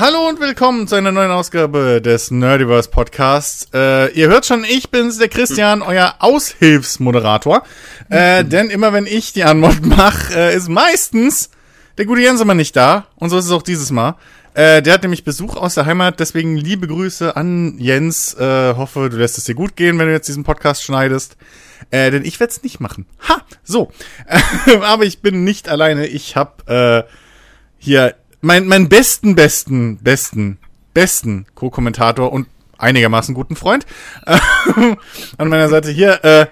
Hallo und willkommen zu einer neuen Ausgabe des Nerdiverse Podcasts. Äh, ihr hört schon, ich bin's, der Christian, euer Aushilfsmoderator. Äh, denn immer wenn ich die Anmod mache, äh, ist meistens der gute Jens immer nicht da. Und so ist es auch dieses Mal. Äh, der hat nämlich Besuch aus der Heimat, deswegen liebe Grüße an Jens. Äh, hoffe, du lässt es dir gut gehen, wenn du jetzt diesen Podcast schneidest. Äh, denn ich werde es nicht machen. Ha, so. Aber ich bin nicht alleine. Ich habe hier mein, mein besten, besten, besten, besten Co-Kommentator und einigermaßen guten Freund an meiner Seite hier, äh,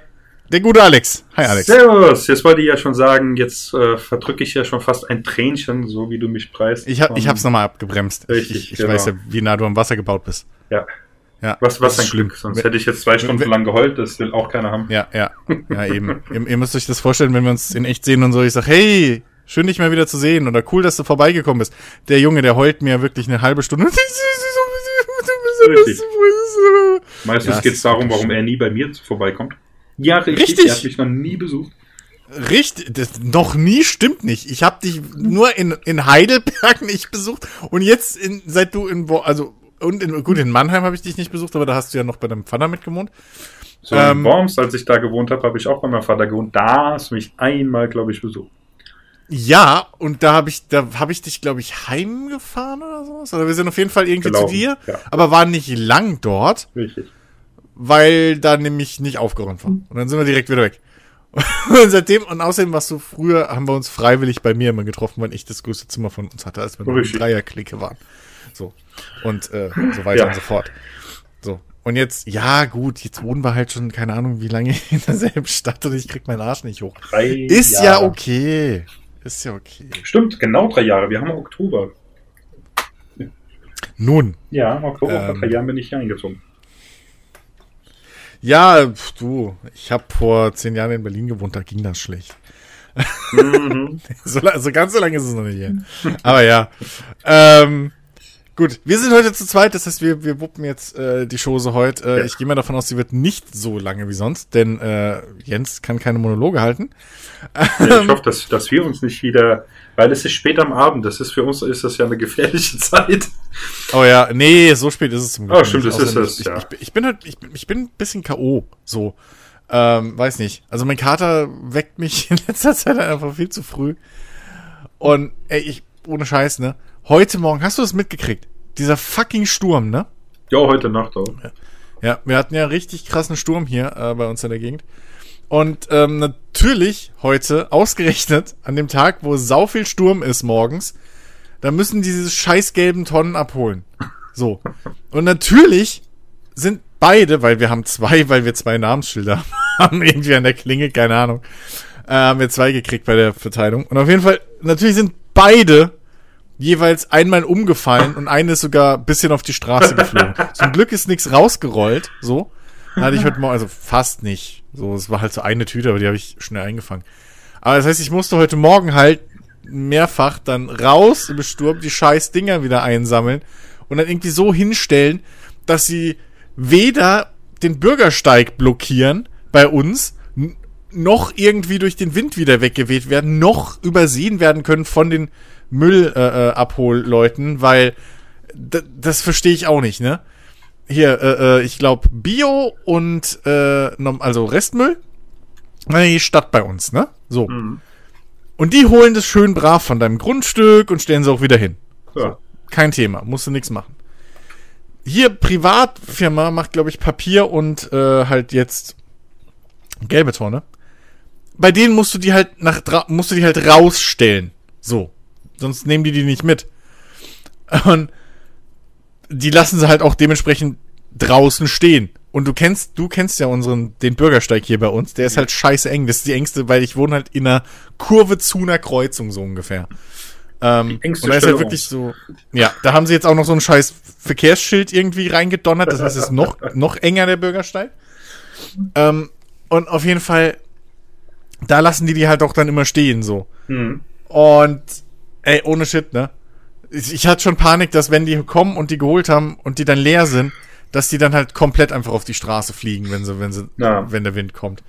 der gute Alex. Hi Alex. Servus. Jetzt wollte ich ja schon sagen, jetzt äh, verdrücke ich ja schon fast ein Tränchen, so wie du mich preist. Ich, hab, ich hab's nochmal abgebremst. Richtig, ich, ich genau. weiß ja, wie nah du am Wasser gebaut bist. Ja. Ja, was was ein Glück, sonst hätte ich jetzt zwei Stunden wenn, lang geheult, das will auch keiner haben. Ja, ja, ja eben. ihr, ihr müsst euch das vorstellen, wenn wir uns in echt sehen und so, ich sag, hey, schön dich mal wieder zu sehen oder cool, dass du vorbeigekommen bist. Der Junge, der heult mir wirklich eine halbe Stunde. Richtig. Meistens ja, geht es darum, warum er nie bei mir vorbeikommt. Ja, richtig. richtig. Er hat mich noch nie besucht. Richtig, das noch nie stimmt nicht. Ich habe dich nur in, in Heidelberg nicht besucht und jetzt in, seit du in also und in, gut in Mannheim habe ich dich nicht besucht, aber da hast du ja noch bei deinem Vater mitgewohnt. So ähm, in Worms, als ich da gewohnt habe, habe ich auch bei meinem Vater gewohnt. Da hast du mich einmal, glaube ich, besucht. Ja, und da habe ich, da habe ich dich, glaube ich, heimgefahren oder sowas. Oder wir sind auf jeden Fall irgendwie Gelaufen, zu dir, ja. aber waren nicht lang dort. Richtig. Weil da nämlich nicht aufgeräumt war. Und dann sind wir direkt wieder weg. Und seitdem, und außerdem warst du früher, haben wir uns freiwillig bei mir immer getroffen, weil ich das größte Zimmer von uns hatte, als wir noch eine Dreierklicke waren. So. Und äh, so weiter ja. und so fort. So. Und jetzt, ja, gut, jetzt wohnen wir halt schon, keine Ahnung, wie lange in derselben Stadt und ich krieg meinen Arsch nicht hoch. Drei Ist Jahre. ja okay. Ist ja okay. Stimmt, genau drei Jahre. Wir haben Oktober. Nun. Ja, Oktober ähm, vor drei Jahren bin ich hier eingezogen. Ja, du, ich habe vor zehn Jahren in Berlin gewohnt, da ging das schlecht. Mhm. so, so, ganz so lange ist es noch nicht hier. Aber ja. Ähm, Gut, wir sind heute zu zweit, das heißt, wir, wir wuppen jetzt äh, die Chose heute. Äh, ja. Ich gehe mal davon aus, sie wird nicht so lange wie sonst, denn äh, Jens kann keine Monologe halten. Ja, ich hoffe, dass, dass wir uns nicht wieder, weil es ist spät am Abend, das ist für uns ist das ja eine gefährliche Zeit. Oh ja, nee, so spät ist es zum Glück. Oh, stimmt, das ist es, ja. Ich, ich, bin halt, ich, ich bin ein bisschen K.O. so. Ähm, weiß nicht. Also mein Kater weckt mich in letzter Zeit einfach viel zu früh. Und ey, ich, ohne Scheiß, ne? Heute Morgen, hast du das mitgekriegt? Dieser fucking Sturm, ne? Ja, heute Nacht auch. Ja, ja wir hatten ja richtig krassen Sturm hier äh, bei uns in der Gegend. Und ähm, natürlich heute, ausgerechnet an dem Tag, wo sau viel Sturm ist morgens, da müssen diese scheiß gelben Tonnen abholen. So. Und natürlich sind beide, weil wir haben zwei, weil wir zwei Namensschilder haben, irgendwie an der Klinge, keine Ahnung, äh, haben wir zwei gekriegt bei der Verteilung. Und auf jeden Fall, natürlich sind beide jeweils einmal umgefallen und eine ist sogar bisschen auf die Straße geflogen. Zum Glück ist nichts rausgerollt, so. Da hatte ich heute Morgen, also fast nicht. So, es war halt so eine Tüte, aber die habe ich schnell eingefangen. Aber das heißt, ich musste heute Morgen halt mehrfach dann raus im Sturm die scheiß Dinger wieder einsammeln und dann irgendwie so hinstellen, dass sie weder den Bürgersteig blockieren bei uns, noch irgendwie durch den Wind wieder weggeweht werden, noch übersehen werden können von den Müllabholleuten, äh, äh weil das verstehe ich auch nicht, ne? Hier, äh, äh ich glaube Bio und äh, also Restmüll, die Stadt bei uns, ne? So. Mhm. Und die holen das schön brav von deinem Grundstück und stellen sie auch wieder hin. Ja. So. Kein Thema, musst du nichts machen. Hier Privatfirma macht, glaube ich, Papier und äh, halt jetzt gelbe Tonne. Bei denen musst du die halt nach musst du die halt rausstellen. So sonst nehmen die die nicht mit. Und die lassen sie halt auch dementsprechend draußen stehen. Und du kennst, du kennst ja unseren, den Bürgersteig hier bei uns, der ist halt scheiße eng. Das ist die engste, weil ich wohne halt in einer Kurve zu einer Kreuzung, so ungefähr. Ähm, und da ist halt wirklich so, ja, da haben sie jetzt auch noch so ein scheiß Verkehrsschild irgendwie reingedonnert, das heißt, es ist noch, noch enger, der Bürgersteig. Ähm, und auf jeden Fall, da lassen die die halt auch dann immer stehen, so. Mhm. Und Ey, ohne Shit, ne? Ich, ich hatte schon Panik, dass wenn die kommen und die geholt haben und die dann leer sind, dass die dann halt komplett einfach auf die Straße fliegen, wenn sie, wenn sie, ja. wenn der Wind kommt.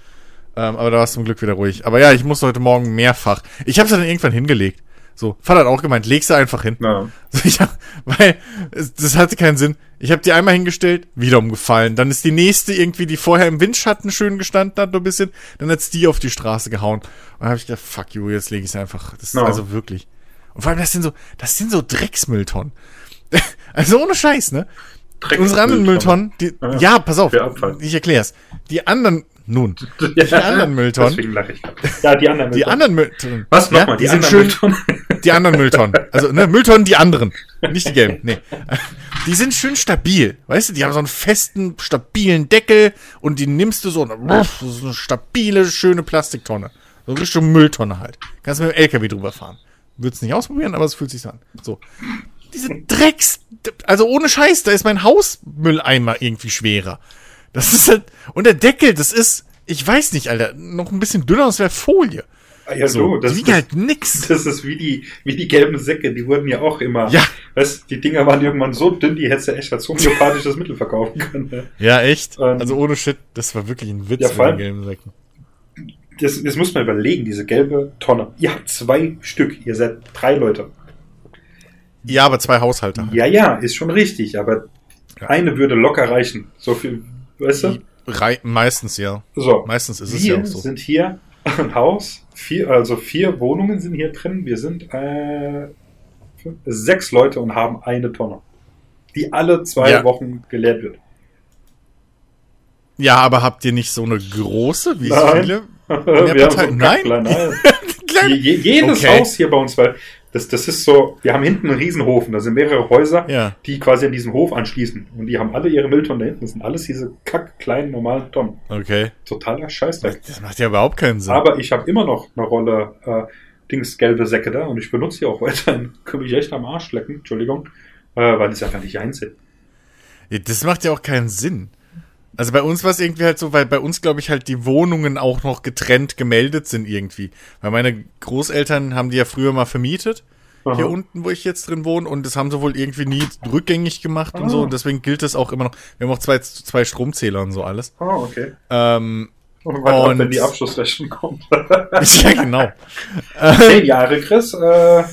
Ähm, aber da war es zum Glück wieder ruhig. Aber ja, ich musste heute Morgen mehrfach. Ich habe es dann irgendwann hingelegt. So, Vater hat auch gemeint, leg sie einfach hin. Ja. So, ich hab, weil es, das hatte keinen Sinn. Ich habe die einmal hingestellt, wieder umgefallen. Dann ist die nächste irgendwie, die vorher im Windschatten schön gestanden hat, nur ein bisschen. Dann hat's die auf die Straße gehauen. Und dann habe ich gedacht, fuck you, jetzt lege ich sie einfach. Das ist Ja. also wirklich. Und vor allem, das sind so, das sind so Drecksmülltonnen. also ohne Scheiß, ne? Unsere anderen Mülltonnen, die, Ja. ja, pass auf, ich erklär's. Die anderen, nun, Ja, die anderen Mülltonnen, Deswegen lache ich. Ja, die anderen die anderen Mülltonnen. Was ja, nochmal? die, die, sind anderen schön, Mülltonnen? die anderen Mülltonnen. Also, ne, Mülltonnen, die anderen. Nicht die gelben, nee. Die sind schön stabil. Weißt du, die haben so einen festen, stabilen Deckel und die nimmst du so, und ruff, so eine stabile, schöne Plastiktonne. So eine richtige Mülltonne halt. Kannst mit dem LKW drüber fahren. Würd's nicht ausprobieren, aber es fühlt sich so an. So. Diese Drecks, also ohne Scheiß, da ist mein Hausmülleimer irgendwie schwerer. Das ist halt, und der Deckel, das ist, ich weiß nicht, Alter, noch ein bisschen dünner, das wäre Folie. Ah, ja, So, so, das, das, halt nix. das ist wie die, wie die gelben Säcke, die wurden ja auch immer. Ja. Weißt, die Dinger waren irgendwann so dünn, die hättest du echt als homöopathisches Mittel verkaufen können. ne? Ja, echt? Ähm, also ohne Shit, das war wirklich ein Witz Ja, mit den gelben Säcken. Das, das muss man überlegen, diese gelbe Tonne. Ihr habt zwei Stück, ihr seid drei Leute. Ja, aber zwei Haushalte. halt. Ja, ja, ist schon richtig, aber Ja. eine würde locker reichen. So viel, weißt du? Rei meistens ja. So. Meistens ist es wir ja auch so. sind hier ein Haus, vier, also vier Wohnungen sind hier drin. Wir sind äh, fünf, sechs Leute und haben eine Tonne, die alle zwei Ja. Wochen geleert wird. Ja, aber habt ihr nicht so eine große, wie Nein. viele? Wir haben so Partei- einen Nein? Kackplan, nein. Kleine- Je, je, jedes Okay. Haus hier bei uns, weil das, das ist so, wir haben hinten einen Riesenhofen, da sind mehrere Häuser, Ja. die quasi an diesen Hof anschließen. Und die haben alle ihre Mülltonnen da hinten. Das sind alles diese kack kleinen normalen Tonnen. Okay. Totaler Scheißdreck. Das macht ja überhaupt keinen Sinn. Aber ich habe immer noch eine Rolle äh, Dings gelbe Säcke da und ich benutze die auch weiterhin. Kann mich echt am Arsch lecken, Entschuldigung, äh, weil ich es einfach nicht einsehe. Das macht ja auch keinen Sinn. Also bei uns war es irgendwie halt so, weil bei uns, glaube ich, halt die Wohnungen auch noch getrennt gemeldet sind irgendwie. Weil meine Großeltern haben die ja früher mal vermietet, hier Aha. unten, wo ich jetzt drin wohne, und das haben sie wohl irgendwie nie rückgängig gemacht und Ah. so. Und deswegen gilt das auch immer noch. Wir haben auch zwei, zwei Stromzähler und so alles. Ah, okay. Ähm, Und ab, Und- wenn die Abschlussrechnung kommt. ja, genau. Zehn Jahre, Chris. Äh,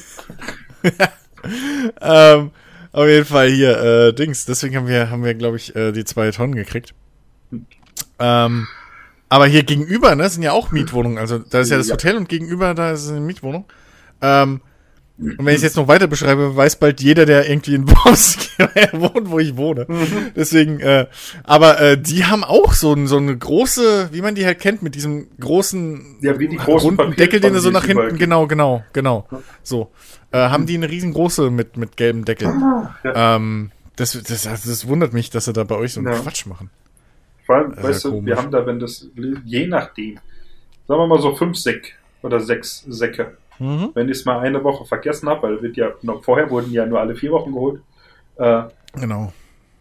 ähm, auf jeden Fall hier, äh, Dings. Deswegen haben wir, haben wir, glaube ich, äh, die zwei Tonnen gekriegt. Ähm, aber hier gegenüber, ne, sind ja auch Mietwohnungen. Also da ist ja das Ja. Hotel und gegenüber, da ist eine Mietwohnung. Ähm, und wenn ich es jetzt noch weiter beschreibe, weiß bald jeder, der irgendwie in Worms wohnt, wo ich wohne. Deswegen, äh, aber äh, die haben auch so, ein, so eine große, wie man die halt kennt, mit diesem großen Ja, wie die großen runden Deckel, den du so nach hinten, gibt. genau, genau, genau. So. Äh, haben die eine riesengroße mit, mit gelbem Deckel. ja. Ähm, das, das, also das wundert mich, dass sie da bei euch so einen Ja. Quatsch machen. Vor allem, ist weißt du, komisch. wir haben da, wenn das, je nachdem, sagen wir mal so fünf Säck oder sechs Säcke. Mhm. Wenn ich es mal eine Woche vergessen habe, weil wird ja noch vorher wurden ja nur alle vier Wochen geholt. Äh, Genau.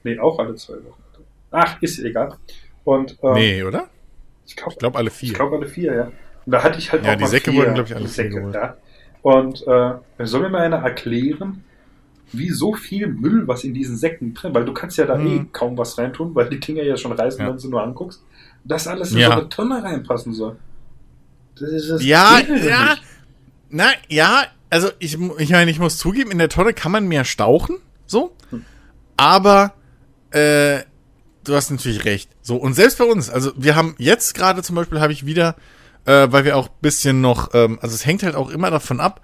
nee, auch alle zwei Wochen. Ach, ist egal. Und äh, Nee, oder? ich glaube Ich glaube alle ich vier. glaub alle vier, ja. Und da hatte ich halt Ja, auch die mal Säcke vier wurden, glaub ich, alle vier Säcke, geholt. ja. Und äh, soll mir mal einer erklären, wie so viel Müll, was in diesen Säcken drin, weil du kannst ja da Mhm. eh kaum was reintun, weil die Dinger ja schon reißen, Ja. wenn du nur anguckst, dass alles in Ja. so eine Tonne reinpassen soll. Das ist das Ja, ja. nicht. Na, ja, also ich, ich meine, ich muss zugeben, in der Tonne kann man mehr stauchen, so. Aber, äh, du hast natürlich recht. So, und selbst bei uns, also wir haben jetzt gerade zum Beispiel, habe ich wieder, äh, weil wir auch bisschen noch, ähm, also es hängt halt auch immer davon ab,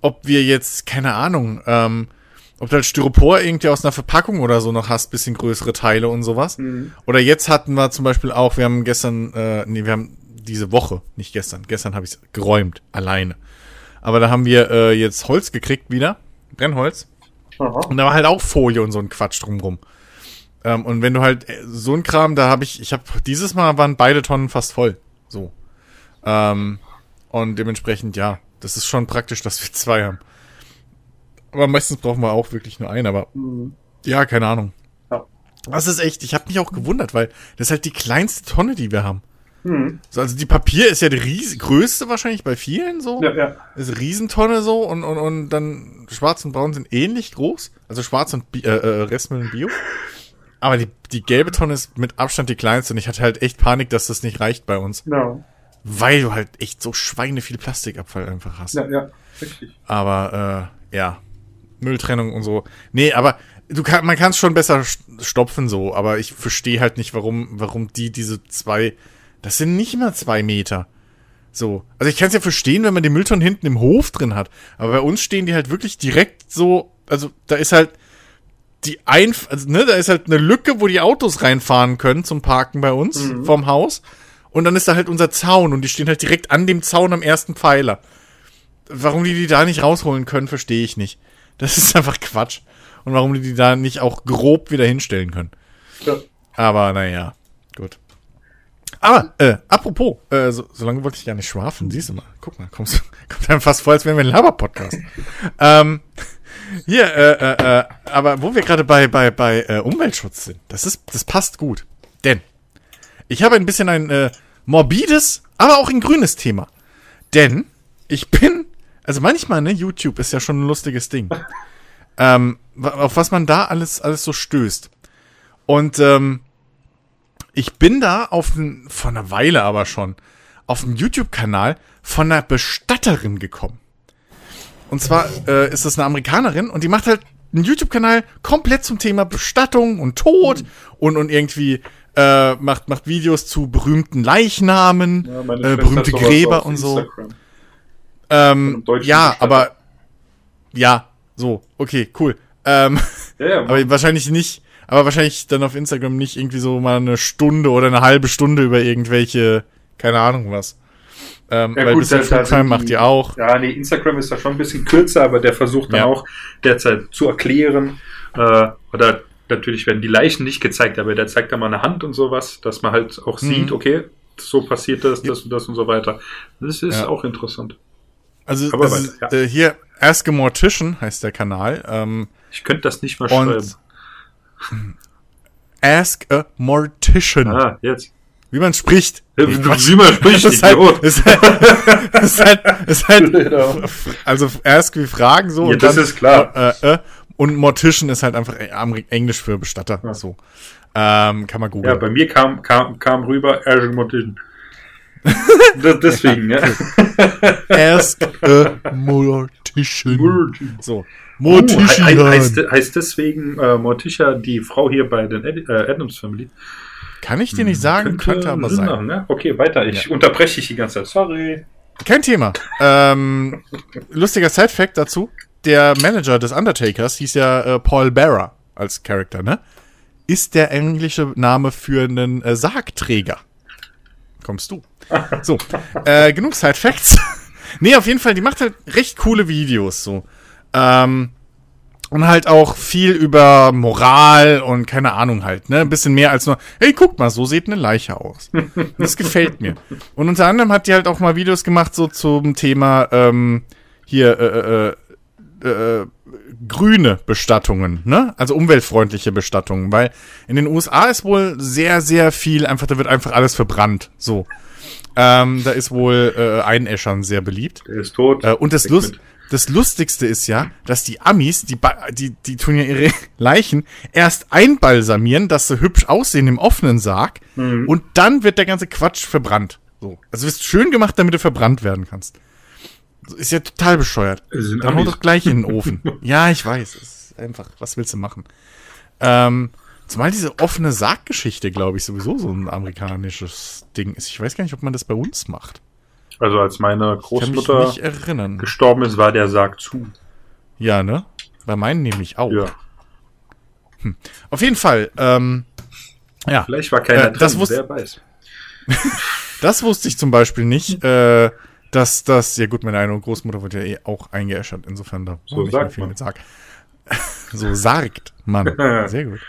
ob wir jetzt, keine Ahnung, ähm, ob du halt Styropor irgendwie aus einer Verpackung oder so noch hast, bisschen größere Teile und sowas. Mhm. Oder jetzt hatten wir zum Beispiel auch, wir haben gestern, äh, nee, wir haben diese Woche, nicht gestern, gestern habe ich es geräumt, alleine. Aber da haben wir äh, jetzt Holz gekriegt wieder, Brennholz. Aha. Und da war halt auch Folie und so ein Quatsch drumrum. Ähm, und wenn du halt äh, so ein Kram, da habe ich, ich habe dieses Mal waren beide Tonnen fast voll. So. Ähm, und dementsprechend, ja, das ist schon praktisch, dass wir zwei haben. Aber meistens brauchen wir auch wirklich nur einen, aber Mhm. ja, keine Ahnung. Ja. Das ist echt, ich habe mich auch gewundert, weil das ist halt die kleinste Tonne, die wir haben. Mhm. So, also die Papier ist ja die ries größte wahrscheinlich bei vielen so. Ja, ja. Ist Riesentonne so und, und, und dann schwarz und braun sind ähnlich groß. Also schwarz und Bi äh, äh, Restmüll und Bio. Aber die, die gelbe Tonne ist mit Abstand die kleinste und ich hatte halt echt Panik, dass das nicht reicht bei uns. Ja. weil du halt echt so schweine viel Plastikabfall einfach hast. Ja, ja, richtig. Aber äh, ja, Mülltrennung und so. Nee, aber du kann, man kann es schon besser stopfen so, aber ich verstehe halt nicht, warum, warum die diese zwei, das sind nicht mal zwei Meter. So. Also ich kann es ja verstehen, wenn man den Mülltonnen hinten im Hof drin hat. Aber bei uns stehen die halt wirklich direkt so, also da ist halt die ein, also, ne, da ist halt eine Lücke, wo die Autos reinfahren können zum Parken bei uns mhm. vorm Haus. Und dann ist da halt unser Zaun und die stehen halt direkt an dem Zaun am ersten Pfeiler. Warum die die da nicht rausholen können, verstehe ich nicht. Das ist einfach Quatsch. Und warum die die da nicht auch grob wieder hinstellen können. Ja. Aber naja, gut. Aber, äh, apropos, äh, so, so lange wollte ich gar nicht schwafen. Siehst du mal, guck mal, kommst, kommt einem fast vor, als wären wir ein Laber-Podcast. ähm, hier, äh, äh, äh, aber wo wir gerade bei, bei, bei äh, Umweltschutz sind, das ist, das passt gut. Denn ich habe ein bisschen ein äh, morbides, aber auch ein grünes Thema. Denn ich bin, also manchmal, ne, YouTube ist ja schon ein lustiges Ding. ähm, auf was man da alles, alles so stößt. Und ähm, ich bin da auf ein, vor einer Weile aber schon, auf einen YouTube-Kanal von einer Bestatterin gekommen. Und zwar äh, ist das eine Amerikanerin und die macht halt einen YouTube-Kanal komplett zum Thema Bestattung und Tod und, und irgendwie äh, macht, macht Videos zu berühmten Leichnamen, ja, äh, berühmte Gräber und so. Ähm, ja, aber ja, so, okay, cool. Ähm, ja, ja, aber wahrscheinlich nicht, aber wahrscheinlich dann auf Instagram nicht irgendwie so mal eine Stunde oder eine halbe Stunde über irgendwelche, keine Ahnung was. Ähm, ja, weil gut, bisschen da, da macht die auch. Ja, nee, Instagram ist da schon ein bisschen kürzer, aber der versucht dann ja. auch derzeit zu erklären, äh, oder natürlich werden die Leichen nicht gezeigt, aber der zeigt da mal eine Hand und sowas, dass man halt auch mhm. sieht, okay, so passiert das, das und das und so weiter. Das ist auch interessant. Also, aber also weiter, ja. äh, hier, Ask a Mortician heißt der Kanal. Ähm, ich könnte das nicht mal schreiben. Ask a Mortician. Ah, jetzt. Wie man spricht. Wie, wie man spricht, ist halt, ist halt, ist halt, ist halt, also Ask wie Fragen so. Ja, das dann, ist klar. Äh, äh, und Mortician ist halt einfach Englisch für Bestatter. Ja. So. Ähm, kann man googeln. Ja, bei mir kam, kam, kam rüber Ask Mortician. Deswegen, ja. Ask a Mortician. So. Morticia. Uh, heißt, heißt deswegen äh, Morticia die Frau hier bei den Ad äh, Adams Family? Kann ich dir nicht sagen, könnte, könnte aber sein. Machen, ne? Okay, weiter. Ich ja. unterbreche dich die ganze Zeit. Sorry. Kein Thema. ähm, lustiger Side-Fact dazu. Der Manager des Undertakers hieß ja äh, Paul Bearer als Charakter, ne? Ist der englische Name für einen äh, Sargträger. Kommst du. So, äh, genug Side-Facts. nee, auf jeden Fall, die macht halt recht coole Videos, so. Ähm, und halt auch viel über Moral und keine Ahnung halt, ne? Ein bisschen mehr als nur, hey, guck mal, so sieht eine Leiche aus. das gefällt mir. Und unter anderem hat die halt auch mal Videos gemacht, so zum Thema, ähm, hier, äh, äh, äh, grüne Bestattungen, ne? Also umweltfreundliche Bestattungen, weil in den USA ist wohl sehr, sehr viel einfach, da wird einfach alles verbrannt, so. Ähm, da ist wohl äh, Einäschern sehr beliebt. Der ist tot. Äh, und das Lust, das Lustigste ist ja, dass die Amis, die, die, die tun ja ihre Leichen erst einbalsamieren, dass sie hübsch aussehen im offenen Sarg mhm. und dann wird der ganze Quatsch verbrannt. So. Also wirst schön gemacht, damit du verbrannt werden kannst. Ist ja total bescheuert. Dann hau doch gleich in den Ofen. ja, ich weiß. Ist einfach, was willst du machen? Ähm, zumal diese offene Sarggeschichte, glaube ich, sowieso so ein amerikanisches Ding ist. Ich weiß gar nicht, ob man das bei uns macht. Also als meine Großmutter gestorben ist, war der Sarg zu. Ja, ne? Bei meinen nämlich auch. Ja. Hm. Auf jeden Fall, ähm, ja. Vielleicht war keiner äh, das drin, wer weiß. das wusste ich zum Beispiel nicht, äh, dass das, ja gut, meine eine Großmutter wurde ja eh auch eingeäschert, insofern da so sagt man. Sarg. so sagt man. Sehr gut.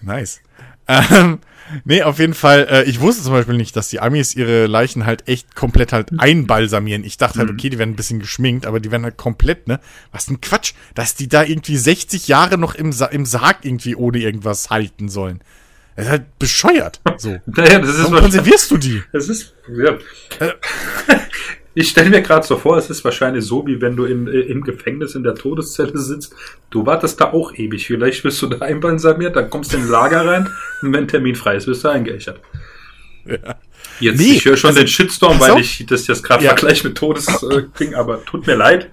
Nice. Ähm, Nee, auf jeden Fall. Äh, ich wusste zum Beispiel nicht, dass die Amis ihre Leichen halt echt komplett halt einbalsamieren. Ich dachte halt, mhm. okay, die werden ein bisschen geschminkt, aber die werden halt komplett, ne? Was ein Quatsch, dass die da irgendwie 60 Jahre noch im, Sa im Sarg irgendwie ohne irgendwas halten sollen. Das ist halt bescheuert. So. naja, das ist Warum konservierst du die? Das ist, ja. Äh, Ich stelle mir gerade so vor, es ist wahrscheinlich so, wie wenn du im, äh, im Gefängnis in der Todeszelle sitzt. Du wartest da auch ewig. Vielleicht wirst du da einbalsamiert, dann kommst du in ein Lager rein und wenn Termin frei ist, wirst du eingeächert. ja. Jetzt, nee, ich höre schon also, den Shitstorm, weil ich das jetzt gerade ja. vergleiche mit Todesking, aber tut mir leid.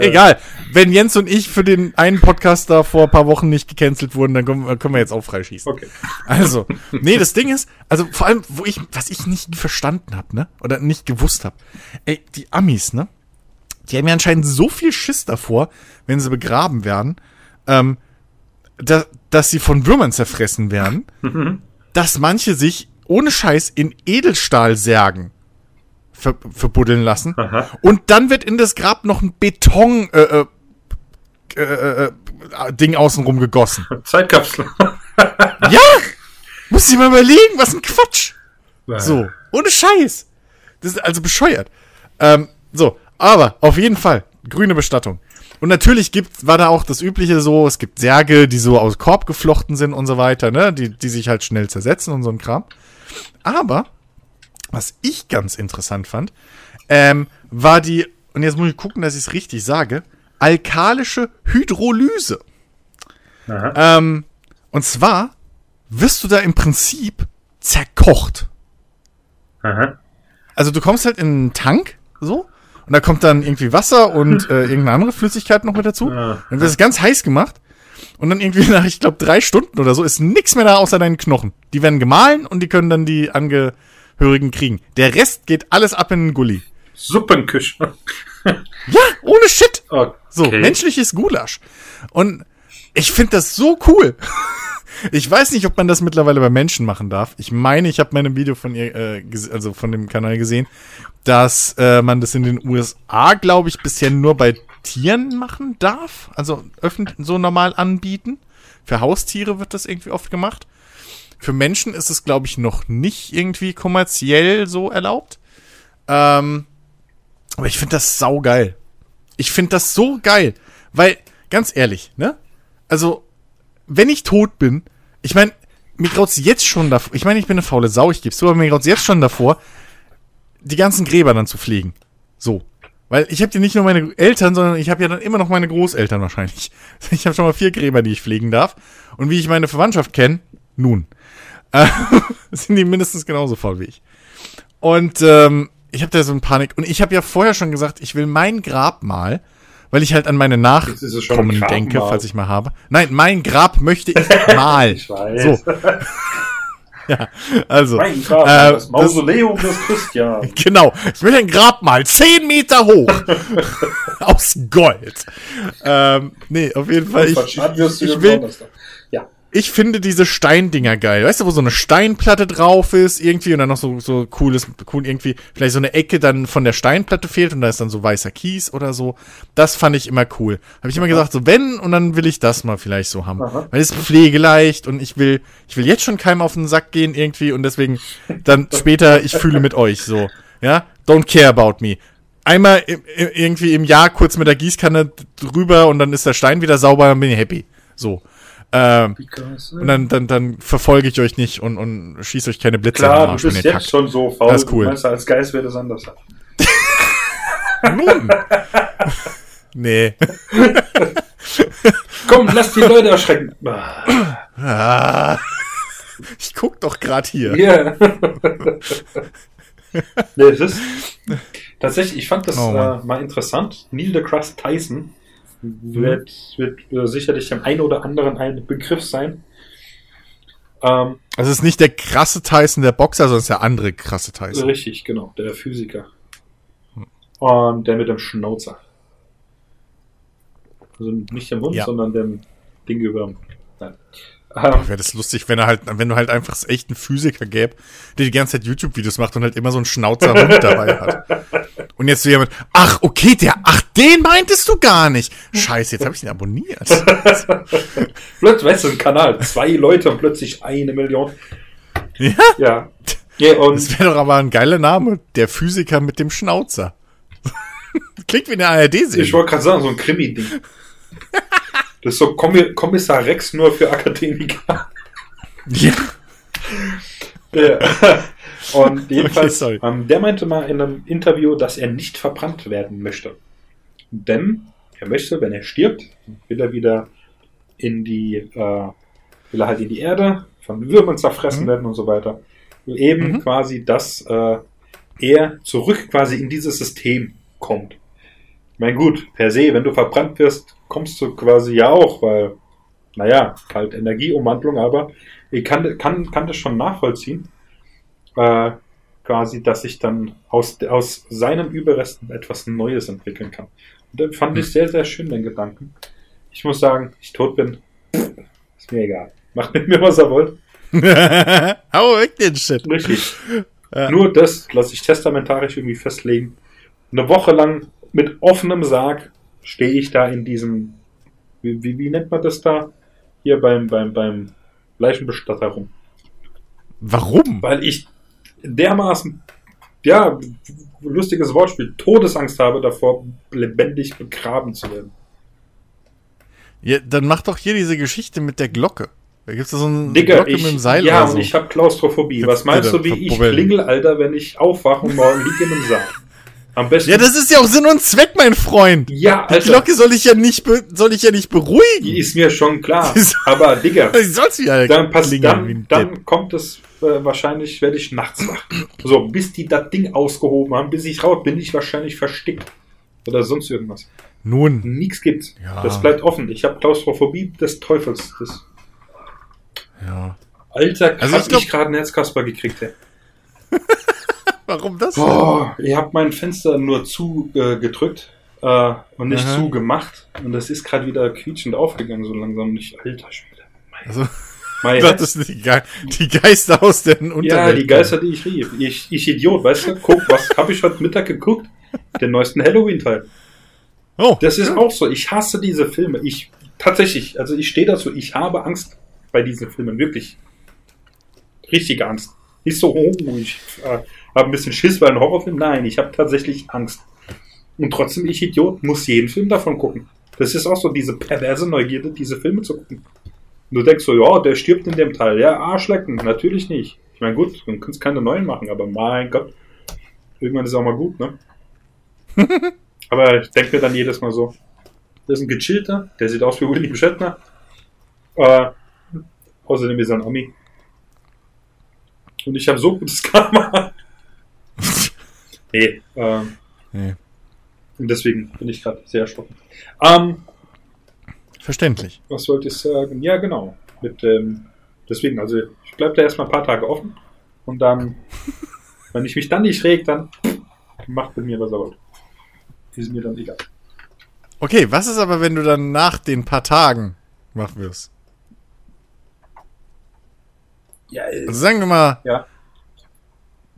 Äh, Egal. Wenn Jens und ich für den einen Podcast da vor ein paar Wochen nicht gecancelt wurden, dann können, können wir jetzt auch freischießen. Okay. Also, nee, das Ding ist, also vor allem, wo ich, was ich nicht verstanden habe, ne? Oder nicht gewusst habe. Ey, die Amis, ne? Die haben ja anscheinend so viel Schiss davor, wenn sie begraben werden, ähm, da, dass sie von Würmern zerfressen werden, mhm. dass manche sich ohne Scheiß in Edelstahlsärgen ver verbuddeln lassen. Aha. Und dann wird in das Grab noch ein Beton äh, äh, äh, äh, Ding außenrum gegossen. Zeitkapsel. ja! Muss ich mal überlegen, was ein Quatsch. Ja. So, ohne Scheiß. Das ist also bescheuert. Ähm, so, aber auf jeden Fall, grüne Bestattung. Und natürlich gibt, war da auch das Übliche so, es gibt Särge, die so aus Korb geflochten sind und so weiter, ne, die, die sich halt schnell zersetzen und so ein Kram. Aber was ich ganz interessant fand, ähm, war die, und jetzt muss ich gucken, dass ich es richtig sage, alkalische Hydrolyse. Ähm, und zwar wirst du da im Prinzip zerkocht. Aha. Also du kommst halt in einen Tank, so, und da kommt dann irgendwie Wasser und äh, irgendeine andere Flüssigkeit noch mit dazu. Dann wird es ganz heiß gemacht. Und dann irgendwie nach, ich glaube, drei Stunden oder so ist nichts mehr da außer deinen Knochen. Die werden gemahlen und die können dann die ange, Angehörigen kriegen. Der Rest geht alles ab in den Gully. Suppenküche. ja, ohne Shit. Okay. So, menschliches Gulasch. Und ich finde das so cool. Ich weiß nicht, ob man das mittlerweile bei Menschen machen darf. Ich meine, ich habe meine Video von ihr, äh, also von dem Kanal gesehen, dass äh, man das in den USA, glaube ich, bisher nur bei Tieren machen darf. Also öffentlich so normal anbieten. Für Haustiere wird das irgendwie oft gemacht. Für Menschen ist es, glaube ich, noch nicht irgendwie kommerziell so erlaubt. Ähm, aber ich finde das saugeil. Ich finde das so geil. Weil, ganz ehrlich, ne? Also, wenn ich tot bin, ich meine, mir graut's jetzt schon davor, ich meine, ich bin eine faule Sau, ich geb's zu, aber mir graut's jetzt schon davor, die ganzen Gräber dann zu pflegen. So. Weil ich habe ja nicht nur meine Eltern, sondern ich habe ja dann immer noch meine Großeltern wahrscheinlich. Ich habe schon mal vier Gräber, die ich pflegen darf. Und wie ich meine Verwandtschaft kenne, nun. Sind die mindestens genauso faul wie ich. Und ähm, ich habe da so eine Panik. Und ich habe ja vorher schon gesagt, ich will mein Grab mal, weil ich halt an meine Nachkommen denke, falls ich mal habe. Nein, mein Grab möchte ich mal. ich weiß. So. ja, also. Mein Grab, äh, das Mausoleum des Christian. Genau. Ich will ein Grab mal zehn Meter hoch. Aus Gold. Ähm, nee, auf jeden Fall. Ich, ich, ich will, ich finde diese Steindinger geil. Weißt du, wo so eine Steinplatte drauf ist, irgendwie, und dann noch so, so cooles, cool irgendwie, vielleicht so eine Ecke dann von der Steinplatte fehlt und da ist dann so weißer Kies oder so. Das fand ich immer cool. Habe ich immer gesagt, so wenn, und dann will ich das mal vielleicht so haben. Aha. Weil es ist pflegeleicht und ich will, ich will jetzt schon keinem auf den Sack gehen irgendwie und deswegen dann später, ich fühle mit euch so. Ja? Don't care about me einmal irgendwie im Jahr kurz mit der Gießkanne drüber und dann ist der Stein wieder sauber, dann bin ich happy. So. Ähm, und dann, dann, dann verfolge ich euch nicht und, und schieße euch keine Blitze Klar, Arsch, du bist jetzt kackt. schon so faul. Das ist cool. Meinst, als Geist wäre das anders. Nun. nee. Komm, lass die Leute erschrecken. Ah. Ich guck doch gerade hier. Ja. nee, es ist tatsächlich, ich fand das oh, äh, mal interessant. Neil deGrasse Tyson wird, wird äh, sicherlich dem einen oder anderen ein Begriff sein. Ähm, also es ist nicht der krasse Tyson, der Boxer, sondern es ist der andere krasse Tyson. Richtig, genau, der Physiker. Und der mit dem Schnauzer. Also nicht dem Hund, ja. sondern dem Ding über. Nein. Ähm, Wäre das lustig, wenn er halt, wenn du halt einfach echt einen Physiker gäbe, der die ganze Zeit YouTube-Videos macht und halt immer so einen Schnauzerhund dabei hat. Und jetzt so jemand, ach, okay, der, ach, den meintest du gar nicht. Scheiße, jetzt habe ich ihn abonniert. plötzlich, weißt du, ein Kanal, zwei Leute und plötzlich eine Million. Ja? Ja. ja und das wäre doch aber ein geiler Name. Der Physiker mit dem Schnauzer. Klingt wie eine ARD-Serie. Ich wollte gerade sagen, so ein Krimi-Ding. Das ist so Kommissar Rex nur für Akademiker. Ja. ja. Und jedenfalls, okay, ähm, der meinte mal in einem Interview, dass er nicht verbrannt werden möchte. Denn er möchte, wenn er stirbt, will er wieder in die, äh, will er halt in die Erde, von Würmern zerfressen mhm. werden und so weiter. Eben mhm. quasi, dass äh, er zurück quasi in dieses System kommt. Ich meine, gut, per se, wenn du verbrannt wirst, kommst du quasi ja auch, weil, naja, halt Energieumwandlung, aber ich kann, kann, kann das schon nachvollziehen, äh, quasi, dass ich dann aus, aus seinen Überresten etwas Neues entwickeln kann. Und das fand ich hm. sehr, sehr schön, den Gedanken. Ich muss sagen, ich tot bin, ist mir egal. Macht mit mir, was er wollt. Hau weg den Shit. Richtig. Ja. Nur das lasse ich testamentarisch irgendwie festlegen. Eine Woche lang mit offenem Sarg stehe ich da in diesem, wie, wie, wie nennt man das da? Hier beim, beim, beim Leichenbestatter rum. Warum? Weil ich dermaßen, ja, lustiges Wortspiel, Todesangst habe davor, lebendig begraben zu werden. Ja, dann mach doch hier diese Geschichte mit der Glocke. Da gibt es so eine Digga, Glocke ich, mit dem Seil Ja, und so. ich habe Klaustrophobie. Was meinst du, wie ich klingel, Alter, wenn ich aufwache und morgen liege in einem Saal? Am besten. Ja, das ist ja auch Sinn und Zweck, mein Freund. Ja, Alter. Die Glocke soll ich ja nicht, soll ich ja nicht beruhigen. Die ist mir schon klar. Aber, Digga. Die soll's ja dann, pass, dann, dann kommt es, äh, wahrscheinlich werde ich nachts wach. So, bis die das Ding ausgehoben haben, bis ich raus, bin ich wahrscheinlich verstickt. Oder sonst irgendwas. Nun. Nichts gibt's. Ja. Das bleibt offen. Ich habe Klaustrophobie des Teufels. Das ja. Alter, also ich, glaub... ich gerade einen Herzkasper gekriegt hätte. Warum das? Oh, ihr habt mein Fenster nur zugedrückt äh, äh, und nicht Aha. zugemacht. Und das ist gerade wieder quietschend aufgegangen, so langsam. Nicht, alter Schwede. Also, mein das sind die, Ge die Geister aus der Unterwelt. Ja, die Geister, die ich rief. Ich, ich Idiot, weißt du? Guck, was habe ich heute Mittag geguckt? Den neuesten Halloween-Teil. Oh. Das ist auch so. Ich hasse diese Filme. Ich, tatsächlich, also ich stehe dazu. Ich habe Angst bei diesen Filmen. Wirklich. Richtige Angst. Nicht so, oh, ich äh, habe ein bisschen Schiss bei einem Horrorfilm. Nein, ich habe tatsächlich Angst. Und trotzdem, ich Idiot, muss jeden Film davon gucken. Das ist auch so diese perverse Neugierde, diese Filme zu gucken. Und du denkst so, ja, der stirbt in dem Teil. Ja, Arschlecken, natürlich nicht. Ich meine, gut, du kannst keine neuen machen, aber mein Gott, irgendwann ist auch mal gut, ne? aber ich denke mir dann jedes Mal so, das ist ein gechillter, der sieht aus wie William Shatner. Äh, außerdem ist er ein Ami. Und ich habe so gutes Karma. Nee, ähm, nee. Und deswegen bin ich gerade sehr erschrocken. Ähm, Verständlich. Was wollte ich sagen? Ja, genau. Mit, ähm, deswegen, also ich bleibe da erstmal ein paar Tage offen und dann, wenn ich mich dann nicht reg, dann macht mit mir, was er wollt. Ist mir dann egal. Okay, was ist aber, wenn du dann nach den paar Tagen wach wirst? Ja, äh, also sagen wir mal. Ja.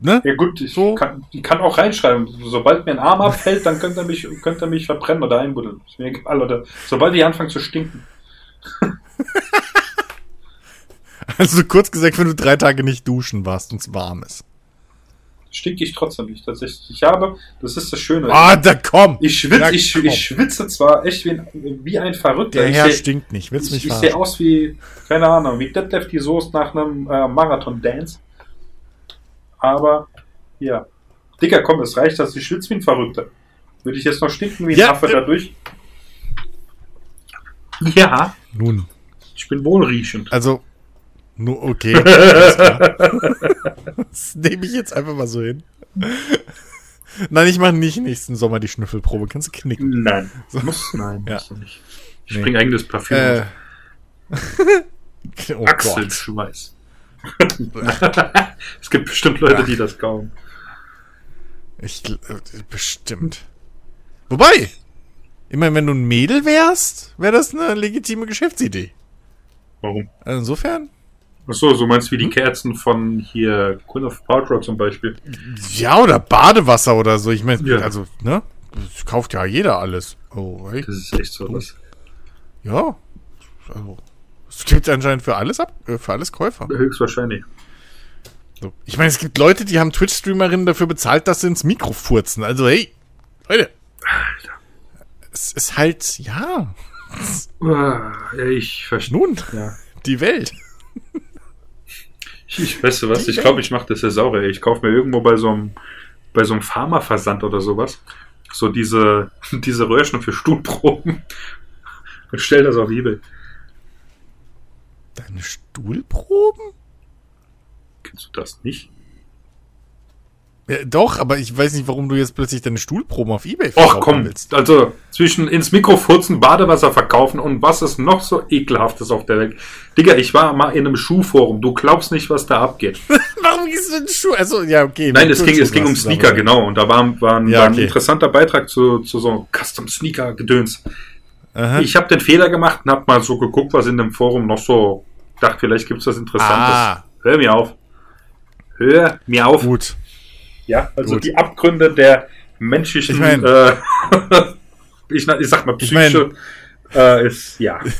Ne? Ja gut, ich so. kann, ich kann auch reinschreiben. Sobald mir ein Arm abfällt, dann könnte er mich, könnte er mich verbrennen oder einbuddeln. Ist mir egal, oder sobald ich anfange zu stinken. also kurz gesagt, wenn du drei Tage nicht duschen warst und es warm ist stinke ich trotzdem nicht. Tatsächlich. Ich habe, das ist das Schöne. Ah, da komm! Ich schwitze, ich, ich schwitze zwar echt wie ein, wie ein Verrückter. Der Herr stinkt nicht, willst mich Ich, ich sehe aus wie, keine Ahnung, wie Deadlift die Soße nach einem äh, Marathon-Dance. Aber, ja. Dicker, komm, es reicht, dass ich schwitze wie ein Verrückter. Würde ich jetzt noch stinken wie ein ja, Affe äh, dadurch? Ja. Nun. Ich bin wohlriechend. Also, nur okay. das nehme ich jetzt einfach mal so hin. Nein, ich mache nicht nächsten Sommer die Schnüffelprobe. Kannst du knicken? Nein. So. Muss, nein, ja. musst du nicht. Ich nee. bringe eigenes Parfüm. Äh. oh Achselschweiß. es gibt bestimmt Leute, die das kauen. Ich, äh, bestimmt. Wobei, immerhin, wenn du ein Mädel wärst, wäre das eine legitime Geschäftsidee. Warum? Also insofern, Achso, so meinst du wie die hm? Kerzen von hier Queen of Paltrow zum Beispiel. Ja, oder Badewasser oder so. Ich meine, ja. also, ne? Das kauft ja jeder alles. Oh, hey. Das ist echt so was. Ja. Also, es gibt anscheinend für alles ab, äh, für alles Käufer. Höchstwahrscheinlich. So. Ich meine, es gibt Leute, die haben Twitch-Streamerinnen dafür bezahlt, dass sie ins Mikro furzen. Also, hey, Leute. Alter. Es ist halt, ja. Ah, ich verstehe. Nun, ja. die Welt. Ich, weißt du was, ich glaube, ich mache das ja sauer. Ich kaufe mir irgendwo bei so einem, bei so einem Pharmaversand oder sowas so diese, diese Röhrchen für Stuhlproben und stell das auf Ebay. Deine Stuhlproben? Kennst du das nicht? Ja, doch, aber ich weiß nicht, warum du jetzt plötzlich deine Stuhlproben auf Ebay verkaufen Och, komm, willst. Also zwischen ins Mikro furzen, Badewasser verkaufen und was ist noch so ekelhaftes auf der Welt. Digga, ich war mal in einem Schuhforum. Du glaubst nicht, was da abgeht. warum gehst du in Schuh? Also, ja, okay. Nein, es ging, es ging um Sneaker, genau. Und da war, war, ein, ja, okay. war ein interessanter Beitrag zu, zu so Custom Sneaker Gedöns. Aha. Ich habe den Fehler gemacht und habe mal so geguckt, was in dem Forum noch so dachte, vielleicht gibt es was Interessantes. Ah. Hör mir auf. Hör mir auf. Gut. Ja, also Gut. die Abgründe der menschlichen, ich, mein, äh, ich, ich, sag mal, Psyche ich mein, äh, ist, ja.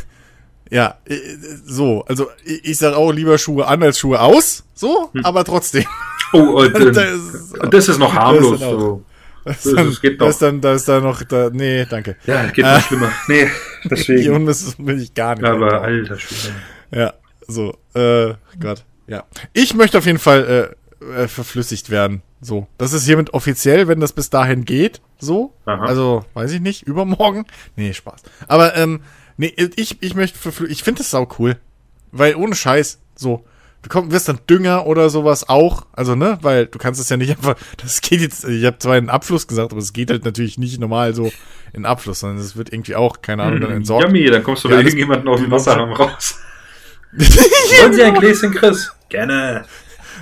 Ja, äh, so, also ich, sag auch lieber Schuhe an als Schuhe aus, so, hm. aber trotzdem. Oh, und, das, ist, das, ist, noch harmlos. Das, so. das, das, das geht noch. Das ist dann, da ist da noch, da, nee, danke. Ja, geht noch äh, schlimmer. Nee, deswegen. Die Unmiss will ich gar nicht. Aber alter Schwede. Ja, so, äh, Gott, ja. Ich möchte auf jeden Fall äh, äh, verflüssigt werden. So, das ist hiermit offiziell, wenn das bis dahin geht. So, Aha. also weiß ich nicht, übermorgen. Nee, Spaß. Aber ähm, nee, ich ich möchte ich finde das sau cool, weil ohne Scheiß so du kommst wirst dann Dünger oder sowas auch, also ne, weil du kannst es ja nicht einfach, das geht jetzt, ich habe zwar in Abfluss gesagt, aber es geht halt natürlich nicht normal so in Abfluss, sondern es wird irgendwie auch, keine Ahnung, dann entsorgt. Yummy, dann kommst du ja, bei irgendjemanden aus dem Wasserraum raus. Wollen Sie ein Gläschen, Chris? Gerne.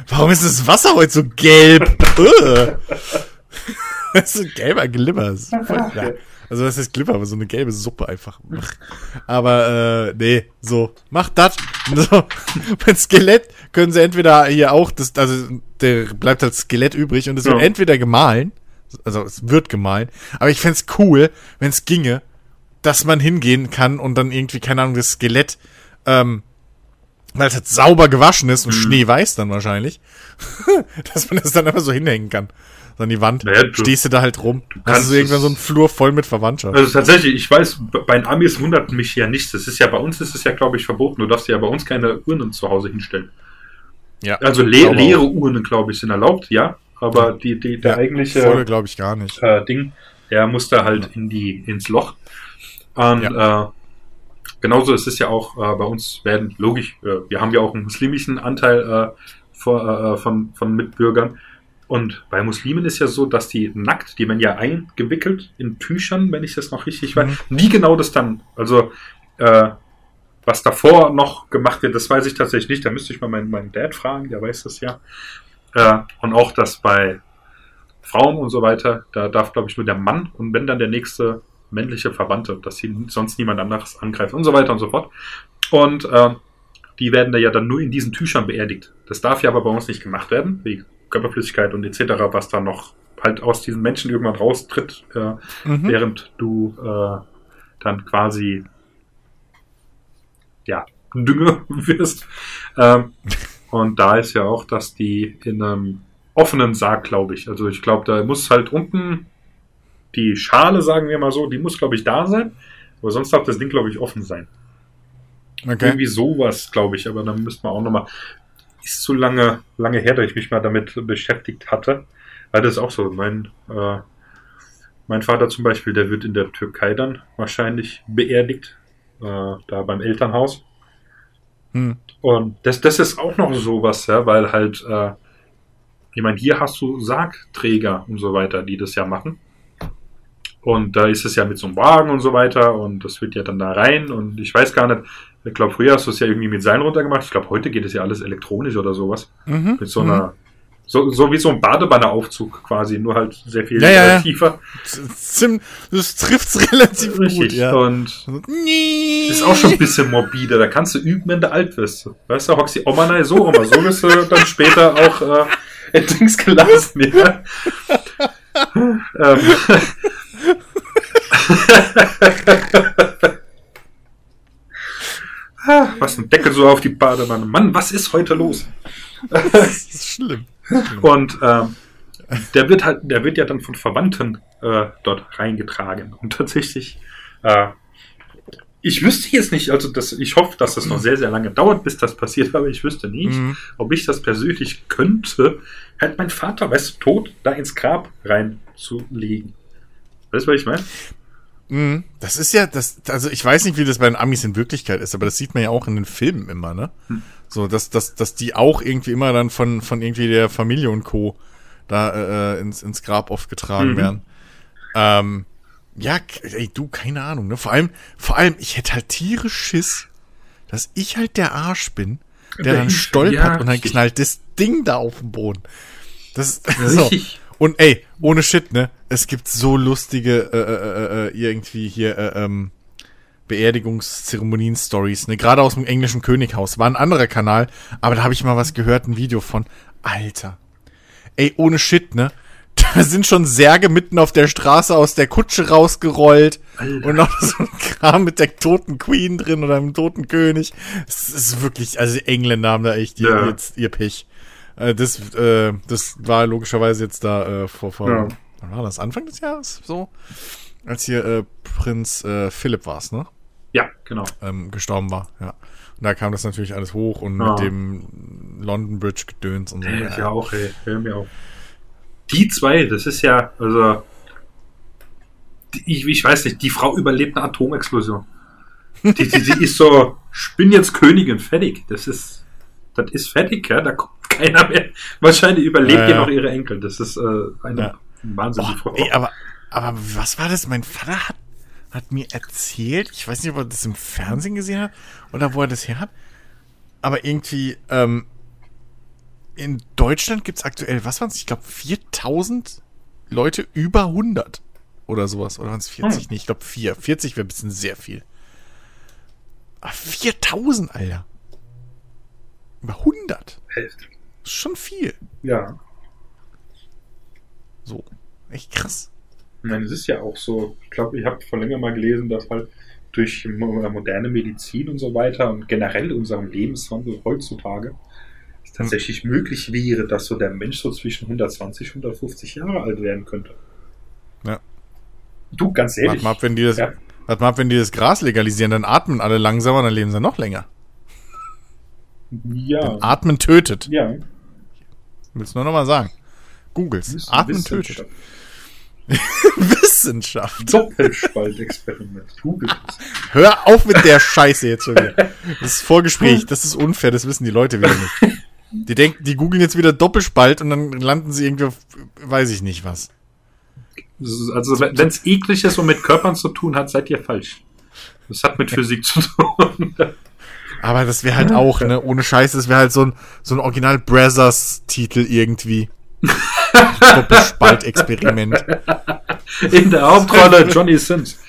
Warum ist das Wasser heute so gelb? das ist so gelber Glimmer. Ja. Also das ist Glipper, aber so eine gelbe Suppe einfach. Aber äh, nee, so, macht das. So, mit Skelett können sie entweder hier auch, das, also der bleibt als Skelett übrig und es ja. wird entweder gemahlen, also es wird gemahlen, aber ich fände cool, wenn es ginge, dass man hingehen kann und dann irgendwie, keine Ahnung, das Skelett ähm, weil es halt sauber gewaschen ist und mhm. schneeweiß dann wahrscheinlich, dass man das dann einfach so hinhängen kann. So an die Wand. Naja, du, Stehst du da halt rum. Du hast du irgendwann so einen Flur voll mit Verwandtschaft. Also tatsächlich, ich weiß, bei den Amis wundert mich ja nichts. Das ist ja bei uns ist es ja, glaube ich, verboten. Du darfst ja bei uns keine Urnen zu Hause hinstellen. Ja. Also le leere auch. Urnen, glaube ich, sind erlaubt, ja. Aber die, die, der ja, eigentliche voll, glaube ich, gar nicht. Äh, Ding, der muss da halt in die, ins Loch. Und ja. äh, genauso ist es ja auch äh, bei uns werden, logisch, äh, wir haben ja auch einen muslimischen Anteil äh, vor, äh, von, von Mitbürgern. Und bei Muslimen ist ja so, dass die nackt, die werden ja eingewickelt in Tüchern, wenn ich das noch richtig weiß. Mhm. Wie genau das dann, also äh, was davor noch gemacht wird, das weiß ich tatsächlich nicht. Da müsste ich mal meinen, meinen Dad fragen, der weiß das ja. Äh, und auch das bei Frauen und so weiter, da darf, glaube ich, nur der Mann und wenn dann der nächste männliche Verwandte, dass sie sonst niemand anderes angreift und so weiter und so fort. Und äh, die werden da ja dann nur in diesen Tüchern beerdigt. Das darf ja aber bei uns nicht gemacht werden, wie Körperflüssigkeit und etc., was da noch halt aus diesen Menschen irgendwann raustritt, äh, mhm. während du äh, dann quasi ja, Dünge wirst. Ähm, und da ist ja auch, dass die in einem offenen Sarg, glaube ich. Also ich glaube, da muss halt unten die Schale, sagen wir mal so, die muss, glaube ich, da sein. Aber sonst darf das Ding, glaube ich, offen sein. Okay. Irgendwie sowas, glaube ich. Aber dann müsste man auch nochmal. Ist zu lange, lange her, dass ich mich mal damit beschäftigt hatte. Weil das ist auch so. Mein, äh, mein Vater zum Beispiel, der wird in der Türkei dann wahrscheinlich beerdigt. Äh, da beim Elternhaus. Hm. Und das, das ist auch noch sowas, ja, weil halt, äh, ich meine, hier hast du Sargträger und so weiter, die das ja machen. Und da ist es ja mit so einem Wagen und so weiter und das wird ja dann da rein und ich weiß gar nicht, ich glaube, früher hast du es ja irgendwie mit Seilen runtergemacht. Ich glaube, heute geht es ja alles elektronisch oder sowas. Mhm. Mit so einer, so, so wie so ein Badebanneraufzug quasi, nur halt sehr viel ja, ja, tiefer. Das trifft es relativ Richtig. gut, ja. Und ist auch schon ein bisschen morbide. Da kannst du üben, wenn du alt wirst. Weißt du, die Oma nein, so, Oma, so wirst du dann später auch äh, in Dings gelassen, ja. ähm, was ein Deckel so auf die Badewanne. Mann, was ist heute los? das ist schlimm. Und ähm, der wird halt, der wird ja dann von Verwandten äh, dort reingetragen. Und tatsächlich, äh, ich wüsste jetzt nicht, also das, ich hoffe, dass das noch sehr, sehr lange dauert, bis das passiert, aber ich wüsste nicht, mhm. ob ich das persönlich könnte, halt mein Vater, weißt du, tot da ins Grab reinzulegen. Weißt du, was ich meine? Mhm. Das ist ja, das, also ich weiß nicht, wie das bei den Amis in Wirklichkeit ist, aber das sieht man ja auch in den Filmen immer, ne? Hm. So, dass, dass, dass die auch irgendwie immer dann von, von irgendwie der Familie und Co. da äh, ins, ins Grab oft getragen mhm. werden. Ähm, ja, ey, du, keine Ahnung, ne? Vor allem, vor allem, ich hätte halt tierisch Schiss, dass ich halt der Arsch bin, der dann stolpert ja, und dann knallt das Ding da auf den Boden. Das ist so. Und ey, ohne Shit, ne? Es gibt so lustige äh, äh, äh, äh irgendwie hier äh, ähm, Beerdigungszeremonien-Stories, ne? Gerade aus dem englischen Könighaus. War ein anderer Kanal, aber da habe ich mal was gehört, ein Video von. Alter. Ey, ohne Shit, ne? Da sind schon Särge mitten auf der Straße aus der Kutsche rausgerollt. Alter. Und noch so ein Kram mit der toten Queen drin oder dem toten König. Es ist wirklich, also Engländer haben da echt ihr, ja. jetzt ihr Pech. Äh, das, äh, das war logischerweise jetzt da äh, vor, vor ja. Wann war das? Anfang des Jahres? So? Als hier äh, Prinz äh, Philipp war es, ne? Ja, genau. Ähm, gestorben war, ja. Und da kam das natürlich alles hoch und ja. mit dem London Bridge gedöns und so. Ja, ja auch, ey. Hör mir auf. Die zwei, das ist ja, also, ich, ich weiß nicht, die Frau überlebt eine Atomexplosion. Die, die, die ist so, ich bin jetzt Königin, fertig. Das ist, das ist fertig, ja. Da kommt keiner mehr. Wahrscheinlich überlebt ja, ja. noch ihre Enkel. Das ist äh, eine ja. Wahnsinnige Frau. Ey, aber, aber was war das? Mein Vater hat, hat mir erzählt, ich weiß nicht, ob er das im Fernsehen gesehen hat oder wo er das her hat, aber irgendwie, ähm, in Deutschland gibt es aktuell, was waren es? Ich glaube 4000 Leute über 100 oder sowas. Oder waren es 40? Hm. Nee, ich glaube 4. 40 wäre ein bisschen sehr viel. Aber 4000, Alter. Über 100. Hälfte. Das ist schon viel. Ja. So. Echt krass. Ich meine, es ist ja auch so, ich glaube, ich habe vor länger mal gelesen, dass halt durch moderne Medizin und so weiter und generell unserem Lebenswandel heutzutage tatsächlich hm. möglich wäre, dass so der Mensch so zwischen 120 und 150 Jahre alt werden könnte. Ja. Du, ganz ehrlich. Warte mal ab, wenn die das, ja. warte mal ab, wenn die das Gras legalisieren, dann atmen alle langsamer, dann leben sie noch länger. Ja. Denn atmen tötet. Ja. Willst du nur noch mal sagen? Googles. Atmen tötet. Wissenschaft. Doppelspaltexperiment. Google Hör auf mit der Scheiße jetzt schon wieder. Das ist Vorgespräch, das ist unfair, das wissen die Leute wieder nicht. Die denken, die googeln jetzt wieder Doppelspalt und dann landen sie irgendwie auf, weiß ich nicht was. Also, wenn es eklig ist und mit Körpern zu tun hat, seid ihr falsch. Das hat mit Physik zu tun. Aber das wäre halt auch, ne, ohne Scheiß, das wäre halt so ein, so ein Original Brothers-Titel irgendwie. Doppelspaltexperiment. In der Hauptrolle Johnny Sims.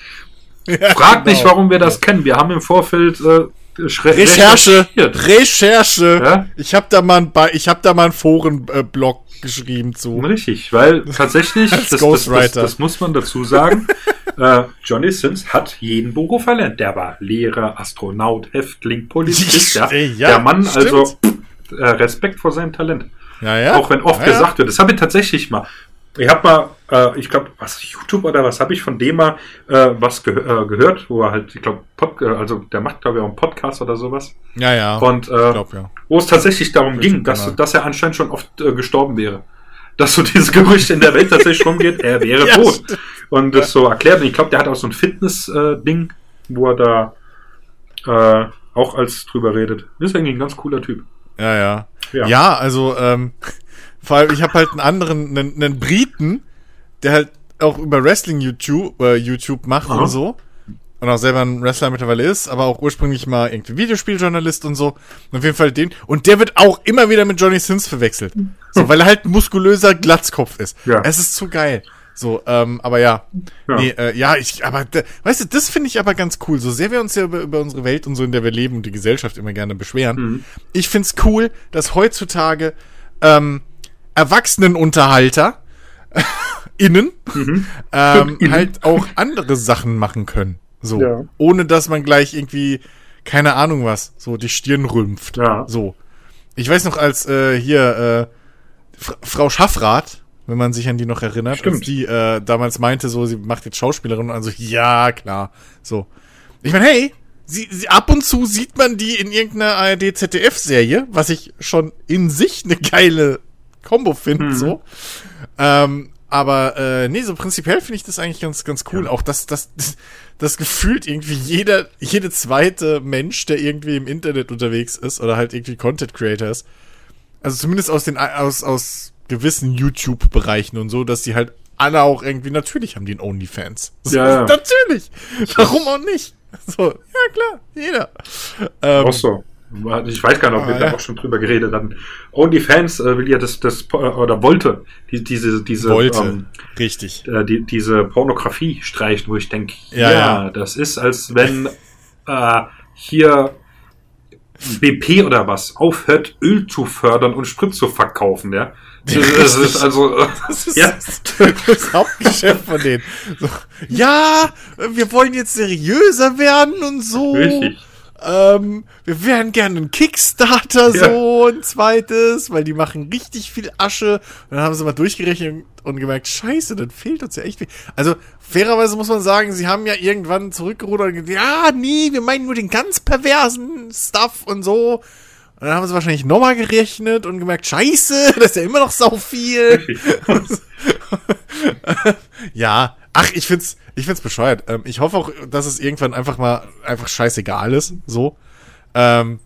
Ja, Frag genau. nicht, warum wir das kennen. Wir haben im Vorfeld äh, Recherche, Recherche. Ja? Ich habe da mal ein, ich habe da mal einen Forenblog äh, geschrieben zu. Richtig, weil tatsächlich, das, das, das, das, muss man dazu sagen. äh, Johnny Sims hat jeden Beruf erlernt. Der war Lehrer, Astronaut, Häftling, Polizist. ja. ja der Mann, stimmt. also äh, Respekt vor seinem Talent. Ja, ja. Auch wenn oft gesagt wird, das habe ich tatsächlich mal. Ich habe mal, äh, ich glaube, was YouTube oder was habe ich von dem mal äh, was ge äh, gehört, wo er halt, ich glaube, äh, also der macht glaube ich auch einen Podcast oder sowas. Ja, ja. Und äh, glaub, ja. wo es tatsächlich darum ging, dass, dass er anscheinend schon oft äh, gestorben wäre. Dass so dieses Gerücht in der Welt tatsächlich rumgeht, er wäre ja, tot. Stimmt. Und das so erklärt. Und ich glaube, der hat auch so ein Fitness-Ding, wo er da auch als drüber redet. Ist eigentlich ein ganz cooler Typ. Ja, ja. Ja, ja also ähm, vor allem, ich habe halt einen anderen, einen, einen Briten, der halt auch über Wrestling YouTube, äh, YouTube macht Aha. und so. Und auch selber ein Wrestler mittlerweile ist, aber auch ursprünglich mal irgendwie Videospieljournalist und so. Und auf jeden Fall den. Und der wird auch immer wieder mit Johnny Sins verwechselt. So, weil er halt ein muskulöser Glatzkopf ist. Ja. Es ist zu geil. So, ähm, aber ja. Ja, nee, äh, ja ich, aber, weißt du, das finde ich aber ganz cool. So sehr wir uns ja über, über unsere Welt und so, in der wir leben und die Gesellschaft immer gerne beschweren. Mhm. Ich find's cool, dass heutzutage ähm, Erwachsenenunterhalter innen, mhm. ähm, innen halt auch andere Sachen machen können. So. Ja. Ohne dass man gleich irgendwie, keine Ahnung was, so die Stirn rümpft. Ja. So. Ich weiß noch, als äh, hier äh, Frau Schaffrath, wenn man sich an die noch erinnert, Stimmt. die äh, damals meinte, so, sie macht jetzt Schauspielerin und also, ja, klar. So. Ich meine, hey, sie, sie, ab und zu sieht man die in irgendeiner ARD-ZDF-Serie, was ich schon in sich eine geile Combo finde, mhm. so. Ähm, aber äh, nee, so prinzipiell finde ich das eigentlich ganz, ganz cool. Ja. Auch dass das, das gefühlt irgendwie jeder, jede zweite Mensch, der irgendwie im Internet unterwegs ist oder halt irgendwie Content Creator ist, also zumindest aus den aus, aus gewissen YouTube-Bereichen und so, dass die halt alle auch irgendwie, natürlich haben die einen OnlyFans. Ja, ja. Natürlich. Warum auch nicht? So, ja klar, jeder. Ähm, auch so. Ich weiß gar nicht, ob wir ah, da auch schon drüber geredet hatten. OnlyFans äh, will ja das, das äh, oder wollte die, diese, diese, wollte, ähm, richtig. Äh, die, diese Pornografie streichen, wo ich denke, ja, ja, ja, das ist, als wenn äh, hier BP oder was aufhört, Öl zu fördern und Sprit zu verkaufen, ja. Das ist also das ist ja. das Hauptgeschäft von denen. So, ja, wir wollen jetzt seriöser werden und so. Richtig. Ähm, wir wären gerne ein Kickstarter ja. so ein zweites, weil die machen richtig viel Asche. Und dann haben sie mal durchgerechnet und gemerkt, scheiße, dann fehlt uns ja echt viel. Also fairerweise muss man sagen, sie haben ja irgendwann zurückgerudert und gesagt, ja, nee, wir meinen nur den ganz perversen Stuff und so. Und dann haben sie wahrscheinlich nochmal gerechnet und gemerkt, scheiße, das ist ja immer noch sau viel. ja, ach, ich find's, ich find's bescheuert. Ähm, ich hoffe auch, dass es irgendwann einfach mal einfach scheißegal ist, so. Ähm,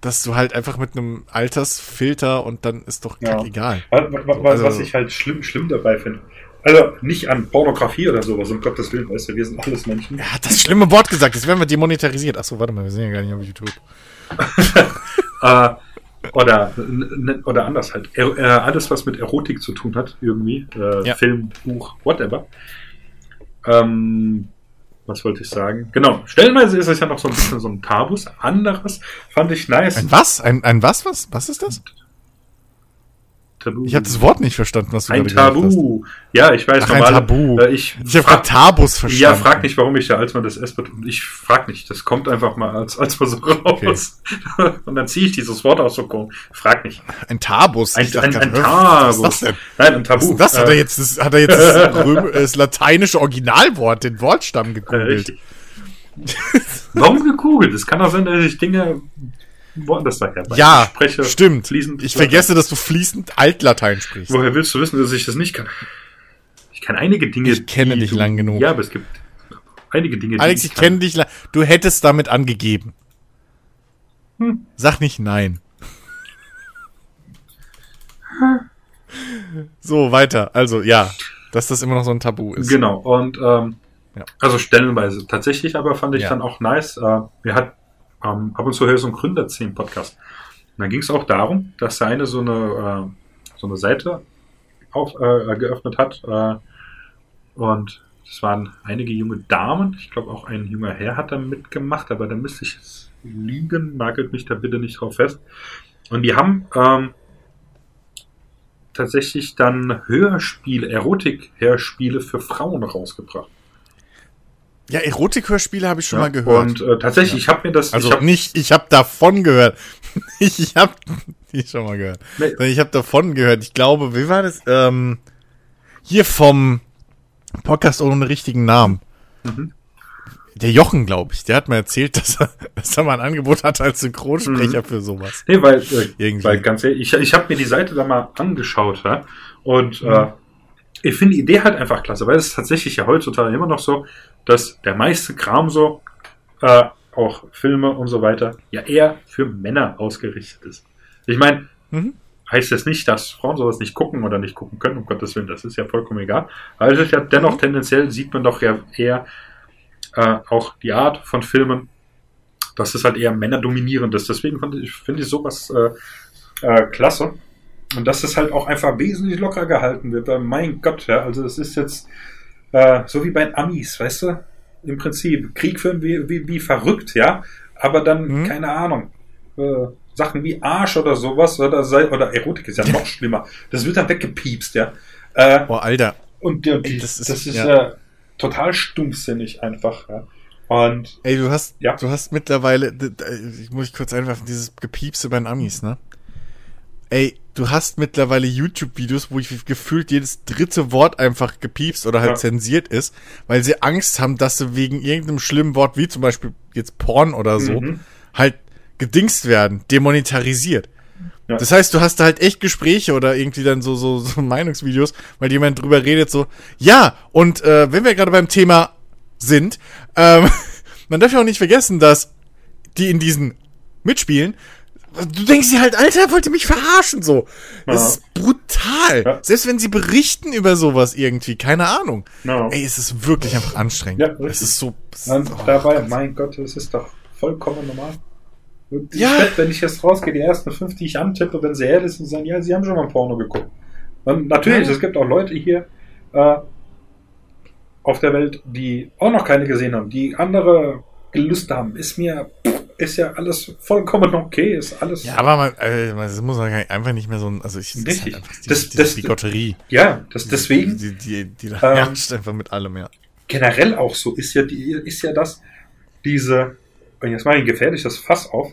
dass du halt einfach mit einem Altersfilter und dann ist doch ja. egal. Was, also, was ich halt schlimm, schlimm dabei finde. Also nicht an Pornografie oder sowas, um Gottes Willen, weißt du, wir sind alles Menschen. Er hat das schlimme Wort gesagt, jetzt werden wir demonetarisiert. Achso, warte mal, wir sind ja gar nicht auf YouTube. äh, oder, oder anders halt. Er, äh, alles, was mit Erotik zu tun hat, irgendwie. Äh, ja. Film, Buch, whatever. Ähm, was wollte ich sagen? Genau, stellenweise ist es ja noch so ein bisschen so ein Tabus. Anderes fand ich nice. Ein was? Ein, ein was? Was? Was ist das? Tabu. Ich habe das Wort nicht verstanden, was du Ein Tabu. Ja, ich weiß Ach, normal. Ein Tabu. Äh, ich ich habe gerade Tabus verstanden. Ja, frag nicht, warum ich ja als man das S betont. Ich frag nicht. Das kommt einfach mal als als mal so raus. Okay. Und dann ziehe ich dieses Wort aus so Frag nicht. Ein Tabus. Ein, ein, ein, Tabus. Was ist das denn? Nein, ein Tabu. Was das? Hat er äh. jetzt das, hat er jetzt das, Röm, das lateinische Originalwort, den Wortstamm gegoogelt? Äh, warum gegoogelt? Es kann auch sein, dass ich Dinge woanders daher. Ja, ich spreche stimmt. Fließend ich vergesse, dass du fließend Altlatein sprichst. Woher willst du wissen, dass ich das nicht kann? Ich kann einige Dinge. Ich kenne dich lang genug. Ja, aber es gibt einige Dinge. Alex, ich, ich kenne dich lang. Du hättest damit angegeben. Hm. Sag nicht nein. so, weiter. Also, ja, dass das immer noch so ein Tabu ist. Genau, und ähm, ja. also stellenweise tatsächlich, aber fand ich ja. dann auch nice. Äh, mir hat ähm, ab und zu höre ich so einen Gründerszenen-Podcast. Und da ging es auch darum, dass der eine so eine, äh, so eine Seite auf, äh, geöffnet hat. Äh, und es waren einige junge Damen. Ich glaube, auch ein junger Herr hat da mitgemacht, aber da müsste ich jetzt liegen. Nagelt mich da bitte nicht drauf fest. Und die haben ähm, tatsächlich dann Hörspiele, Erotik-Hörspiele für Frauen rausgebracht. Ja, Erotik-Hörspiele habe ich schon ja, mal gehört. Und äh, tatsächlich, ich habe mir das. Also ich hab, nicht, ich habe davon gehört. ich habe nicht schon mal gehört. Nee. Ich habe davon gehört. Ich glaube, wie war das? Ähm, hier vom Podcast ohne richtigen Namen. Mhm. Der Jochen, glaube ich, der hat mir erzählt, dass er, dass er mal ein Angebot hatte als Synchronsprecher mhm. für sowas. Nee, weil, äh, Irgendwie. weil ganz ehrlich, ich, ich habe mir die Seite da mal angeschaut, ja, und mhm. äh, ich finde die Idee halt einfach klasse, weil es ist tatsächlich ja heutzutage immer noch so, dass der meiste Kram so, äh, auch Filme und so weiter, ja eher für Männer ausgerichtet ist. Ich meine, mhm. heißt das nicht, dass Frauen sowas nicht gucken oder nicht gucken können, um Gottes Willen, das ist ja vollkommen egal. Aber es ist ja dennoch mhm. tendenziell, sieht man doch ja eher äh, auch die Art von Filmen, dass es halt eher männerdominierend ist. Deswegen finde ich, find ich sowas äh, äh, klasse. Und dass es halt auch einfach wesentlich locker gehalten wird. Mein Gott, ja, also es ist jetzt äh, so wie bei den Amis, weißt du? Im Prinzip. Krieg führen wie, wie, wie verrückt, ja. Aber dann, mhm. keine Ahnung, äh, Sachen wie Arsch oder sowas oder, oder Erotik ist ja noch schlimmer. Das wird dann weggepiepst, ja. Äh, Boah, Alter. Und ja, die, das ist, das ist ja. äh, total stumpfsinnig einfach, ja. Und Ey, du hast, ja. du hast mittlerweile, ich muss ich kurz einwerfen, dieses Gepiepse bei den Amis, ne? Ey, du hast mittlerweile YouTube-Videos, wo ich gefühlt jedes dritte Wort einfach gepiepst oder halt ja. zensiert ist, weil sie Angst haben, dass sie wegen irgendeinem schlimmen Wort, wie zum Beispiel jetzt Porn oder so, mhm. halt gedingst werden, demonetarisiert. Ja. Das heißt, du hast da halt echt Gespräche oder irgendwie dann so, so, so Meinungsvideos, weil jemand drüber redet, so, ja, und äh, wenn wir gerade beim Thema sind, ähm, man darf ja auch nicht vergessen, dass die in diesen mitspielen, du denkst dir halt, Alter, wollt ihr mich verarschen so. Das ja. ist brutal. Ja. Selbst wenn sie berichten über sowas irgendwie, keine Ahnung. No. Ey, es ist wirklich einfach anstrengend. Ja, es ist so. Und oh, dabei, mein Gott, es ist doch vollkommen normal. Und ja. ich wenn ich jetzt rausgehe, die ersten fünf, die ich antippe, wenn sie ehrlich sind, sagen, ja, sie haben schon mal Porno geguckt. Und natürlich, ja. es gibt auch Leute hier äh, auf der Welt, die auch noch keine gesehen haben, die andere Gelüste haben. Ist mir, ist ja alles vollkommen okay, ist alles. Ja, aber man, äh, das muss man einfach nicht mehr so ein, also ich, das Richtig. Halt die, das, das, Gotterie. Ja, das deswegen. Die, die, die, die da ähm, herrscht einfach mit allem, ja. Generell auch so ist ja, die, ist ja das, diese, und jetzt mache ich ein gefährliches Fass auf.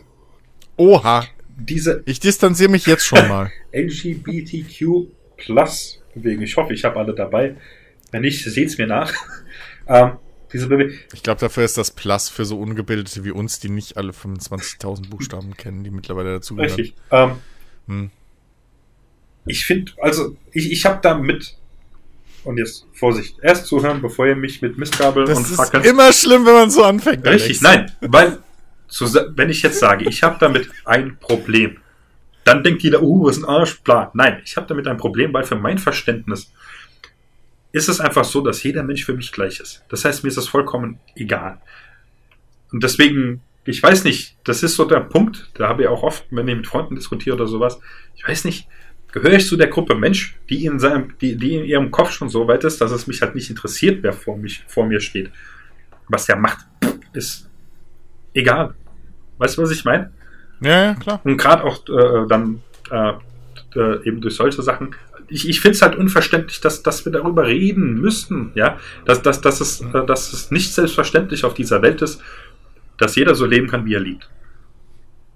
Oha. Diese. Ich distanziere mich jetzt schon mal. LGBTQ Plus Bewegung. Ich hoffe, ich habe alle dabei. Wenn nicht, seht's mir nach. ähm, diese ich glaube, dafür ist das Plus für so Ungebildete wie uns, die nicht alle 25.000 Buchstaben kennen, die mittlerweile dazugehören. Richtig. Ähm, hm. Ich finde, also, ich, ich habe da mit. Und jetzt Vorsicht, erst zuhören, bevor ihr mich mit Mistgabel das und Fackeln. ist immer schlimm, wenn man so anfängt. Richtig, Alex. nein, weil, so, wenn ich jetzt sage, ich habe damit ein Problem, dann denkt jeder, uh, was ist ein Arschplan. Nein, ich habe damit ein Problem, weil für mein Verständnis ist es einfach so, dass jeder Mensch für mich gleich ist. Das heißt, mir ist das vollkommen egal. Und deswegen, ich weiß nicht, das ist so der Punkt, da habe ich auch oft, wenn ich mit Freunden diskutiere oder sowas, ich weiß nicht, gehöre ich zu der Gruppe Mensch, die in seinem, die, die in ihrem Kopf schon so weit ist, dass es mich halt nicht interessiert, wer vor, mich, vor mir steht. Was der macht, ist egal. Weißt du, was ich meine? Ja, ja, klar. Und gerade auch äh, dann äh, äh, eben durch solche Sachen. Ich, ich finde es halt unverständlich, dass, dass wir darüber reden müssen, ja. Dass, dass, dass, es, dass es nicht selbstverständlich auf dieser Welt ist, dass jeder so leben kann, wie er liebt.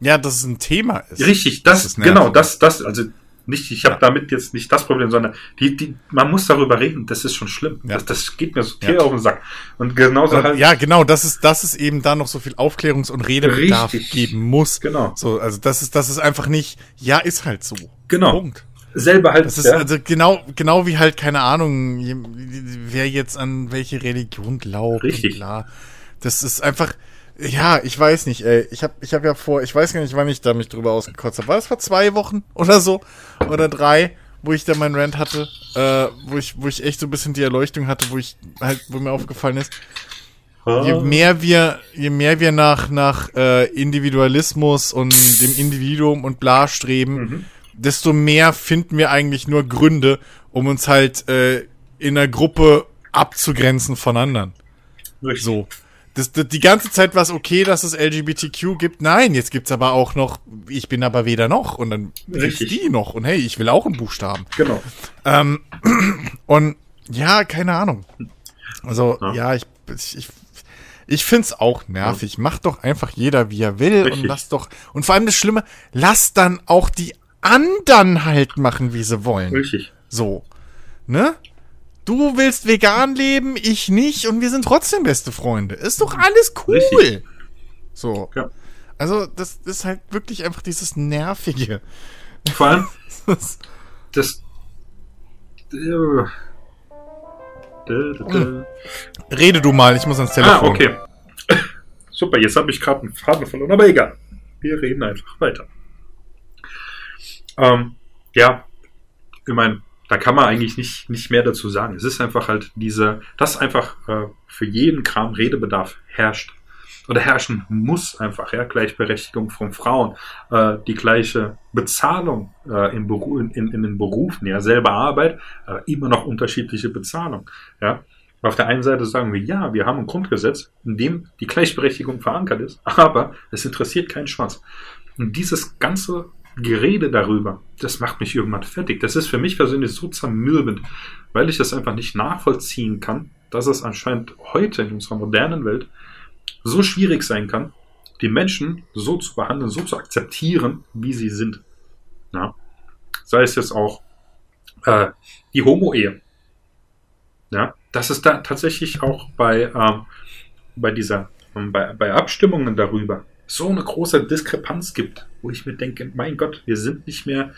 Ja, dass es ein Thema ist. Richtig, das, das genau, das, das, also nicht, ich habe ja. damit jetzt nicht das Problem, sondern die, die, man muss darüber reden. Das ist schon schlimm. Ja. Das, das geht mir so ja. auf den Sack. Und genauso äh, halt. Ja, genau. Das ist, das ist eben da noch so viel Aufklärungs- und Redebedarf Richtig. geben muss. Genau. So, also das ist, das ist einfach nicht. Ja, ist halt so. Genau. Punkt. Selber halt. Das ist ja. also genau, genau wie halt keine Ahnung, wer jetzt an welche Religion glaubt. Richtig. Klar. Das ist einfach ja, ich weiß nicht, ey. Ich habe ich hab ja vor, ich weiß gar nicht, wann ich da mich drüber ausgekotzt habe. War das vor zwei Wochen oder so? Oder drei, wo ich da meinen Rant hatte, äh, wo ich, wo ich echt so ein bisschen die Erleuchtung hatte, wo ich halt, wo mir aufgefallen ist, je mehr wir, je mehr wir nach, nach äh, Individualismus und dem Individuum und bla streben, mhm. Desto mehr finden wir eigentlich nur Gründe, um uns halt äh, in einer Gruppe abzugrenzen von anderen. Richtig. So. Das, das, die ganze Zeit war es okay, dass es LGBTQ gibt. Nein, jetzt gibt's aber auch noch, ich bin aber weder noch und dann Richtig. die noch und hey, ich will auch einen Buchstaben. Genau. Ähm, und ja, keine Ahnung. Also, ja, ja ich, ich, ich find's auch nervig. Ja. Macht doch einfach jeder, wie er will Richtig. und lass doch, und vor allem das Schlimme, lass dann auch die anderen halt machen, wie sie wollen. Richtig. So. Ne? Du willst vegan leben, ich nicht und wir sind trotzdem beste Freunde. Ist doch alles cool. Richtig. So. Ja. Also, das ist halt wirklich einfach dieses Nervige. Vor allem, das. Äh, Rede du mal, ich muss ans Telefon. Ah, okay. Super, jetzt habe ich gerade einen Faden verloren, aber egal. Wir reden einfach weiter. Ähm, ja, ich meine, da kann man eigentlich nicht, nicht mehr dazu sagen. Es ist einfach halt diese, dass einfach äh, für jeden Kram Redebedarf herrscht. Oder herrschen muss einfach, ja, Gleichberechtigung von Frauen, äh, die gleiche Bezahlung äh, in, in, in, den Berufen, ja, selber Arbeit, äh, immer noch unterschiedliche Bezahlung, ja. Auf der einen Seite sagen wir, ja, wir haben ein Grundgesetz, in dem die Gleichberechtigung verankert ist, aber es interessiert keinen Schwanz. Und dieses ganze Gerede darüber, das macht mich irgendwann fertig. Das ist für mich persönlich so zermürbend, weil ich das einfach nicht nachvollziehen kann, dass es anscheinend heute in unserer modernen Welt so schwierig sein kann, die Menschen so zu behandeln, so zu akzeptieren, wie sie sind. Ja? Sei es jetzt auch äh, die Homo-Ehe. Ja, dass es da tatsächlich auch bei, ähm, bei dieser, ähm, bei, bei Abstimmungen darüber so eine große Diskrepanz gibt, wo ich mir denke, mein Gott, wir sind nicht mehr,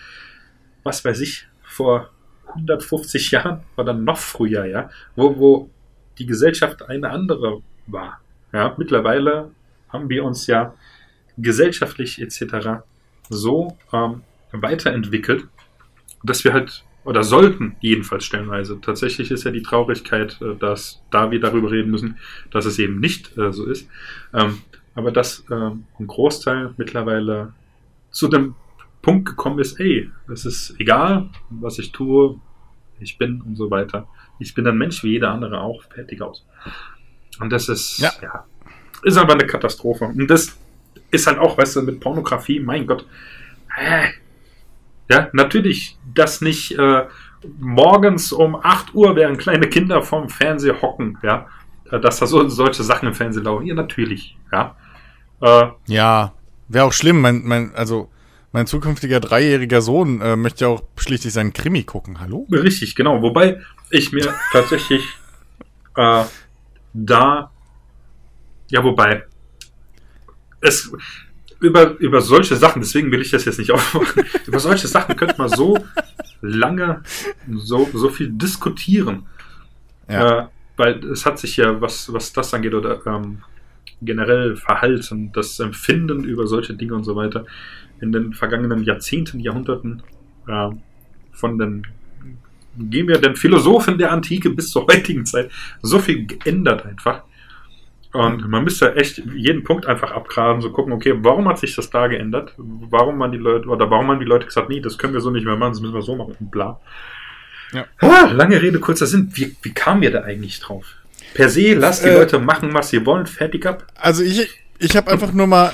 was weiß ich, vor 150 Jahren oder noch früher, ja, wo, wo die Gesellschaft eine andere war. Ja, mittlerweile haben wir uns ja gesellschaftlich etc. so ähm, weiterentwickelt, dass wir halt, oder sollten jedenfalls stellenweise, tatsächlich ist ja die Traurigkeit, äh, dass da wir darüber reden müssen, dass es eben nicht äh, so ist, ähm, aber dass äh, ein Großteil mittlerweile zu dem Punkt gekommen ist, ey, es ist egal, was ich tue, ich bin und so weiter. Ich bin ein Mensch wie jeder andere auch, fertig aus. Und das ist, ja, ja ist aber eine Katastrophe. Und das ist halt auch, weißt du, mit Pornografie, mein Gott. Äh, ja, natürlich, dass nicht äh, morgens um 8 Uhr, während kleine Kinder vorm Fernseher hocken, ja, dass da so, solche Sachen im Fernsehen laufen. Ja, natürlich, ja. Äh, ja, wäre auch schlimm, mein, mein, also mein zukünftiger dreijähriger Sohn äh, möchte ja auch schließlich seinen Krimi gucken. Hallo? Richtig, genau. Wobei ich mir tatsächlich äh, da, ja, wobei es über, über solche Sachen, deswegen will ich das jetzt nicht aufmachen, über solche Sachen könnte man so lange, so, so viel diskutieren. Ja. Äh, weil es hat sich ja, was, was das angeht, oder ähm, generell Verhalten, das Empfinden über solche Dinge und so weiter, in den vergangenen Jahrzehnten, Jahrhunderten äh, von den, gehen wir den Philosophen der Antike bis zur heutigen Zeit, so viel geändert einfach. Und man müsste echt jeden Punkt einfach abgraben, so gucken, okay, warum hat sich das da geändert? Warum waren die Leute, oder warum haben die Leute gesagt, nee, das können wir so nicht mehr machen, das müssen wir so machen bla. Ja. Ah, lange Rede, kurzer Sinn. Wie, wie kamen wir da eigentlich drauf? Per se, lasst die äh, Leute machen, was sie wollen, fertig ab. Also ich, ich habe einfach nur mal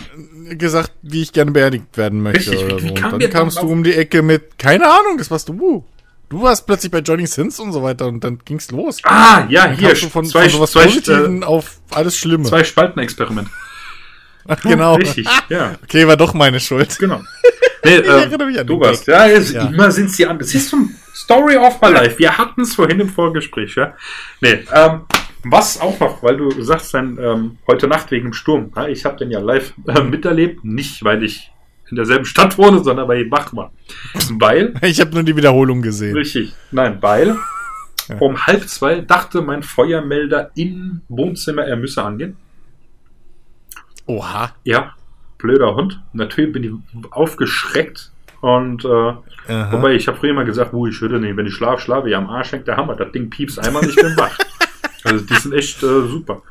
gesagt, wie ich gerne beerdigt werden möchte. Richtig, oder so. Kam und dann kamst du um die Ecke mit, keine Ahnung, das warst du. Du warst plötzlich bei Johnny Sins und so weiter und dann ging's los. Ah, ja, dann hier. Von, zwei, von sowas zwei, Positiven äh, auf alles Schlimme. Zwei Spalten-Experiment. Ach, genau. Richtig, ja. Okay, war doch meine Schuld. Genau. Nee, ich äh, erinnere mich an du warst. Ja, jetzt, ja, immer sind sie an. Das ist so Story of my life. Wir hatten es vorhin im Vorgespräch, ja. Nee, ähm, was auch noch, weil du sagst dann ähm, heute Nacht wegen dem Sturm. Ja, ich habe den ja live äh, miterlebt, nicht weil ich in derselben Stadt wohne, sondern weil ich wach war. Weil. Ich habe nur die Wiederholung gesehen. Richtig. Nein, weil ja. um halb zwei dachte mein Feuermelder im Wohnzimmer, er müsse angehen. Oha. Ja, blöder Hund. Natürlich bin ich aufgeschreckt. Und äh, wobei ich habe früher immer gesagt, wo ich schütte nicht, wenn ich schlafe, schlafe ich am Arsch hängt der Hammer. Das Ding piepst einmal, ich bin wach. Also die sind echt äh, super.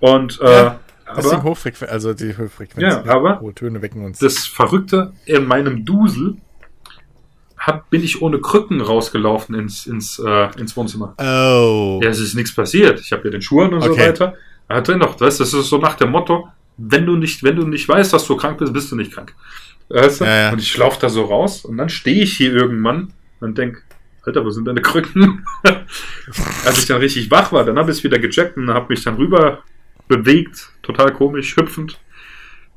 Und äh, ja, das aber, Hochfrequenz, also die Hochfrequenz. Ja, aber hohe Töne wecken uns. Das Verrückte in meinem Dusel hab, bin ich ohne Krücken rausgelaufen ins, ins, äh, ins Wohnzimmer. Oh. Ja, es ist nichts passiert. Ich habe ja den Schuhen und okay. so weiter. Er hat noch, weißt, das ist so nach dem Motto, wenn du nicht, wenn du nicht weißt, dass du krank bist, bist du nicht krank. Weißt du? ja, ja. Und ich laufe da so raus und dann stehe ich hier irgendwann und denk, Alter, wo sind deine Krücken? Als ich dann richtig wach war, dann habe ich es wieder gecheckt und habe mich dann rüber bewegt, total komisch, hüpfend.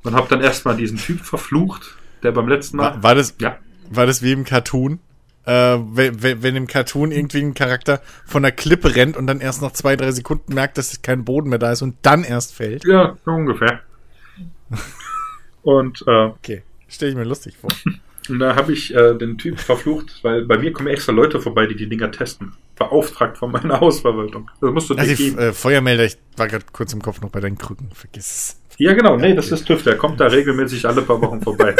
Und habe dann erstmal diesen Typ verflucht, der beim letzten Mal. War, war das, ja. war das wie im Cartoon? Äh, wenn, wenn im Cartoon irgendwie ein Charakter von der Klippe rennt und dann erst nach zwei, drei Sekunden merkt, dass kein Boden mehr da ist und dann erst fällt. Ja, ungefähr. und äh, okay, stelle ich mir lustig vor. Und da habe ich äh, den Typ verflucht, weil bei mir kommen extra Leute vorbei, die die Dinger testen. Beauftragt von meiner Hausverwaltung. Das musst du also die, äh, Feuermelder, ich war gerade kurz im Kopf noch bei deinen Krücken. Vergiss es. Ja, genau. Nee, das ist TÜV. Der kommt da regelmäßig alle paar Wochen vorbei.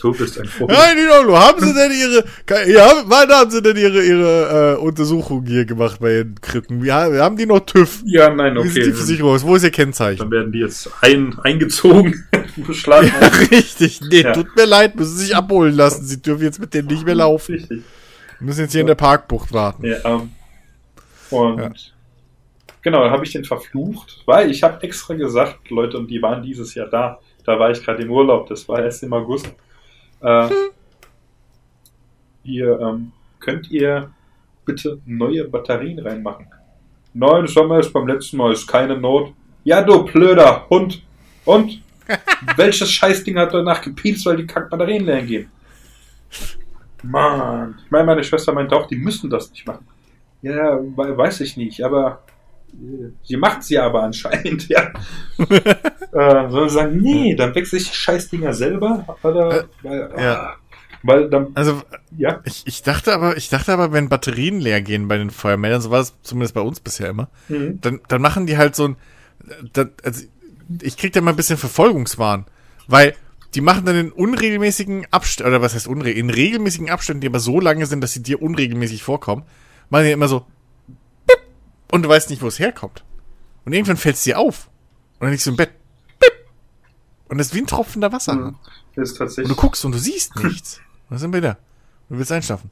Du bist ein Vogel. Nein, Nino, haben Sie denn Ihre, ja, wann haben Sie denn Ihre, Ihre äh, Untersuchung hier gemacht bei den Krücken? Wir, haben die noch TÜV? Ja, nein, okay. Wie sieht die Versicherung? Wo ist Ihr Kennzeichen? Dann werden die jetzt ein, eingezogen, beschlagen. Ja, richtig. Nee, ja. tut mir leid, müssen Sie sich abholen lassen. Sie dürfen jetzt mit denen nicht mehr laufen. Richtig. Wir müssen jetzt hier ja. in der Parkbucht warten. Ja, ähm, und ja. genau, da habe ich den verflucht, weil ich habe extra gesagt, Leute, und die waren dieses Jahr da. Da war ich gerade im Urlaub, das war erst im August. Äh, hm. Ihr ähm, könnt ihr bitte neue Batterien reinmachen. Nein, das haben wir erst beim letzten Mal, ist keine Not. Ja, du blöder Hund. Und? Welches Scheißding hat danach gepiepst, weil die Kackbatterien leer gehen? Mann. Ich meine, meine Schwester meinte auch, die müssen das nicht machen. Ja, weiß ich nicht, aber sie macht sie aber anscheinend, ja. äh, sollen sagen, nee, dann wechsle ich die Scheißdinger selber, oder? Äh, weil, ja. Ah, weil dann, also, ja. Ich, ich dachte aber, ich dachte aber, wenn Batterien leer gehen bei den Feuermeldern, so war es zumindest bei uns bisher immer, mhm. dann, dann machen die halt so ein, dann, also, ich krieg da mal ein bisschen Verfolgungswahn, weil die machen dann in unregelmäßigen Abständen, oder was heißt unregelmäßig, in regelmäßigen Abständen, die aber so lange sind, dass sie dir unregelmäßig vorkommen, machen die immer so und du weißt nicht, wo es herkommt. Und irgendwann fällt es dir auf. Und dann liegst du im Bett. Und es ist wie ein tropfender Wasser. Mhm. Ist tatsächlich. Und du guckst und du siehst nichts. Und dann sind wir da. Du willst einschlafen.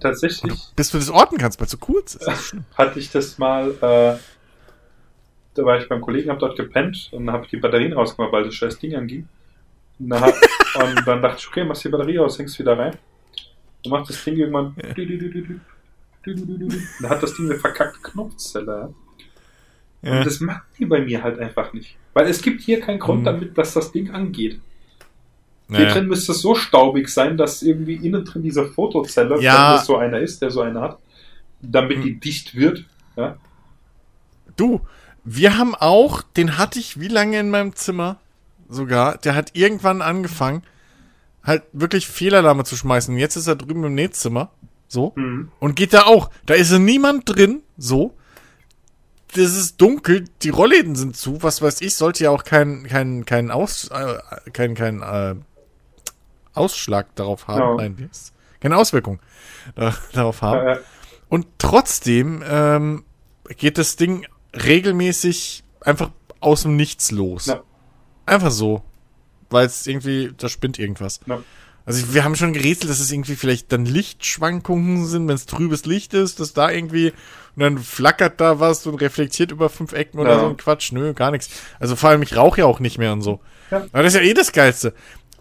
Tatsächlich. bis du das orten kannst, weil es zu kurz ist. Hatte ich das mal, äh, da war ich beim Kollegen, hab dort gepennt und habe die Batterien rausgemacht, weil das scheiß Ding anging. Und dann, hat, und dann dachte ich, okay, machst die Batterie aus, hängst wieder rein. Und macht das Ding irgendwann. Ja. Dann hat das Ding eine verkackte Knopfzelle. Ja. Und das macht die bei mir halt einfach nicht. Weil es gibt hier keinen Grund mhm. damit, dass das Ding angeht. Naja. Hier drin müsste es so staubig sein, dass irgendwie innen drin diese Fotozelle, ja. wenn das so einer ist, der so eine hat, damit mhm. die dicht wird. Ja? Du, wir haben auch, den hatte ich wie lange in meinem Zimmer sogar, der hat irgendwann angefangen, halt wirklich Fehlalarme zu schmeißen. Jetzt ist er drüben im Nähzimmer, so, mhm. und geht da auch. Da ist niemand drin, so. Das ist dunkel, die Rollläden sind zu, was weiß ich, sollte ja auch kein, kein, kein Aus, äh, kein, kein, äh, Ausschlag darauf haben. Ja. Nein, keine Auswirkung da, darauf haben. Ja, ja. Und trotzdem ähm, geht das Ding regelmäßig einfach aus dem Nichts los. Ja. Einfach so. Weil es irgendwie, da spinnt irgendwas. Also wir haben schon gerätselt, dass es irgendwie vielleicht dann Lichtschwankungen sind, wenn es trübes Licht ist, dass da irgendwie und dann flackert da was und reflektiert über fünf Ecken oder ja. so ein Quatsch. Nö, gar nichts. Also vor allem, ich rauche ja auch nicht mehr und so. Ja. Aber das ist ja eh das Geilste.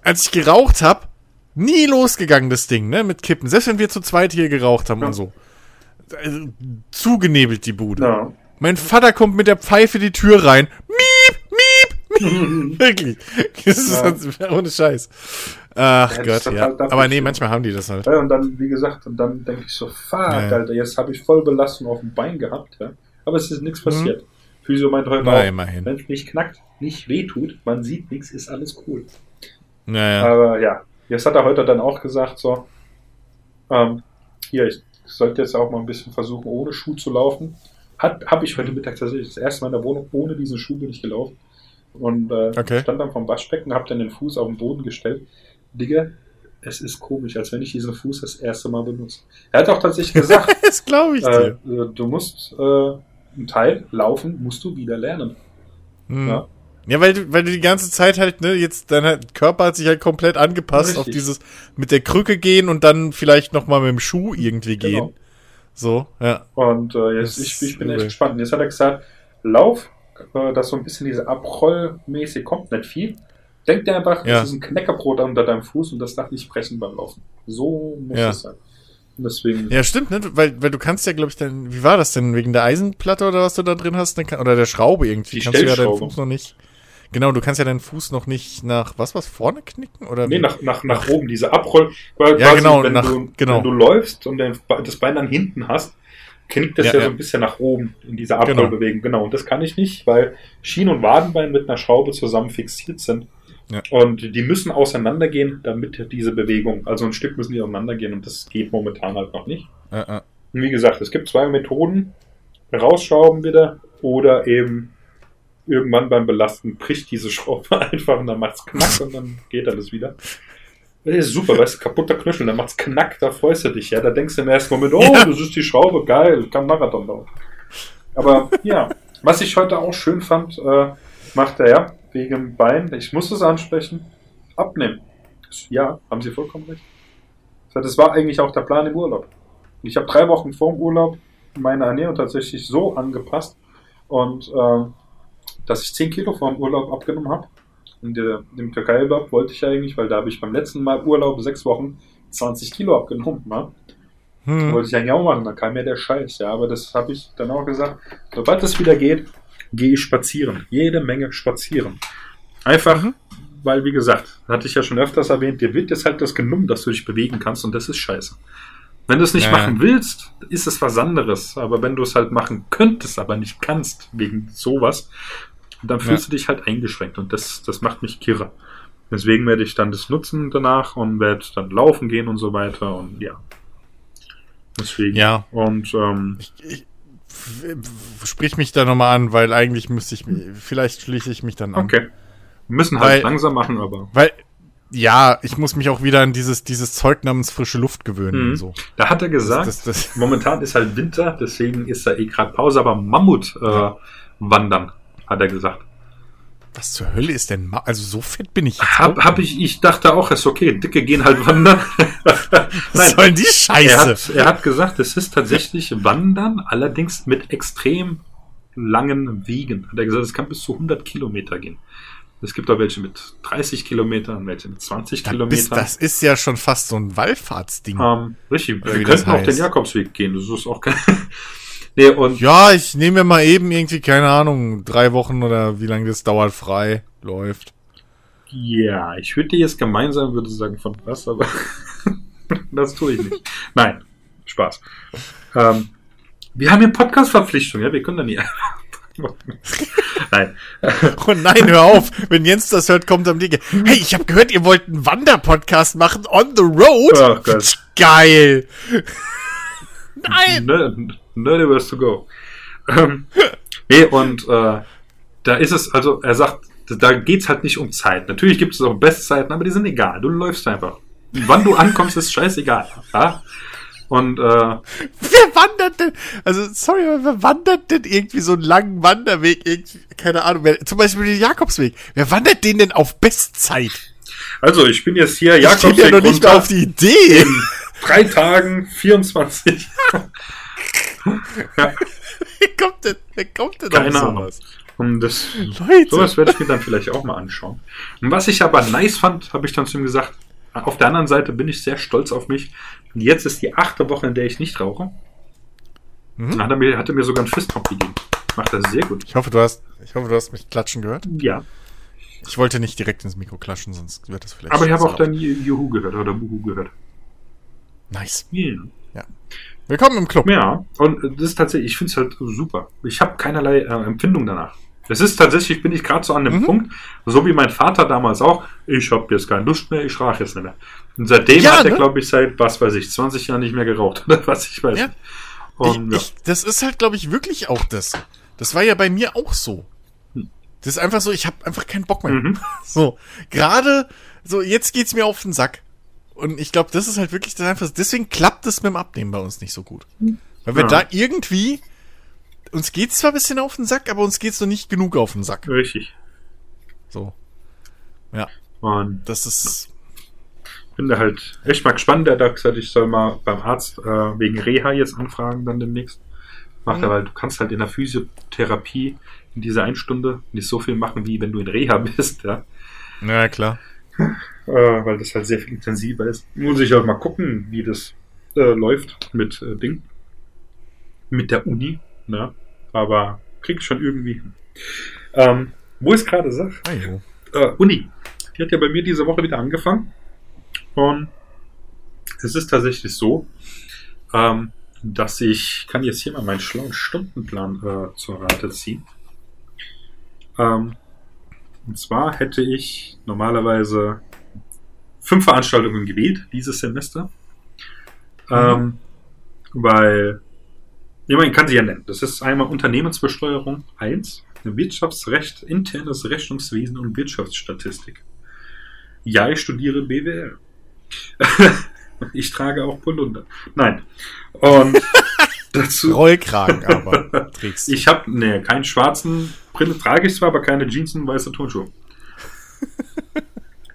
Als ich geraucht hab, nie losgegangen, das Ding, ne, mit Kippen. Selbst wenn wir zu zweit hier geraucht haben ja. und so. Also, zugenebelt die Bude. Mein Vater kommt mit der Pfeife die Tür rein. Miep. Wirklich. Das ist ja. Ohne Scheiß. Ach ja, Gott, ja. Halt Aber nee, manchmal haben die das halt. Ja, und dann, wie gesagt, und dann denke ich so, fuck. Alter, jetzt habe ich voll Belastung auf dem Bein gehabt, ja. Aber es ist nichts mhm. passiert. Hm. Physio meint heute Na, auch, wenn es nicht knackt, nicht wehtut, man sieht nichts, ist alles cool. Naja. Aber ja, jetzt hat er heute dann auch gesagt, so, ähm, hier, ich sollte jetzt auch mal ein bisschen versuchen, ohne Schuh zu laufen. Habe ich heute Mittag tatsächlich das erste Mal in der Wohnung ohne diesen Schuh bin ich gelaufen. Und äh, okay. stand dann vom Waschbecken, habe dann den Fuß auf den Boden gestellt. Digga, es ist komisch, als wenn ich diesen Fuß das erste Mal benutze. Er hat auch tatsächlich gesagt, das glaube ich äh, dir. du musst äh, einen Teil laufen, musst du wieder lernen. Hm. Ja. Ja, weil du, weil du die ganze Zeit halt, ne, jetzt dein halt, Körper hat sich halt komplett angepasst Richtig. auf dieses mit der Krücke gehen und dann vielleicht nochmal mit dem Schuh irgendwie gehen. Genau. So, ja. Und äh, jetzt, ich, ich bin echt gespannt. Jetzt hat er gesagt, lauf, äh, dass so ein bisschen diese Abrollmäßig kommt, nicht viel. Denk dir einfach, ja. das ist ein Knäckerbrot unter deinem Fuß und das darf nicht brechen beim Laufen. So muss ja. es sein. Deswegen. Ja, stimmt, ne? Weil, weil du kannst ja, glaube ich, dann, wie war das denn? Wegen der Eisenplatte oder was du da drin hast? Oder der Schraube irgendwie. Die kannst du ja deinen Fuß noch nicht. Genau, du kannst ja deinen Fuß noch nicht nach was was vorne knicken oder Nee, nach, nach, nach oben, diese Abroll, weil ja, quasi, genau, wenn, nach, du, genau. wenn du läufst und das Bein dann hinten hast, knickt das ja, ja, so ein bisschen nach oben in dieser. Abrollbewegung. Genau. genau. Und das kann ich nicht, weil Schien- und Wadenbein mit einer Schraube zusammen fixiert sind. Ja. Und die müssen auseinandergehen, damit diese Bewegung, also ein Stück müssen die auseinandergehen und das geht momentan halt noch nicht. Ja, ja. Und wie gesagt, es gibt zwei Methoden. Rausschrauben wieder oder eben irgendwann beim Belasten bricht diese Schraube einfach und dann macht's knack und dann geht alles wieder. Das ist super, weißt du, kaputter Knöchel, dann macht's knack, da freust du dich, ja. Da denkst du im ersten Moment, oh, ja. das ist die Schraube, geil, kann Marathon laufen. Aber ja, was ich heute auch schön fand, äh, macht er ja, wegen Bein, ich muss es ansprechen, abnehmen. Ja, haben Sie vollkommen recht. Das war eigentlich auch der Plan im Urlaub. Ich habe drei Wochen vor dem Urlaub meine Ernährung tatsächlich so angepasst und äh, dass ich 10 Kilo vor dem Urlaub abgenommen habe. In der, dem Türkei-Urlaub wollte ich eigentlich, weil da habe ich beim letzten Mal Urlaub sechs Wochen 20 Kilo abgenommen. Ja? Hm. Wollte ich eigentlich auch machen, dann kam mir der Scheiß. Ja, aber das habe ich dann auch gesagt. Sobald es wieder geht, gehe ich spazieren. Jede Menge spazieren. Einfach, mhm. weil, wie gesagt, hatte ich ja schon öfters erwähnt, dir wird jetzt halt das genommen, dass du dich bewegen kannst und das ist scheiße. Wenn du es nicht ja. machen willst, ist es was anderes. Aber wenn du es halt machen könntest, aber nicht kannst, wegen sowas, dann fühlst ja. du dich halt eingeschränkt und das, das macht mich kirre. Deswegen werde ich dann das nutzen danach und werde dann laufen gehen und so weiter und ja. Deswegen. Ja. Und ähm, ich, ich, sprich mich da nochmal an, weil eigentlich müsste ich, vielleicht schließe ich mich dann an. Okay. Wir müssen halt weil, langsam machen, aber. Weil ja, ich muss mich auch wieder an dieses, dieses Zeug namens frische Luft gewöhnen. Mhm. So. Da hat er gesagt, das, das, das momentan ist halt Winter, deswegen ist da eh gerade Pause, aber Mammut äh, wandern, hat er gesagt. Was zur Hölle ist denn? Ma also so fett bin ich jetzt. Hab, hab ich, ich dachte auch, ist okay, Dicke gehen halt wandern. Was soll die Scheiße? Er hat, er hat gesagt, es ist tatsächlich Wandern, allerdings mit extrem langen Wegen. Hat er gesagt, es kann bis zu 100 Kilometer gehen. Es gibt auch welche mit 30 Kilometern, welche mit 20 da Kilometern. Bist, das ist ja schon fast so ein Wallfahrtsding. Ähm, richtig, wir könnten auf den Jakobsweg gehen. Das ist auch kein. nee, und ja, ich nehme mir mal eben irgendwie, keine Ahnung, drei Wochen oder wie lange das dauert, frei läuft. Ja, ich würde dir jetzt gemeinsam würde sagen von was, aber das tue ich nicht. Nein, Spaß. Ähm, wir haben hier Podcast-Verpflichtung, ja, wir können da nie nein. Oh nein, hör auf. Wenn Jens das hört, kommt am Dicke. Hey, ich habe gehört, ihr wollt einen Wanderpodcast machen on the road. Oh Gott. Geil. nein. Nerdy was to go. Ähm, nee, und äh, da ist es, also er sagt, da geht's halt nicht um Zeit. Natürlich gibt es auch Bestzeiten, aber die sind egal. Du läufst einfach. Wann du ankommst, ist scheißegal. Ja? Und äh, wer wandert denn? Also sorry, aber wer wandert denn irgendwie so einen langen Wanderweg? Keine Ahnung. Wer, zum Beispiel den Jakobsweg. Wer wandert den denn auf Bestzeit? Also ich bin jetzt hier Jakobsweg. Ich ja noch nicht auf die Idee. In drei Tagen 24. Wie kommt denn, wer kommt denn Keine auf sowas? Und das, Leute. sowas werde ich mir dann vielleicht auch mal anschauen. Und was ich aber nice fand, habe ich dann zu ihm gesagt, auf der anderen Seite bin ich sehr stolz auf mich. Und jetzt ist die achte Woche, in der ich nicht rauche. Mhm. Dann hat er, mir, hat er mir sogar einen Fistpump gegeben. Macht das sehr gut. Ich hoffe, du hast, ich hoffe, du hast mich klatschen gehört. Ja. Ich wollte nicht direkt ins Mikro klatschen, sonst wird das vielleicht. Aber ich habe auch dein Juhu gehört oder Buhu gehört. Nice. Yeah. Willkommen im Club. Ja, und das ist tatsächlich, ich finde es halt super. Ich habe keinerlei äh, Empfindung danach. Es ist tatsächlich, bin ich gerade so an dem mhm. Punkt, so wie mein Vater damals auch, ich habe jetzt keine Lust mehr, ich rauche jetzt nicht mehr. Und seitdem ja, hat er, ne? glaube ich, seit, was weiß ich, 20 Jahren nicht mehr geraucht, oder was ich weiß. Ja. Und, ich, ja. ich, das ist halt, glaube ich, wirklich auch das. Das war ja bei mir auch so. Hm. Das ist einfach so, ich habe einfach keinen Bock mehr. Mhm. So, gerade, so, jetzt geht's mir auf den Sack. Und ich glaube, das ist halt wirklich das einfach, deswegen klappt es mit dem Abnehmen bei uns nicht so gut. Weil wir ja. da irgendwie, uns geht's zwar ein bisschen auf den Sack, aber uns geht's noch nicht genug auf den Sack. Richtig. So. Ja. Und das ist. Bin da halt echt mal gespannt. Der hat gesagt, ich soll mal beim Arzt äh, wegen Reha jetzt anfragen, dann demnächst. Macht mhm. er, weil du kannst halt in der Physiotherapie in dieser einen Stunde nicht so viel machen, wie wenn du in Reha bist, ja. Ja, klar. Äh, weil das halt sehr viel intensiver ist. Muss ich auch mal gucken, wie das äh, läuft mit äh, Ding. Mit der Uni, ne? aber krieg ich schon irgendwie hin. Ähm, wo ich es gerade sage, äh, Uni, die hat ja bei mir diese Woche wieder angefangen. Und es ist tatsächlich so, ähm, dass ich kann jetzt hier mal meinen schlauen Stundenplan äh, zur Rate ziehen. Ähm, und zwar hätte ich normalerweise fünf Veranstaltungen gewählt dieses Semester. Mhm. Ähm, weil ja, man kann sie ja nennen. Das ist einmal Unternehmensbesteuerung 1, Wirtschaftsrecht, internes Rechnungswesen und Wirtschaftsstatistik. Ja, ich studiere BWL. ich trage auch Polunder. Nein. Und dazu. Rollkragen aber trägst du. Ich habe, ne, keinen schwarzen Brille trage ich zwar, aber keine Jeans und weiße Turnschuhe.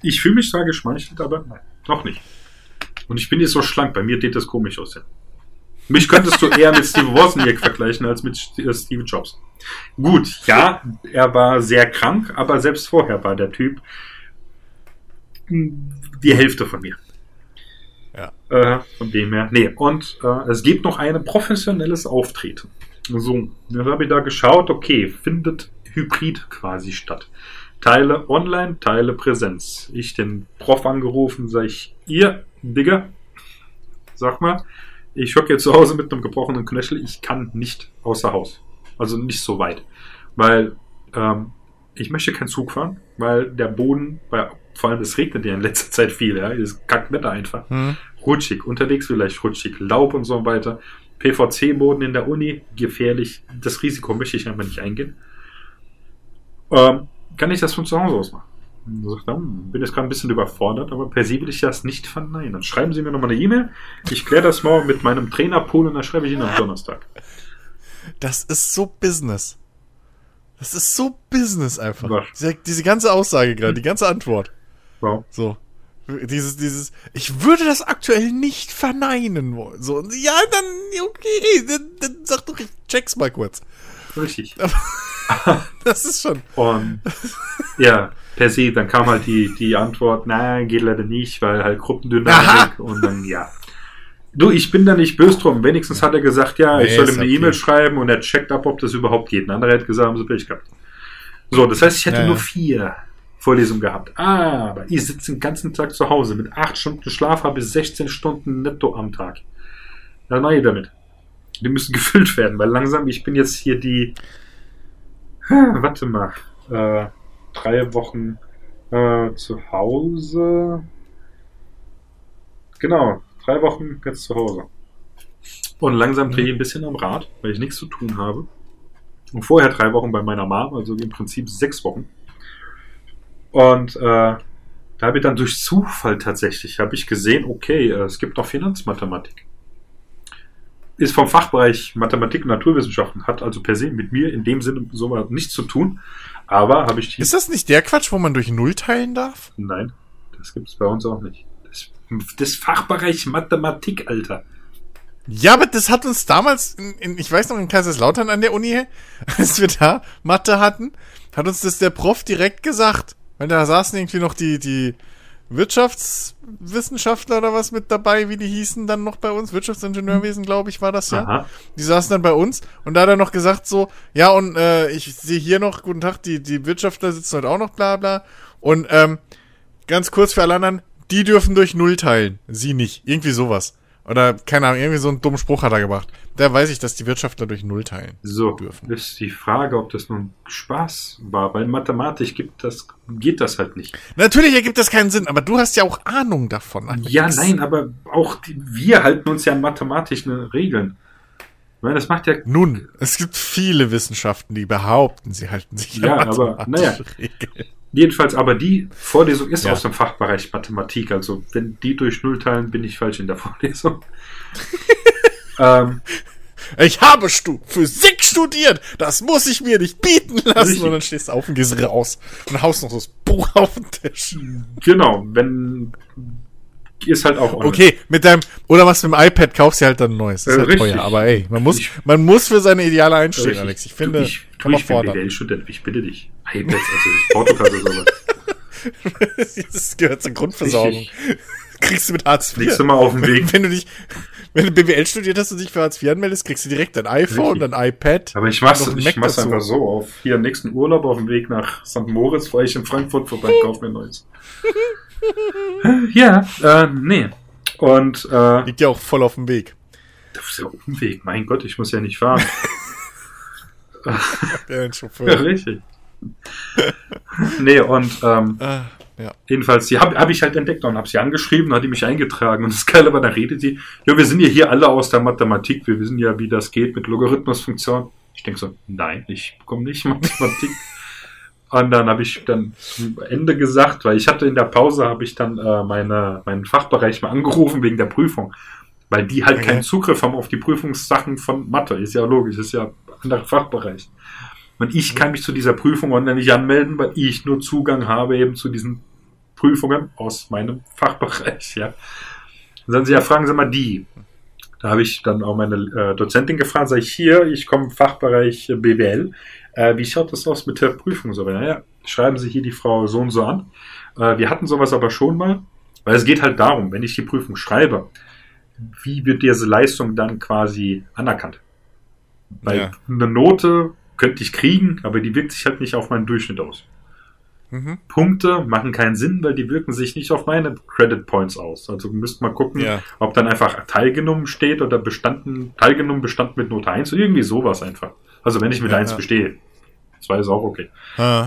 Ich fühle mich zwar geschmeichelt, aber nein, noch nicht. Und ich bin jetzt so schlank, bei mir sieht das komisch aus. Mich könntest du eher mit Steve Wozniak vergleichen als mit äh, Steve Jobs. Gut, ja, er war sehr krank, aber selbst vorher war der Typ die Hälfte von mir. Ja. Äh, von dem her. Nee, und äh, es gibt noch ein professionelles Auftreten. So, dann habe ich da geschaut, okay, findet Hybrid quasi statt. Teile online, Teile Präsenz. Ich den Prof angerufen, sag ich, ihr, Digga, sag mal, ich hocke jetzt zu Hause mit einem gebrochenen Knöchel, ich kann nicht außer Haus. Also nicht so weit. Weil ähm, ich möchte keinen Zug fahren, weil der Boden, weil, vor allem es regnet ja in letzter Zeit viel, ja, ist Kackwetter einfach. Mhm. Rutschig, unterwegs vielleicht rutschig, Laub und so weiter. PVC-Boden in der Uni, gefährlich. Das Risiko möchte ich einfach nicht eingehen. Ähm, kann ich das von zu Hause aus machen? bin jetzt gerade ein bisschen überfordert, aber per se will ich das nicht verneinen. Dann schreiben Sie mir nochmal eine E-Mail. Ich kläre das morgen mit meinem Trainerpool und dann schreibe ich Ihnen am Donnerstag. Das ist so Business. Das ist so Business einfach. Diese, diese, ganze Aussage gerade, die ganze Antwort. Wow. So. Dieses, dieses, ich würde das aktuell nicht verneinen wollen. So, ja, dann, okay, dann, dann sag doch, ich check's mal kurz. Richtig. das ist schon. Und ja, per se, dann kam halt die, die Antwort, nein, geht leider nicht, weil halt Gruppendynamik und dann, ja. Du, ich bin da nicht böse drum. Wenigstens hat er gesagt, ja, ich nee, soll ihm eine okay. E-Mail schreiben und er checkt ab, ob das überhaupt geht. Ein anderer hat gesagt, haben sie Pech gehabt. So, das heißt, ich hätte ja, nur vier Vorlesungen gehabt. Aber ich sitze den ganzen Tag zu Hause. Mit acht Stunden Schlaf habe ich 16 Stunden netto am Tag. Na, nein, damit. Die müssen gefüllt werden, weil langsam, ich bin jetzt hier die, warte mal, äh, drei Wochen äh, zu Hause. Genau, drei Wochen jetzt zu Hause. Und langsam drehe ich ein bisschen am Rad, weil ich nichts zu tun habe. Und vorher drei Wochen bei meiner Mom, also im Prinzip sechs Wochen. Und äh, da habe ich dann durch Zufall tatsächlich, habe ich gesehen, okay, äh, es gibt noch Finanzmathematik. Ist vom Fachbereich Mathematik und Naturwissenschaften, hat also per se mit mir in dem Sinne so nichts zu tun. Aber habe ich. Ist das nicht der Quatsch, wo man durch Null teilen darf? Nein, das gibt es bei uns auch nicht. Das, das Fachbereich Mathematik, Alter. Ja, aber das hat uns damals, in, in, ich weiß noch, in Kaiserslautern an der Uni, als wir da Mathe hatten, hat uns das der Prof direkt gesagt. Weil da saßen irgendwie noch die, die Wirtschaftswissenschaftler oder was mit dabei, wie die hießen dann noch bei uns. Wirtschaftsingenieurwesen, glaube ich, war das ja. Aha. Die saßen dann bei uns und da hat er noch gesagt so, ja, und äh, ich sehe hier noch, guten Tag, die, die Wirtschaftler sitzen heute auch noch, bla bla. Und ähm, ganz kurz für alle anderen, die dürfen durch Null teilen, sie nicht. Irgendwie sowas. Oder, keine Ahnung, irgendwie so einen dummen Spruch hat er gemacht. Da weiß ich, dass die Wirtschaftler durch Null teilen so, dürfen. ist die Frage, ob das nun Spaß war, weil mathematisch gibt das, geht das halt nicht. Natürlich ergibt das keinen Sinn, aber du hast ja auch Ahnung davon. Alex. Ja, nein, aber auch die, wir halten uns ja an mathematischen Regeln. Weil das macht ja. Nun, es gibt viele Wissenschaften, die behaupten, sie halten sich ja, an aber naja. Regeln. Jedenfalls, aber die Vorlesung ist ja. aus dem Fachbereich Mathematik. Also, wenn die durch Null teilen, bin ich falsch in der Vorlesung. ähm, ich habe Stu Physik studiert. Das muss ich mir nicht bieten lassen. Richtig. Und dann stehst du auf und gehst raus und haust noch das Buch auf den Tisch. Genau, wenn ist halt auch online. Okay, mit deinem oder was mit dem iPad kaufst du halt dann ein neues. Das ist halt teuer, aber ey, man muss ich, man muss für seine Ideale einstehen, richtig. Alex. Ich finde, du, ich, kann man fordern. BWL-Student, ich bitte dich. iPads, also Portugal oder sowas. das gehört zur Grundversorgung. Kriegst du mit Hartz IV. Nächstes Mal auf dem Weg. Wenn du dich, wenn du BWL studiert hast und dich für Hartz IV anmeldest, kriegst du direkt ein iPhone, Richtig. ein iPad. Aber ich mach's, ich mach's einfach so. Auf hier nächsten Urlaub auf dem Weg nach St. Moritz, fahre ich in Frankfurt vorbei, kauf mir neues. ja, äh, nee. Und, äh, Liegt ja auch voll auf dem Weg. Das ist ja Umweg. Mein Gott, ich muss ja nicht fahren. Ja, richtig. nee, und ähm, ah, ja. jedenfalls, die habe hab ich halt entdeckt und habe sie angeschrieben, hat die mich eingetragen. Und das Geile war, da redet sie, ja, wir sind ja hier alle aus der Mathematik, wir wissen ja, wie das geht mit Logarithmusfunktion. Ich denke so, nein, ich komme nicht Mathematik. Und dann habe ich dann zum Ende gesagt, weil ich hatte in der Pause, habe ich dann äh, meine, meinen Fachbereich mal angerufen wegen der Prüfung. Weil die halt okay. keinen Zugriff haben auf die Prüfungssachen von Mathe. Ist ja logisch, ist ja ein anderer Fachbereich. Und ich kann mich zu dieser Prüfung online nicht anmelden, weil ich nur Zugang habe eben zu diesen Prüfungen aus meinem Fachbereich, ja. Dann sagen sie, ja, fragen Sie mal die. Da habe ich dann auch meine äh, Dozentin gefragt, sage ich, hier, ich komme im Fachbereich BWL. Äh, wie schaut das aus mit der Prüfung? So, naja, schreiben Sie hier die Frau so und so an. Äh, wir hatten sowas aber schon mal, weil es geht halt darum, wenn ich die Prüfung schreibe, wie wird diese Leistung dann quasi anerkannt? Weil ja. eine Note könnte ich kriegen, aber die wirkt sich halt nicht auf meinen Durchschnitt aus. Mhm. Punkte machen keinen Sinn, weil die wirken sich nicht auf meine Credit Points aus. Also müsst mal gucken, ja. ob dann einfach teilgenommen steht oder bestanden, teilgenommen bestand mit Note 1 oder irgendwie sowas einfach. Also wenn ich mit ja, 1 ja. bestehe. Zwei ist auch okay. Ja,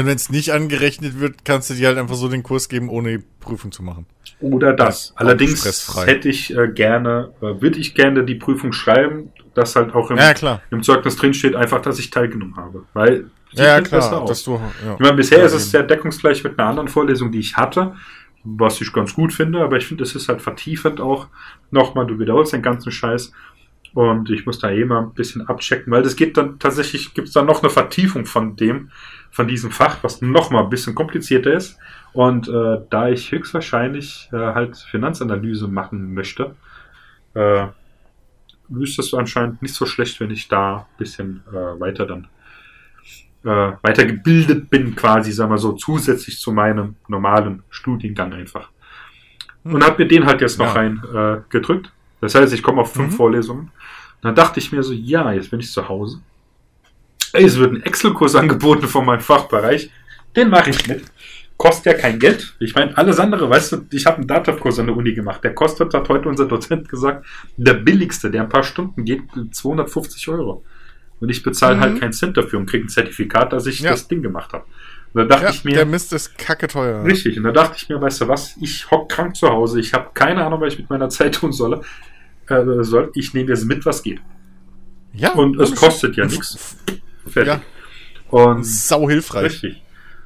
und wenn es nicht angerechnet wird, kannst du dir halt einfach so den Kurs geben, ohne die Prüfung zu machen. Oder das. Ja, Allerdings hätte ich äh, gerne, äh, würde ich gerne die Prüfung schreiben, dass halt auch im, ja, im Zeugnis drin steht, einfach, dass ich teilgenommen habe. Weil ja, klar, dass du, ja. Ich meine, bisher ja, ist es sehr deckungsgleich mit einer anderen Vorlesung, die ich hatte, was ich ganz gut finde, aber ich finde, es ist halt vertiefend auch nochmal, du wiederholst den ganzen Scheiß und ich muss da eh mal ein bisschen abchecken, weil das geht dann tatsächlich, gibt es dann noch eine Vertiefung von dem, von diesem Fach, was noch mal ein bisschen komplizierter ist. Und äh, da ich höchstwahrscheinlich äh, halt Finanzanalyse machen möchte, äh, ist es anscheinend nicht so schlecht, wenn ich da ein bisschen äh, weiter dann äh, weitergebildet bin, quasi, sagen wir so, zusätzlich zu meinem normalen Studiengang einfach. Und hm. habe mir den halt jetzt noch ja. rein äh, gedrückt. Das heißt, ich komme auf fünf mhm. Vorlesungen. Dann dachte ich mir so, ja, jetzt bin ich zu Hause. Ey, es wird ein Excel-Kurs angeboten von meinem Fachbereich. Den mache ich mit. Kostet ja kein Geld. Ich meine, alles andere, weißt du, ich habe einen Dativ-Kurs an der Uni gemacht. Der kostet, hat heute unser Dozent gesagt, der billigste, der ein paar Stunden geht, 250 Euro. Und ich bezahle halt mhm. halt keinen Cent dafür und kriege ein Zertifikat, dass ich ja. das Ding gemacht habe. Und da dachte ja, ich mir. Der Mist ist kacke teuer. Richtig. Und da dachte ich mir, weißt du was, ich hock krank zu Hause, ich habe keine Ahnung, was ich mit meiner Zeit tun solle äh, soll. Ich nehme jetzt mit, was geht. Ja. Und es kostet ja nichts. Fertig. Ja. Und sau hilfreich. Richtig.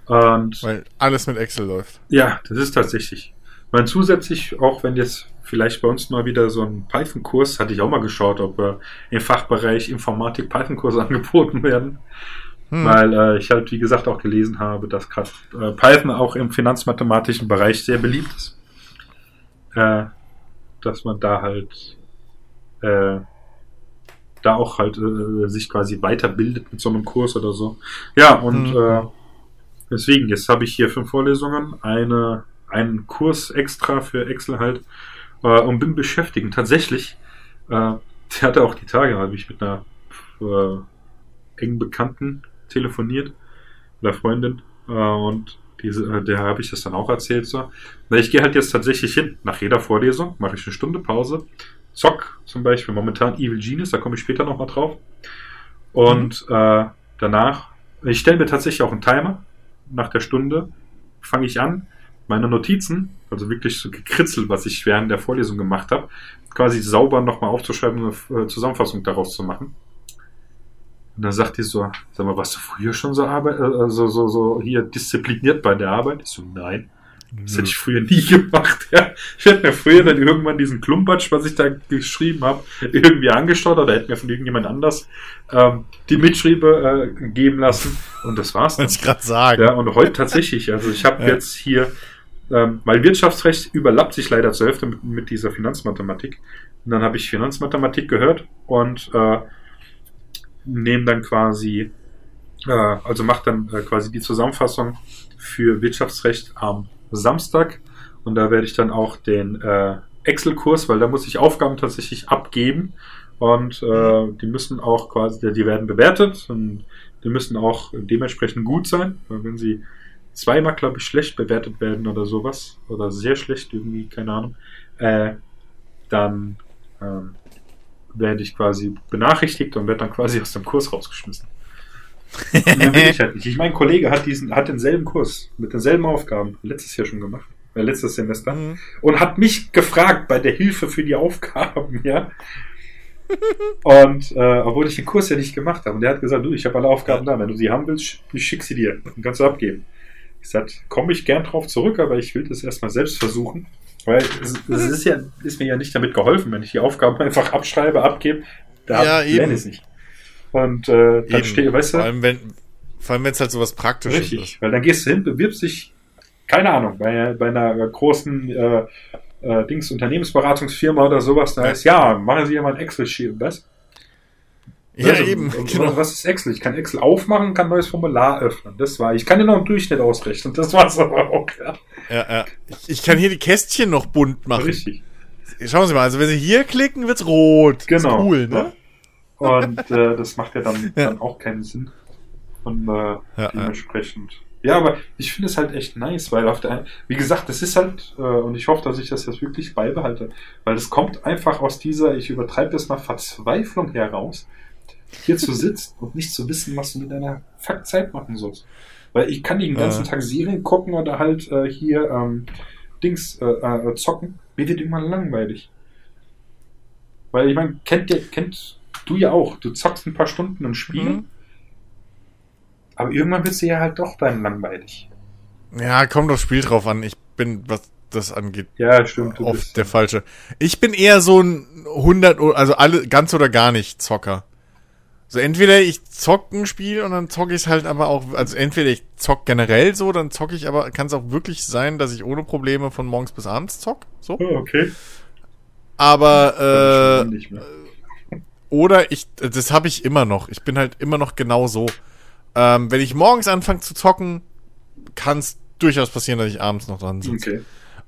Und Weil alles mit Excel läuft. Ja, das ist tatsächlich. Man zusätzlich, auch wenn jetzt vielleicht bei uns mal wieder so ein Python-Kurs, hatte ich auch mal geschaut, ob äh, im Fachbereich Informatik Python-Kurse angeboten werden. Hm. Weil äh, ich halt, wie gesagt, auch gelesen habe, dass gerade äh, Python auch im finanzmathematischen Bereich sehr beliebt ist. Äh, dass man da halt äh, da auch halt äh, sich quasi weiterbildet mit so einem Kurs oder so. Ja, und mhm. Deswegen, jetzt habe ich hier fünf Vorlesungen, eine, einen Kurs extra für Excel halt äh, und bin beschäftigt. Tatsächlich, äh, der hatte auch die Tage, habe ich mit einer äh, engen Bekannten telefoniert, oder Freundin, äh, und diese, äh, der habe ich das dann auch erzählt so. Weil ich gehe halt jetzt tatsächlich hin, nach jeder Vorlesung mache ich eine Stunde Pause, zock zum Beispiel momentan Evil Genius, da komme ich später nochmal drauf. Und äh, danach, ich stelle mir tatsächlich auch einen Timer. Nach der Stunde fange ich an, meine Notizen, also wirklich so gekritzelt, was ich während der Vorlesung gemacht habe, quasi sauber nochmal aufzuschreiben und eine äh, Zusammenfassung daraus zu machen. Und dann sagt die so, sag mal, warst du früher schon so, Arbeit, äh, so, so, so hier diszipliniert bei der Arbeit? Ich so, nein. Das hätte ich früher nie gemacht. Ja. Ich hätte mir früher dann irgendwann diesen Klumpatsch, was ich da geschrieben habe, irgendwie angeschaut oder hätte mir von irgendjemand anders ähm, die Mitschriebe äh, geben lassen. Und das war's. Wollte ich gerade sagen. Ja, und heute tatsächlich. Also ich habe ja. jetzt hier, ähm, weil Wirtschaftsrecht überlappt sich leider zur Hälfte mit, mit dieser Finanzmathematik. Und dann habe ich Finanzmathematik gehört und äh, nehme dann quasi, äh, also mache dann äh, quasi die Zusammenfassung für Wirtschaftsrecht am Samstag. Und da werde ich dann auch den äh, Excel-Kurs, weil da muss ich Aufgaben tatsächlich abgeben. Und äh, die müssen auch quasi, die werden bewertet und die müssen auch dementsprechend gut sein, weil wenn sie zweimal, glaube ich, schlecht bewertet werden oder sowas oder sehr schlecht irgendwie, keine Ahnung, äh, dann ähm, werde ich quasi benachrichtigt und werde dann quasi aus dem Kurs rausgeschmissen. Dann will ich halt nicht. Ich mein Kollege hat diesen, hat denselben Kurs mit denselben Aufgaben letztes Jahr schon gemacht, äh, letztes Semester mhm. und hat mich gefragt bei der Hilfe für die Aufgaben, ja. und äh, obwohl ich den Kurs ja nicht gemacht habe, und der hat gesagt, du, ich habe alle Aufgaben da, wenn du sie haben willst, ich schick sie dir und kannst du abgeben. Ich sagte, komme ich gern drauf zurück, aber ich will das erstmal selbst versuchen. Weil es, es, ist ja, ist mir ja nicht damit geholfen, wenn ich die Aufgaben einfach abschreibe, abgebe, da ja, lerne ich es nicht. Und äh, dann steht, weißt du. Vor allem, wenn vor allem, wenn es halt so was Praktisches richtig, ist. weil dann gehst du hin, bewirbst dich, keine Ahnung, bei, bei einer großen äh, äh, Dings Unternehmensberatungsfirma oder sowas, da heißt, ja, machen Sie ja mal ein Excel-Sheet, was? Ja, also, eben. Genau. Was ist Excel? Ich kann Excel aufmachen, kann ein neues Formular öffnen. Das war. Ich kann dir noch einen Durchschnitt ausrechnen. Das war's aber auch. Ja, ja. ja. Ich kann hier die Kästchen noch bunt machen. Richtig. Schauen Sie mal, also wenn Sie hier klicken, wird's rot. Genau. cool, ne? Und äh, das macht ja dann, ja. dann auch keinen Sinn. Und äh, ja, dementsprechend. Ja. ja, aber ich finde es halt echt nice, weil auf der einen, wie gesagt, das ist halt, äh, und ich hoffe, dass ich das jetzt wirklich beibehalte, weil es kommt einfach aus dieser, ich übertreibe das mal, Verzweiflung heraus, hier zu sitzen und nicht zu wissen, was du mit deiner Faktzeit machen sollst. Weil ich kann nicht den ganzen Tag Serien gucken oder halt äh, hier ähm, Dings äh, äh, zocken. Mir wird immer langweilig. Weil ich meine, kennt ihr, kennt Du ja auch. Du zockst ein paar Stunden ein Spiel. Mhm. Aber irgendwann wird es ja halt doch dann langweilig. Ja, kommt aufs Spiel drauf an. Ich bin, was das angeht, ja, stimmt, oft der falsche. Ich bin eher so ein 100, also alle, ganz oder gar nicht Zocker. So entweder ich zock ein Spiel und dann zocke ich es halt aber auch, also entweder ich zock generell so, dann zocke ich aber, kann es auch wirklich sein, dass ich ohne Probleme von morgens bis abends zock. So. Oh, okay. Aber äh, oder ich, das habe ich immer noch. Ich bin halt immer noch genau so. Ähm, wenn ich morgens anfange zu zocken, kann es durchaus passieren, dass ich abends noch dran sitze. Okay.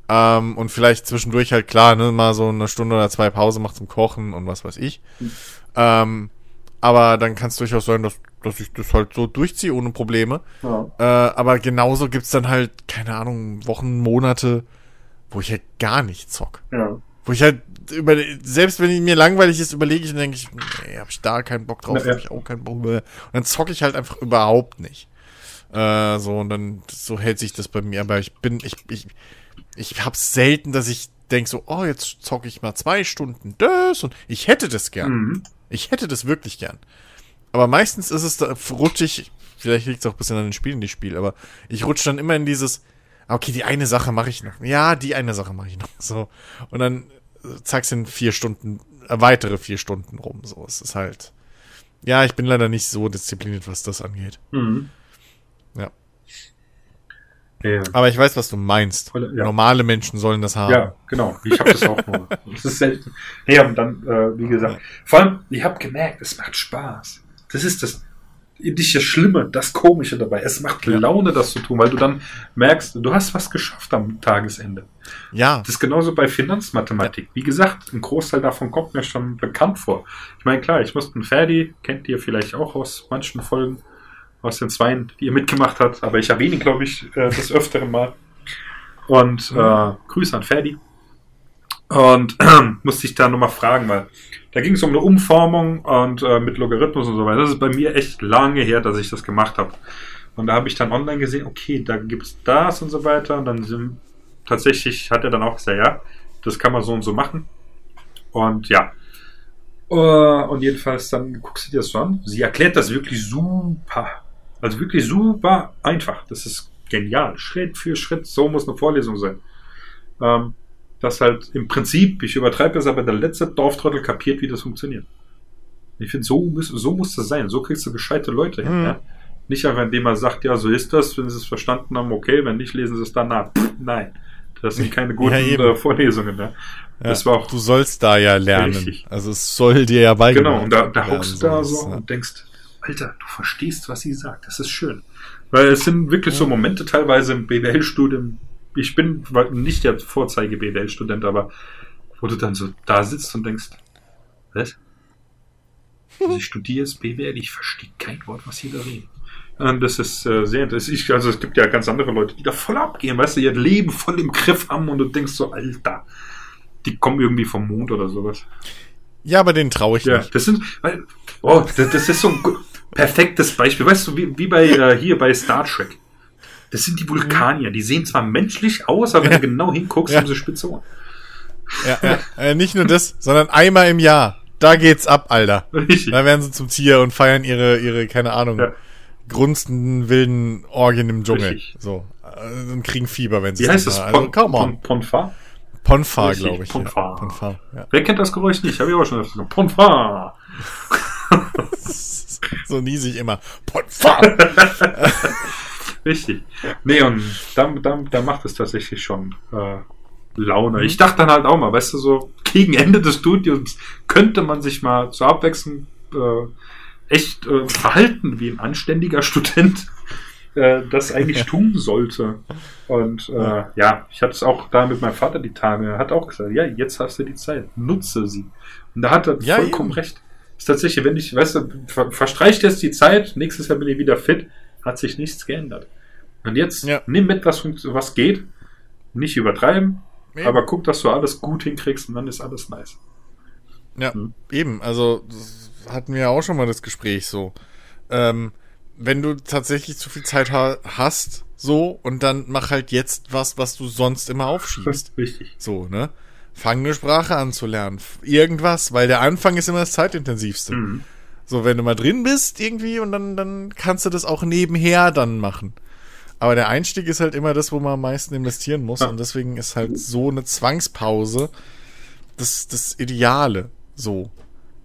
Ähm, und vielleicht zwischendurch halt klar, ne, mal so eine Stunde oder zwei Pause macht zum Kochen und was weiß ich. Mhm. Ähm, aber dann kann es durchaus sein, dass, dass ich das halt so durchziehe ohne Probleme. Ja. Äh, aber genauso gibt's dann halt, keine Ahnung, Wochen, Monate, wo ich halt gar nicht zock. Ja. Wo ich halt über, selbst wenn mir langweilig ist, überlege ich und denke ich, nee, hab ich da keinen Bock drauf, ja, ja. hab ich auch keinen Bock mehr. Und dann zocke ich halt einfach überhaupt nicht. Äh, so, und dann, so hält sich das bei mir. Aber ich bin, ich, ich, ich hab's selten, dass ich denk so, oh, jetzt zocke ich mal zwei Stunden das und ich hätte das gern. Mhm. Ich hätte das wirklich gern. Aber meistens ist es da, rutsche ich, vielleicht liegt es auch ein bisschen an den Spielen, die Spiel, aber ich rutsche dann immer in dieses, okay, die eine Sache mache ich noch. Ja, die eine Sache mache ich noch. So. Und dann äh, zack sind vier Stunden, äh, weitere vier Stunden rum. So, es ist halt. Ja, ich bin leider nicht so diszipliniert, was das angeht. Mhm. Ja. Ja. Aber ich weiß, was du meinst. Ja. Normale Menschen sollen das haben. Ja, genau. Ich habe das auch nur. Das ist selten. Ja, und dann, äh, wie gesagt, vor allem, ich habe gemerkt, es macht Spaß. Das ist das nicht das Schlimme, das Komische dabei. Es macht Laune, das zu tun, weil du dann merkst, du hast was geschafft am Tagesende. Ja. Das ist genauso bei Finanzmathematik. Ja. Wie gesagt, ein Großteil davon kommt mir schon bekannt vor. Ich meine, klar, ich musste ein Ferdi, kennt ihr vielleicht auch aus manchen Folgen, aus den Zweien, die ihr mitgemacht habt, aber ich erwähne ihn, glaube ich, äh, des Öfteren mal. Und äh, Grüße an Ferdi. Und äh, musste ich da nochmal fragen, weil da ging es um eine Umformung und äh, mit Logarithmus und so weiter. Das ist bei mir echt lange her, dass ich das gemacht habe. Und da habe ich dann online gesehen, okay, da gibt es das und so weiter. Und dann sind, tatsächlich hat er dann auch gesagt, ja, das kann man so und so machen. Und ja. Uh, und jedenfalls dann guckst du dir das so an. Sie erklärt das wirklich super. Also wirklich super einfach. Das ist genial. Schritt für Schritt. So muss eine Vorlesung sein. Ähm, das halt im Prinzip, ich übertreibe es, aber der letzte Dorftrottel kapiert, wie das funktioniert. Ich finde, so muss, so muss das sein. So kriegst du gescheite Leute hin. Mhm. Ja? Nicht einfach, indem man sagt, ja, so ist das, wenn sie es verstanden haben, okay, wenn nicht, lesen sie es danach. Pff, nein. Das sind keine guten ja, äh, Vorlesungen. Ja. Das war auch du sollst da ja lernen. Richtig. Also es soll dir ja beigebracht Genau, und da, da hockst du da so ja. und denkst, Alter, du verstehst, was sie sagt. Das ist schön. Weil es sind wirklich so Momente teilweise im BWL-Studium. Ich bin nicht der Vorzeige-BWL-Student, aber wo du dann so da sitzt und denkst, was? Also ich studiere jetzt BWL, ich verstehe kein Wort, was sie da reden. Und das ist äh, sehr interessant. Also es gibt ja ganz andere Leute, die da voll abgehen, weißt du, ihr Leben voll im Griff haben und du denkst so, Alter, die kommen irgendwie vom Mond oder sowas. Ja, aber den traue ich ja, nicht. Das sind, weil, oh, das, das ist so ein perfektes Beispiel. Weißt du, wie, wie bei äh, hier bei Star Trek. Das sind die Vulkanier. Die sehen zwar menschlich aus, aber wenn du genau hinguckst, haben sie spitze Ohren. Ja, ja. Äh, nicht nur das, sondern einmal im Jahr. Da geht's ab, Alter. Richtig. Da werden sie zum Tier und feiern ihre, ihre, keine Ahnung, ja. grunzenden wilden Orgien im Dschungel. Richtig. So. Äh, und kriegen Fieber, wenn sie Wie heißt das? Also, Pon, kaum Pon, Ponfa? Ponfa, glaube ich. Ponfa. Ja. Ponfa ja. Wer kennt das Geräusch nicht? Habe ich auch schon öfter gesagt. Ponfa. so niesig immer. Richtig. Nee, und da, da, da macht es tatsächlich schon äh, Laune. Mhm. Ich dachte dann halt auch mal, weißt du, so gegen Ende des Studiums könnte man sich mal zur Abwechslung äh, echt äh, verhalten wie ein anständiger Student äh, das eigentlich tun sollte. Und äh, ja, ich hatte es auch da mit meinem Vater die Tage, er hat auch gesagt, ja, jetzt hast du die Zeit, nutze sie. Und da hat er ja, vollkommen eben. recht ist tatsächlich, wenn ich, weißt du, ver verstreicht jetzt die Zeit, nächstes Jahr bin ich wieder fit, hat sich nichts geändert. Und jetzt ja. nimm mit, was, was geht, nicht übertreiben, eben. aber guck, dass du alles gut hinkriegst und dann ist alles nice. Ja, hm. eben, also hatten wir ja auch schon mal das Gespräch so. Ähm, wenn du tatsächlich zu viel Zeit ha hast, so, und dann mach halt jetzt was, was du sonst immer aufschiebst. Richtig. So, ne? fang eine Sprache an zu lernen. Irgendwas, weil der Anfang ist immer das zeitintensivste. Mhm. So, wenn du mal drin bist irgendwie und dann, dann kannst du das auch nebenher dann machen. Aber der Einstieg ist halt immer das, wo man am meisten investieren muss. Und deswegen ist halt so eine Zwangspause das, das Ideale. So.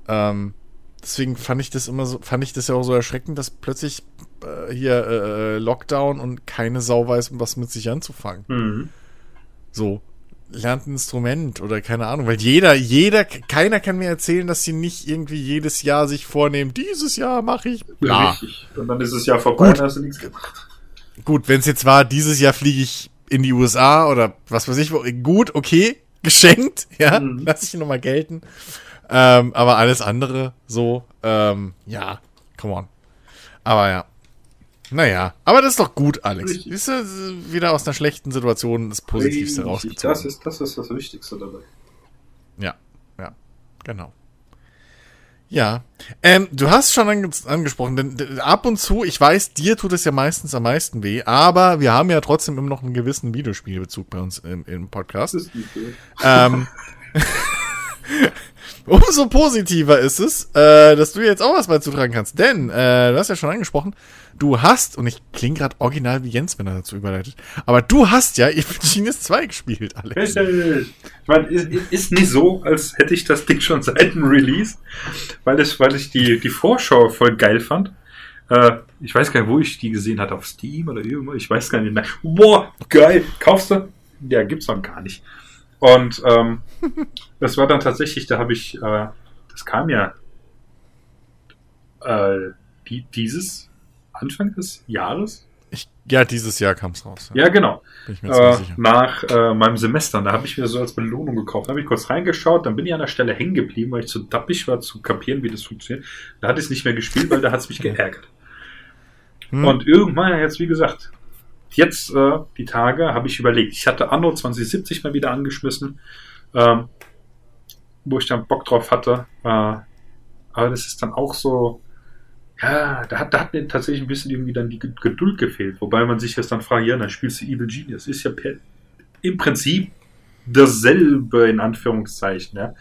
Ähm, deswegen fand ich das immer so, fand ich das ja auch so erschreckend, dass plötzlich äh, hier äh, Lockdown und keine Sau weiß, was mit sich anzufangen. Mhm. So. Lernt ein Instrument oder keine Ahnung, weil jeder, jeder, keiner kann mir erzählen, dass sie nicht irgendwie jedes Jahr sich vornehmen, dieses Jahr mache ich bla. Richtig. Und dann ist es ja vorbei und hast du nichts gemacht gut, wenn es jetzt war, dieses Jahr fliege ich in die USA oder was weiß ich, gut, okay, geschenkt, ja, mhm. lass ich nochmal gelten. Ähm, aber alles andere so, ähm, ja, come on. Aber ja. Naja, aber das ist doch gut, Alex. Siehst du, wieder aus einer schlechten Situation das Positivste rausgezogen. Das ist, das ist das Wichtigste dabei. Ja, ja, genau. Ja, ähm, du hast schon ange angesprochen, denn ab und zu, ich weiß, dir tut es ja meistens am meisten weh, aber wir haben ja trotzdem immer noch einen gewissen Videospielbezug bei uns im, im Podcast. Das ist nicht ähm, umso positiver ist es, äh, dass du jetzt auch was beizutragen kannst. Denn, äh, du hast ja schon angesprochen, du hast, und ich klinge gerade original wie Jens, wenn er dazu überleitet, aber du hast ja Genius 2 gespielt, Alex. Ich meine, ist, ist nicht so, als hätte ich das Ding schon seit dem Release, weil, es, weil ich die, die Vorschau voll geil fand. Äh, ich weiß gar nicht, wo ich die gesehen hatte, auf Steam oder irgendwo, ich weiß gar nicht. Boah, geil, kaufst du? Ja, gibt's noch gar nicht. Und ähm, das war dann tatsächlich, da habe ich, äh, das kam ja äh, die, dieses Anfang des Jahres. Ich, ja, dieses Jahr kam es raus. Ja, ja genau. Äh, nach äh, meinem Semester. Da habe ich mir so als Belohnung gekauft. Da habe ich kurz reingeschaut, dann bin ich an der Stelle hängen geblieben, weil ich zu dappig war zu kapieren, wie das funktioniert. Da hatte ich es nicht mehr gespielt, weil da hat es mich geärgert. Hm. Und irgendwann, jetzt wie gesagt, jetzt äh, die Tage habe ich überlegt. Ich hatte Anno 2070 mal wieder angeschmissen, ähm, wo ich dann Bock drauf hatte. Äh, aber das ist dann auch so, ja, da hat, da hat mir tatsächlich ein bisschen irgendwie dann die Geduld gefehlt. Wobei man sich jetzt dann fragt, ja, dann spielst du Evil Genius. Ist ja per, im Prinzip dasselbe in Anführungszeichen. Ja.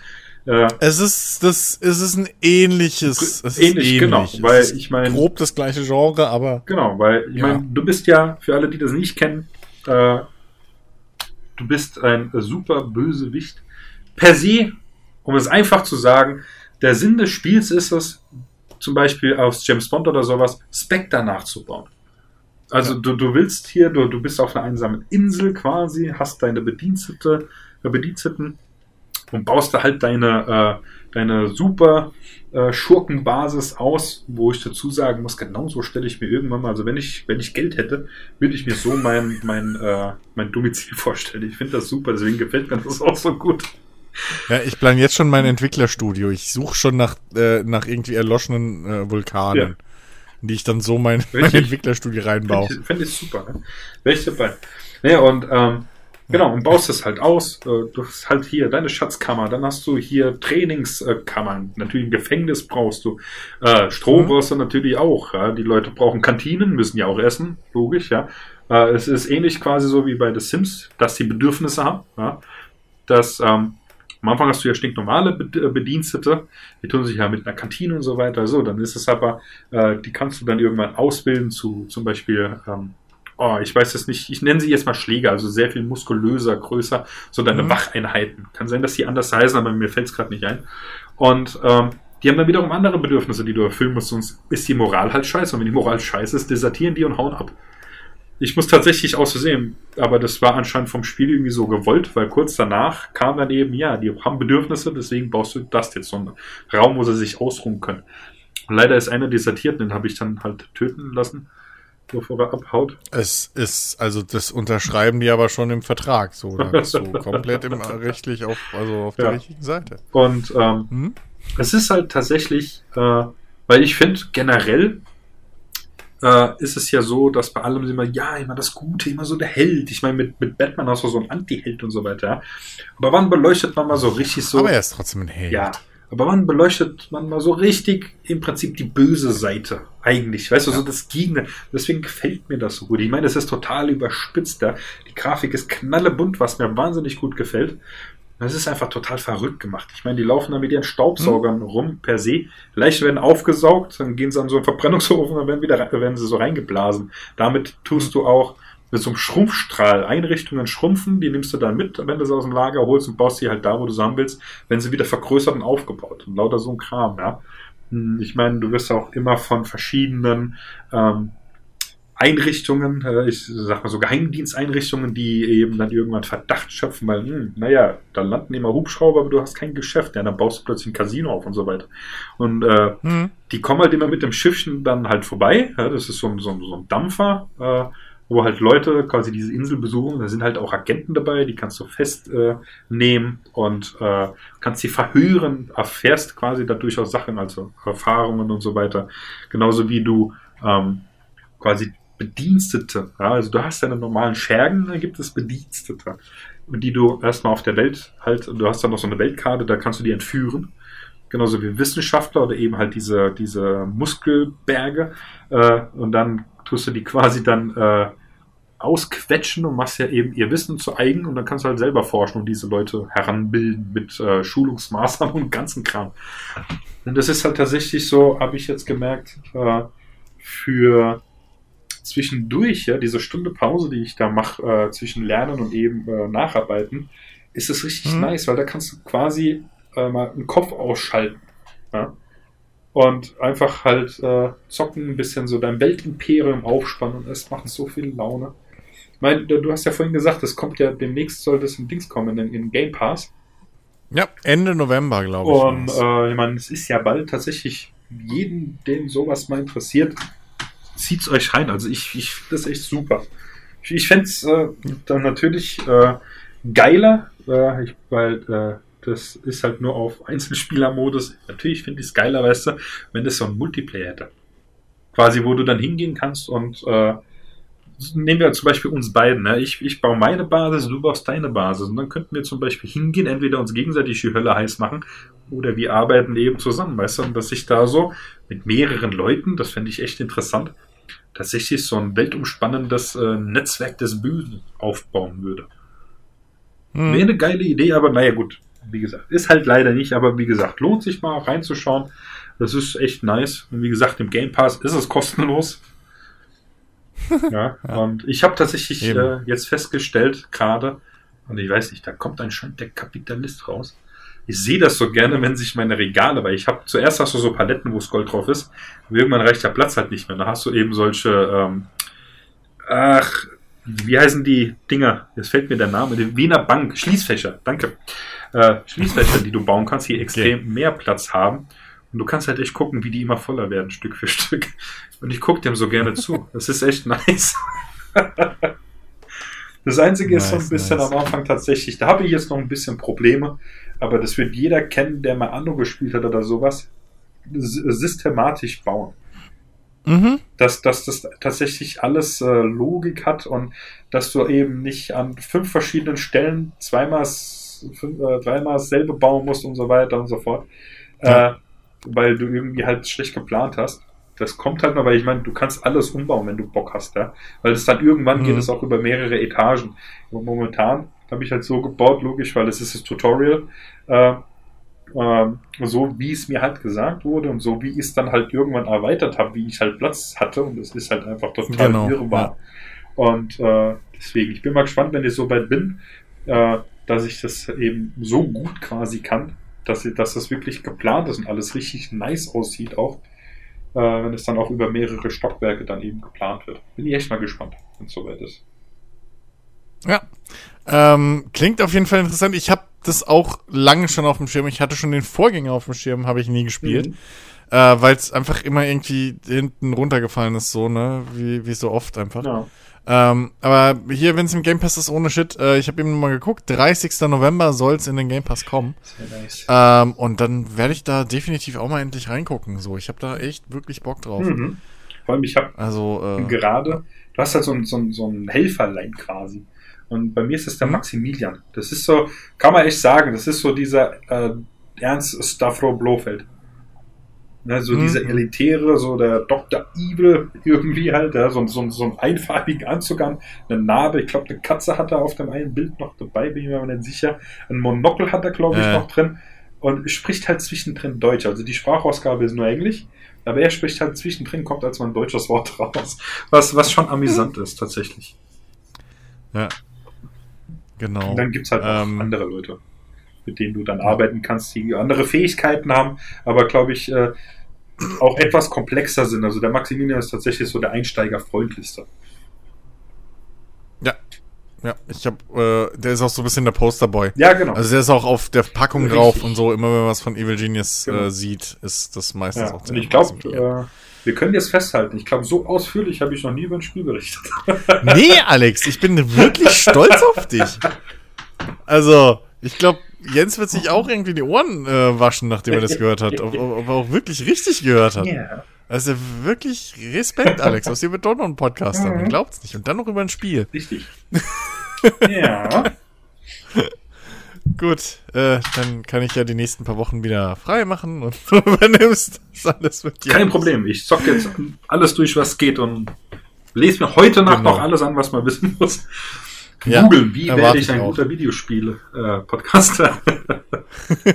Äh, es ist das, es ist ein ähnliches, es ähnlich, genau, weil ich meine grob das gleiche Genre, aber genau, weil ich ja. meine, du bist ja für alle, die das nicht kennen, äh, du bist ein super Bösewicht per se, um es einfach zu sagen. Der Sinn des Spiels ist es, zum Beispiel aus James Bond oder sowas, Spectre nachzubauen. Also ja. du, du willst hier, du, du bist auf einer einsamen Insel quasi, hast deine Bedienstete, äh, Bediensteten und baust da halt deine, äh, deine super äh, Schurkenbasis aus, wo ich dazu sagen muss, genau so stelle ich mir irgendwann mal, also wenn ich, wenn ich Geld hätte, würde ich mir so mein, mein, äh, mein Domizil vorstellen. Ich finde das super, deswegen gefällt mir das auch so gut. Ja, ich plane jetzt schon mein Entwicklerstudio. Ich suche schon nach, äh, nach irgendwie erloschenen äh, Vulkanen, ja. die ich dann so mein, mein Entwicklerstudio reinbaue. Finde ich, find ich super, ne? Wäre ich dabei. Naja, und ähm, Genau, und baust es halt aus. Äh, du hast halt hier deine Schatzkammer, dann hast du hier Trainingskammern. Natürlich ein Gefängnis brauchst du. Äh, Strom mhm. brauchst du natürlich auch. Ja? Die Leute brauchen Kantinen, müssen ja auch essen, logisch, ja. Äh, es ist ähnlich quasi so wie bei The Sims, dass die Bedürfnisse haben. Ja? Dass ähm, am Anfang hast du ja stinknormale Bedienstete, die tun sich ja mit einer Kantine und so weiter. So, dann ist es aber, äh, die kannst du dann irgendwann ausbilden zu zum Beispiel ähm, oh, ich weiß es nicht, ich nenne sie jetzt mal Schläger, also sehr viel muskulöser, größer, so deine mhm. Wacheinheiten. Kann sein, dass die anders heißen, aber mir fällt es gerade nicht ein. Und ähm, die haben dann wiederum andere Bedürfnisse, die du erfüllen musst, sonst ist die Moral halt scheiße. Und wenn die Moral scheiße ist, desertieren die und hauen ab. Ich muss tatsächlich aus Versehen, aber das war anscheinend vom Spiel irgendwie so gewollt, weil kurz danach kam dann eben, ja, die haben Bedürfnisse, deswegen baust du das jetzt, so einen Raum, wo sie sich ausruhen können. Und leider ist einer desertiert, den habe ich dann halt töten lassen bevor er abhaut. Es ist, also das unterschreiben die aber schon im Vertrag, so, da bist du komplett im, rechtlich auf, also auf der richtigen Seite. Und ähm, hm? es ist halt tatsächlich, äh, weil ich finde, generell äh, ist es ja so, dass bei allem immer, ja, immer das Gute, immer so der Held. Ich meine, mit, mit Batman hast du so einen Anti-Held und so weiter. Aber wann beleuchtet man mal so richtig so. Aber er ist trotzdem ein Held. Ja. Aber wann beleuchtet man mal so richtig im Prinzip die böse Seite eigentlich? Weißt du, ja. so das Gegner. Deswegen gefällt mir das so gut. Ich meine, es ist total überspitzt da. Die Grafik ist knallebunt, was mir wahnsinnig gut gefällt. Das ist einfach total verrückt gemacht. Ich meine, die laufen da mit ihren Staubsaugern mhm. rum per se. Leicht werden aufgesaugt, dann gehen sie an so einen Verbrennungsofen und werden wieder werden sie so reingeblasen. Damit tust du auch mit so einem Schrumpfstrahl Einrichtungen schrumpfen, die nimmst du dann mit, wenn du sie aus dem Lager holst und baust sie halt da, wo du haben willst, wenn sie wieder vergrößert und aufgebaut. Und lauter so ein Kram, ja. Hm, ich meine, du wirst auch immer von verschiedenen ähm, Einrichtungen, äh, ich sag mal so Geheimdiensteinrichtungen, die eben dann irgendwann Verdacht schöpfen, weil, hm, naja, da landen immer Hubschrauber, aber du hast kein Geschäft, ja, dann baust du plötzlich ein Casino auf und so weiter. Und äh, mhm. die kommen halt immer mit dem Schiffchen dann halt vorbei, ja, das ist so, so, so ein Dampfer, äh, wo halt Leute quasi diese Insel besuchen. Da sind halt auch Agenten dabei, die kannst du festnehmen äh, und äh, kannst sie verhören, erfährst quasi dadurch auch Sachen, also Erfahrungen und so weiter. Genauso wie du ähm, quasi Bedienstete. Ja, also du hast deine normalen Schergen, dann gibt es Bedienstete. Und die du erstmal auf der Welt halt, du hast dann noch so eine Weltkarte, da kannst du die entführen. Genauso wie Wissenschaftler oder eben halt diese, diese Muskelberge. Äh, und dann tust du die quasi dann äh, ausquetschen und machst ja eben ihr Wissen zu eigen und dann kannst du halt selber forschen und diese Leute heranbilden mit äh, Schulungsmaßnahmen und ganzen Kram. Und das ist halt tatsächlich so, habe ich jetzt gemerkt, äh, für zwischendurch, ja, diese Stunde Pause, die ich da mache, äh, zwischen Lernen und eben äh, Nacharbeiten, ist es richtig mhm. nice, weil da kannst du quasi äh, mal einen Kopf ausschalten. Ja? Und einfach halt äh, zocken, ein bisschen so dein Weltimperium aufspannen und es macht so viel Laune. Ich meine, du hast ja vorhin gesagt, es kommt ja demnächst soll das in Dings kommen, in, in Game Pass. Ja, Ende November, glaube ich. Und äh, ich meine, es ist ja bald tatsächlich jeden, den sowas mal interessiert, zieht's euch rein. Also ich, ich finde das echt super. Ich, ich fände es äh, dann natürlich äh, geiler, äh, ich, weil äh, das ist halt nur auf Einzelspielermodus. Natürlich finde ich es geiler, weißt du, wenn das so ein Multiplayer hätte. Quasi, wo du dann hingehen kannst und äh, nehmen wir zum Beispiel uns beiden. Ne? Ich, ich baue meine Basis, du baust deine Basis. Und dann könnten wir zum Beispiel hingehen, entweder uns gegenseitig die Hölle heiß machen oder wir arbeiten eben zusammen, weißt du? Und dass ich da so mit mehreren Leuten, das fände ich echt interessant, tatsächlich so ein weltumspannendes äh, Netzwerk des Bösen aufbauen würde. Hm. Wäre eine geile Idee, aber naja, gut. Wie gesagt, ist halt leider nicht, aber wie gesagt, lohnt sich mal reinzuschauen. Das ist echt nice. Und wie gesagt, im Game Pass ist es kostenlos. ja, ja, und ich habe tatsächlich äh, jetzt festgestellt, gerade, und ich weiß nicht, da kommt anscheinend der Kapitalist raus ich sehe das so gerne, wenn sich meine Regale, weil ich habe zuerst hast du so Paletten, wo es Gold drauf ist, und irgendwann reicht der Platz halt nicht mehr. Da hast du eben solche, ähm, ach, wie heißen die Dinger? Jetzt fällt mir der Name. Die Wiener Bank, Schließfächer, danke. Äh, Schließfächer, die du bauen kannst, die extrem okay. mehr Platz haben. Und du kannst halt echt gucken, wie die immer voller werden, Stück für Stück. Und ich gucke dem so gerne zu. Das ist echt nice. Das Einzige nice, ist so ein bisschen nice. am Anfang tatsächlich, da habe ich jetzt noch ein bisschen Probleme, aber das wird jeder kennen, der mal Anno gespielt hat oder sowas, systematisch bauen. Mhm. Dass, dass das tatsächlich alles äh, Logik hat und dass du eben nicht an fünf verschiedenen Stellen zweimal, fünf, äh, dreimal dasselbe bauen musst und so weiter und so fort. Ja. Äh, weil du irgendwie halt schlecht geplant hast das kommt halt noch, weil ich meine, du kannst alles umbauen, wenn du Bock hast, ja. Weil es dann irgendwann mhm. geht es auch über mehrere Etagen. Und momentan habe ich halt so gebaut, logisch, weil es ist das Tutorial, äh, äh, so wie es mir halt gesagt wurde und so wie ich es dann halt irgendwann erweitert habe, wie ich halt Platz hatte und es ist halt einfach total genau, irrbar. Ja. Und äh, deswegen, ich bin mal gespannt, wenn ich so weit bin, äh, dass ich das eben so gut quasi kann, dass, ich, dass das wirklich geplant ist und alles richtig nice aussieht auch äh, wenn es dann auch über mehrere Stockwerke dann eben geplant wird. Bin ich echt mal gespannt, wenn es soweit ist. Ja, ähm, klingt auf jeden Fall interessant. Ich habe das auch lange schon auf dem Schirm. Ich hatte schon den Vorgänger auf dem Schirm, habe ich nie gespielt. Mhm. Äh, Weil es einfach immer irgendwie hinten runtergefallen ist, so, ne? Wie, wie so oft einfach. Ja. Ähm, aber hier, wenn es im Game Pass ist, ohne Shit, äh, ich habe eben mal geguckt, 30. November soll es in den Game Pass kommen. Sehr nice. Ähm, und dann werde ich da definitiv auch mal endlich reingucken. So, ich habe da echt wirklich Bock drauf. Mhm. Vor allem, ich habe also, äh, gerade, du hast halt so ein, so ein, so ein Helferlein quasi. Und bei mir ist es der mhm. Maximilian. Das ist so, kann man echt sagen, das ist so dieser äh, Ernst Stavro Blofeld. Ne, so mhm. diese Elitäre, so der Dr. Evil irgendwie halt, ja, so, so, so einen einfarbigen Anzug an, eine Narbe, ich glaube, eine Katze hat er auf dem einen Bild noch dabei, bin ich mir aber nicht sicher. Ein Monokel hat er, glaube ich, äh. noch drin. Und spricht halt zwischendrin Deutsch. Also die Sprachausgabe ist nur Englisch, aber er spricht halt zwischendrin, kommt als mal ein deutsches Wort raus. Was, was schon amüsant ist, tatsächlich. Ja. Genau. Und dann gibt's halt auch ähm, andere Leute mit denen du dann arbeiten kannst, die andere Fähigkeiten haben, aber glaube ich äh, auch etwas komplexer sind. Also der Maximilian ist tatsächlich so der Einsteigerfreundlichste. Ja. Ja, ich hab, äh, der ist auch so ein bisschen der Posterboy. Ja, genau. Also der ist auch auf der Packung Richtig. drauf und so, immer wenn man was von Evil Genius äh, genau. äh, sieht, ist das meistens ja, auch Und ich glaube, wir können jetzt festhalten, ich glaube, so ausführlich habe ich noch nie über ein Spiel berichtet. nee, Alex, ich bin wirklich stolz auf dich. Also, ich glaube, Jens wird sich auch irgendwie die Ohren äh, waschen, nachdem er das gehört hat. Ob, ob, er auch wirklich richtig gehört hat. Also wirklich Respekt, Alex. Aus dir wird doch noch ein Podcast haben. Man glaubt's nicht. Und dann noch über ein Spiel. Richtig. ja. Gut, äh, dann kann ich ja die nächsten paar Wochen wieder frei machen und du übernimmst das alles mit dir. Kein Problem. Ich zock jetzt alles durch, was geht und lese mir heute Nacht genau. noch alles an, was man wissen muss. Ja, Googeln, wie werde ich ein auch. guter Videospiel-Podcaster? Äh,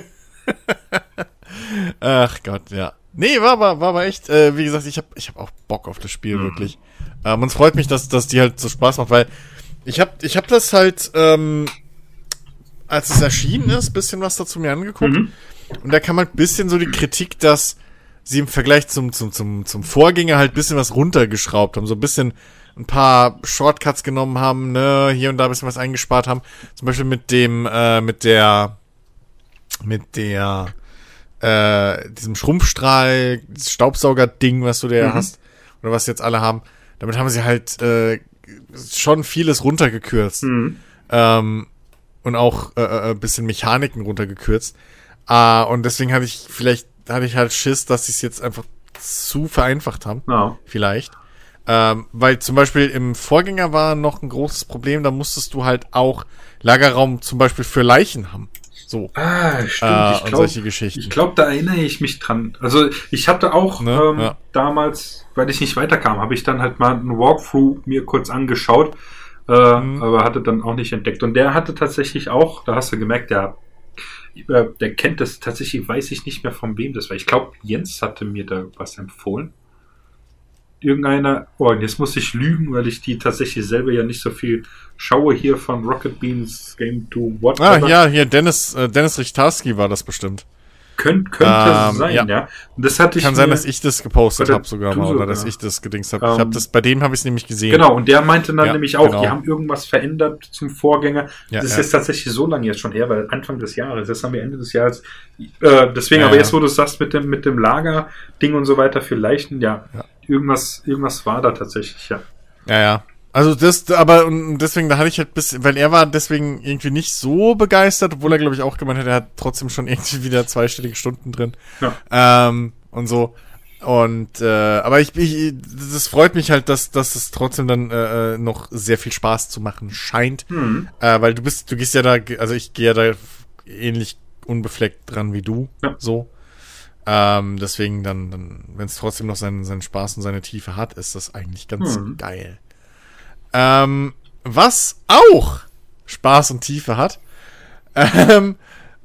Ach Gott, ja. Nee, war aber, war aber echt, äh, wie gesagt, ich habe ich hab auch Bock auf das Spiel, mhm. wirklich. Ähm, und es freut mich, dass, dass die halt so Spaß macht, weil ich hab, ich hab das halt, ähm, als es erschienen ist, bisschen was dazu mir angeguckt. Mhm. Und da kam halt bisschen so die Kritik, dass sie im Vergleich zum, zum, zum, zum Vorgänger halt bisschen was runtergeschraubt haben. So ein bisschen ein paar Shortcuts genommen haben, ne, hier und da ein bisschen was eingespart haben. Zum Beispiel mit dem, äh, mit der, mit der, äh, diesem Schrumpfstrahl, Staubsauger-Ding, was du da mhm. hast, oder was jetzt alle haben. Damit haben sie halt äh, schon vieles runtergekürzt. Mhm. Ähm, und auch äh, äh, ein bisschen Mechaniken runtergekürzt. Äh, und deswegen hatte ich vielleicht, hatte ich halt Schiss, dass sie es jetzt einfach zu vereinfacht haben. Ja. Vielleicht. Ähm, weil zum Beispiel im Vorgänger war noch ein großes Problem, da musstest du halt auch Lagerraum zum Beispiel für Leichen haben. So. Ah, stimmt. Äh, ich glaube, solche Geschichten. Ich glaube, da erinnere ich mich dran. Also ich hatte auch ne? ähm, ja. damals, weil ich nicht weiterkam, habe ich dann halt mal einen Walkthrough mir kurz angeschaut, äh, mhm. aber hatte dann auch nicht entdeckt. Und der hatte tatsächlich auch, da hast du gemerkt, der äh, der kennt das tatsächlich, weiß ich nicht mehr von wem das war. Ich glaube, Jens hatte mir da was empfohlen irgendeiner, oh, jetzt muss ich lügen, weil ich die tatsächlich selber ja nicht so viel schaue hier von Rocket Beans Game to What. Ah, ja, hier Dennis, äh, Dennis Richtarski war das bestimmt. Könnt, könnte ähm, sein, ja. ja. Das hatte ich Kann sein, dass ich das gepostet habe sogar mal, oder dass ich das gedingst habe. Ähm, ich das, bei dem habe ich es nämlich gesehen. Genau, und der meinte dann ja, nämlich auch, genau. die haben irgendwas verändert zum Vorgänger. Ja, das ist jetzt tatsächlich so lange jetzt schon her, weil Anfang des Jahres, jetzt haben wir Ende des Jahres. Äh, deswegen, aber jetzt, wo du es sagst, mit dem, mit dem Lager-Ding und so weiter für Leichten, ja, irgendwas, irgendwas war da tatsächlich, ja. Ja, ja. Also das, aber und deswegen, da hatte ich halt bis, weil er war deswegen irgendwie nicht so begeistert, obwohl er, glaube ich, auch gemeint hat, er hat trotzdem schon irgendwie wieder zweistellige Stunden drin. Ja. Ähm, und so. Und äh, aber ich, ich, das freut mich halt, dass, dass es trotzdem dann äh, äh noch sehr viel Spaß zu machen scheint. Mhm. Äh, weil du bist, du gehst ja da, also ich gehe ja da ähnlich unbefleckt dran wie du. Ja. So. Ähm, deswegen dann, dann wenn es trotzdem noch seinen, seinen Spaß und seine Tiefe hat, ist das eigentlich ganz mhm. geil. Ähm, was auch Spaß und Tiefe hat, ähm,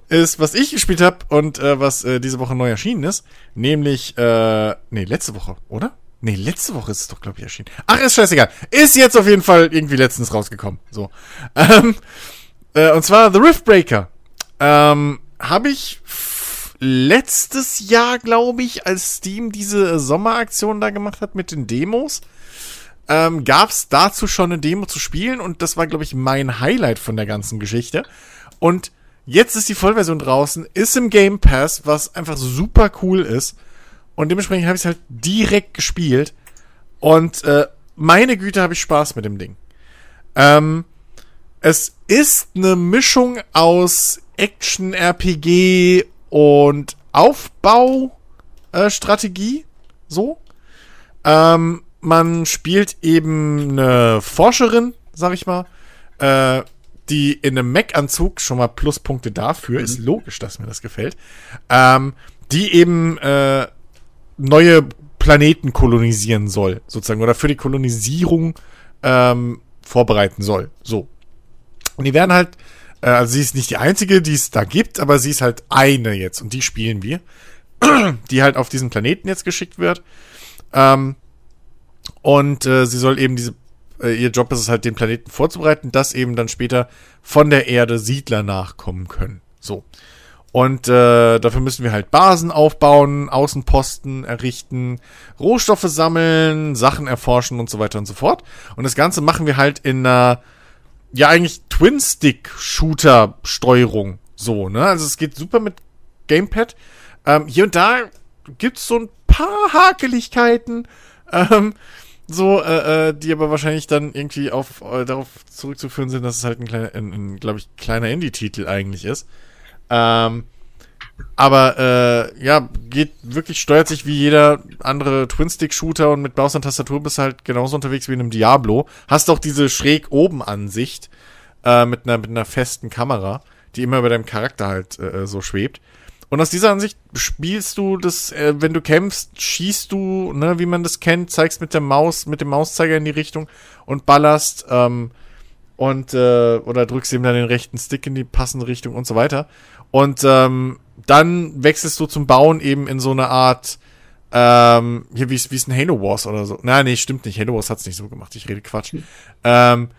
ist, was ich gespielt habe und äh, was äh, diese Woche neu erschienen ist, nämlich, äh, nee, letzte Woche, oder? Nee, letzte Woche ist es doch, glaube ich, erschienen. Ach, ist scheißegal. Ist jetzt auf jeden Fall irgendwie letztens rausgekommen. So. Ähm, äh, und zwar The Riftbreaker. Ähm, habe ich letztes Jahr, glaube ich, als Steam diese Sommeraktion da gemacht hat mit den Demos, ähm, gab es dazu schon eine Demo zu spielen und das war, glaube ich, mein Highlight von der ganzen Geschichte. Und jetzt ist die Vollversion draußen, ist im Game Pass, was einfach super cool ist. Und dementsprechend habe ich es halt direkt gespielt. Und äh, meine Güte, habe ich Spaß mit dem Ding. Ähm, es ist eine Mischung aus Action-RPG und Aufbaustrategie. Äh, so. Ähm, man spielt eben eine Forscherin, sag ich mal, äh, die in einem Mac-Anzug schon mal Pluspunkte dafür, mhm. ist logisch, dass mir das gefällt, ähm, die eben äh, neue Planeten kolonisieren soll, sozusagen, oder für die Kolonisierung ähm, vorbereiten soll. So. Und die werden halt, äh, also sie ist nicht die einzige, die es da gibt, aber sie ist halt eine jetzt und die spielen wir, die halt auf diesen Planeten jetzt geschickt wird. Ähm, und äh, sie soll eben diese, äh, ihr Job ist es halt, den Planeten vorzubereiten, dass eben dann später von der Erde Siedler nachkommen können. So. Und äh, dafür müssen wir halt Basen aufbauen, Außenposten errichten, Rohstoffe sammeln, Sachen erforschen und so weiter und so fort. Und das Ganze machen wir halt in einer, ja eigentlich Twin-Stick-Shooter-Steuerung. So, ne? Also es geht super mit Gamepad. Ähm, hier und da gibt's so ein paar Hakeligkeiten. Ähm, so, äh, äh, die aber wahrscheinlich dann irgendwie auf äh, darauf zurückzuführen sind, dass es halt ein kleiner, ein, ein glaube ich, kleiner Indie-Titel eigentlich ist. Ähm, aber äh, ja, geht wirklich, steuert sich wie jeder andere Twin-Stick-Shooter und mit Maus und Tastatur bist du halt genauso unterwegs wie in einem Diablo. Hast auch diese schräg oben Ansicht äh, mit, einer, mit einer festen Kamera, die immer über deinem Charakter halt äh, so schwebt. Und aus dieser Ansicht spielst du das, äh, wenn du kämpfst, schießt du, ne, wie man das kennt, zeigst mit der Maus, mit dem Mauszeiger in die Richtung und ballerst. Ähm, und äh, oder drückst ihm dann den rechten Stick in die passende Richtung und so weiter. Und ähm, dann wechselst du zum Bauen eben in so eine Art, ähm, hier wie es ein Halo Wars oder so. Nein, nee, stimmt nicht. Halo Wars hat's nicht so gemacht. Ich rede Quatsch. Ähm,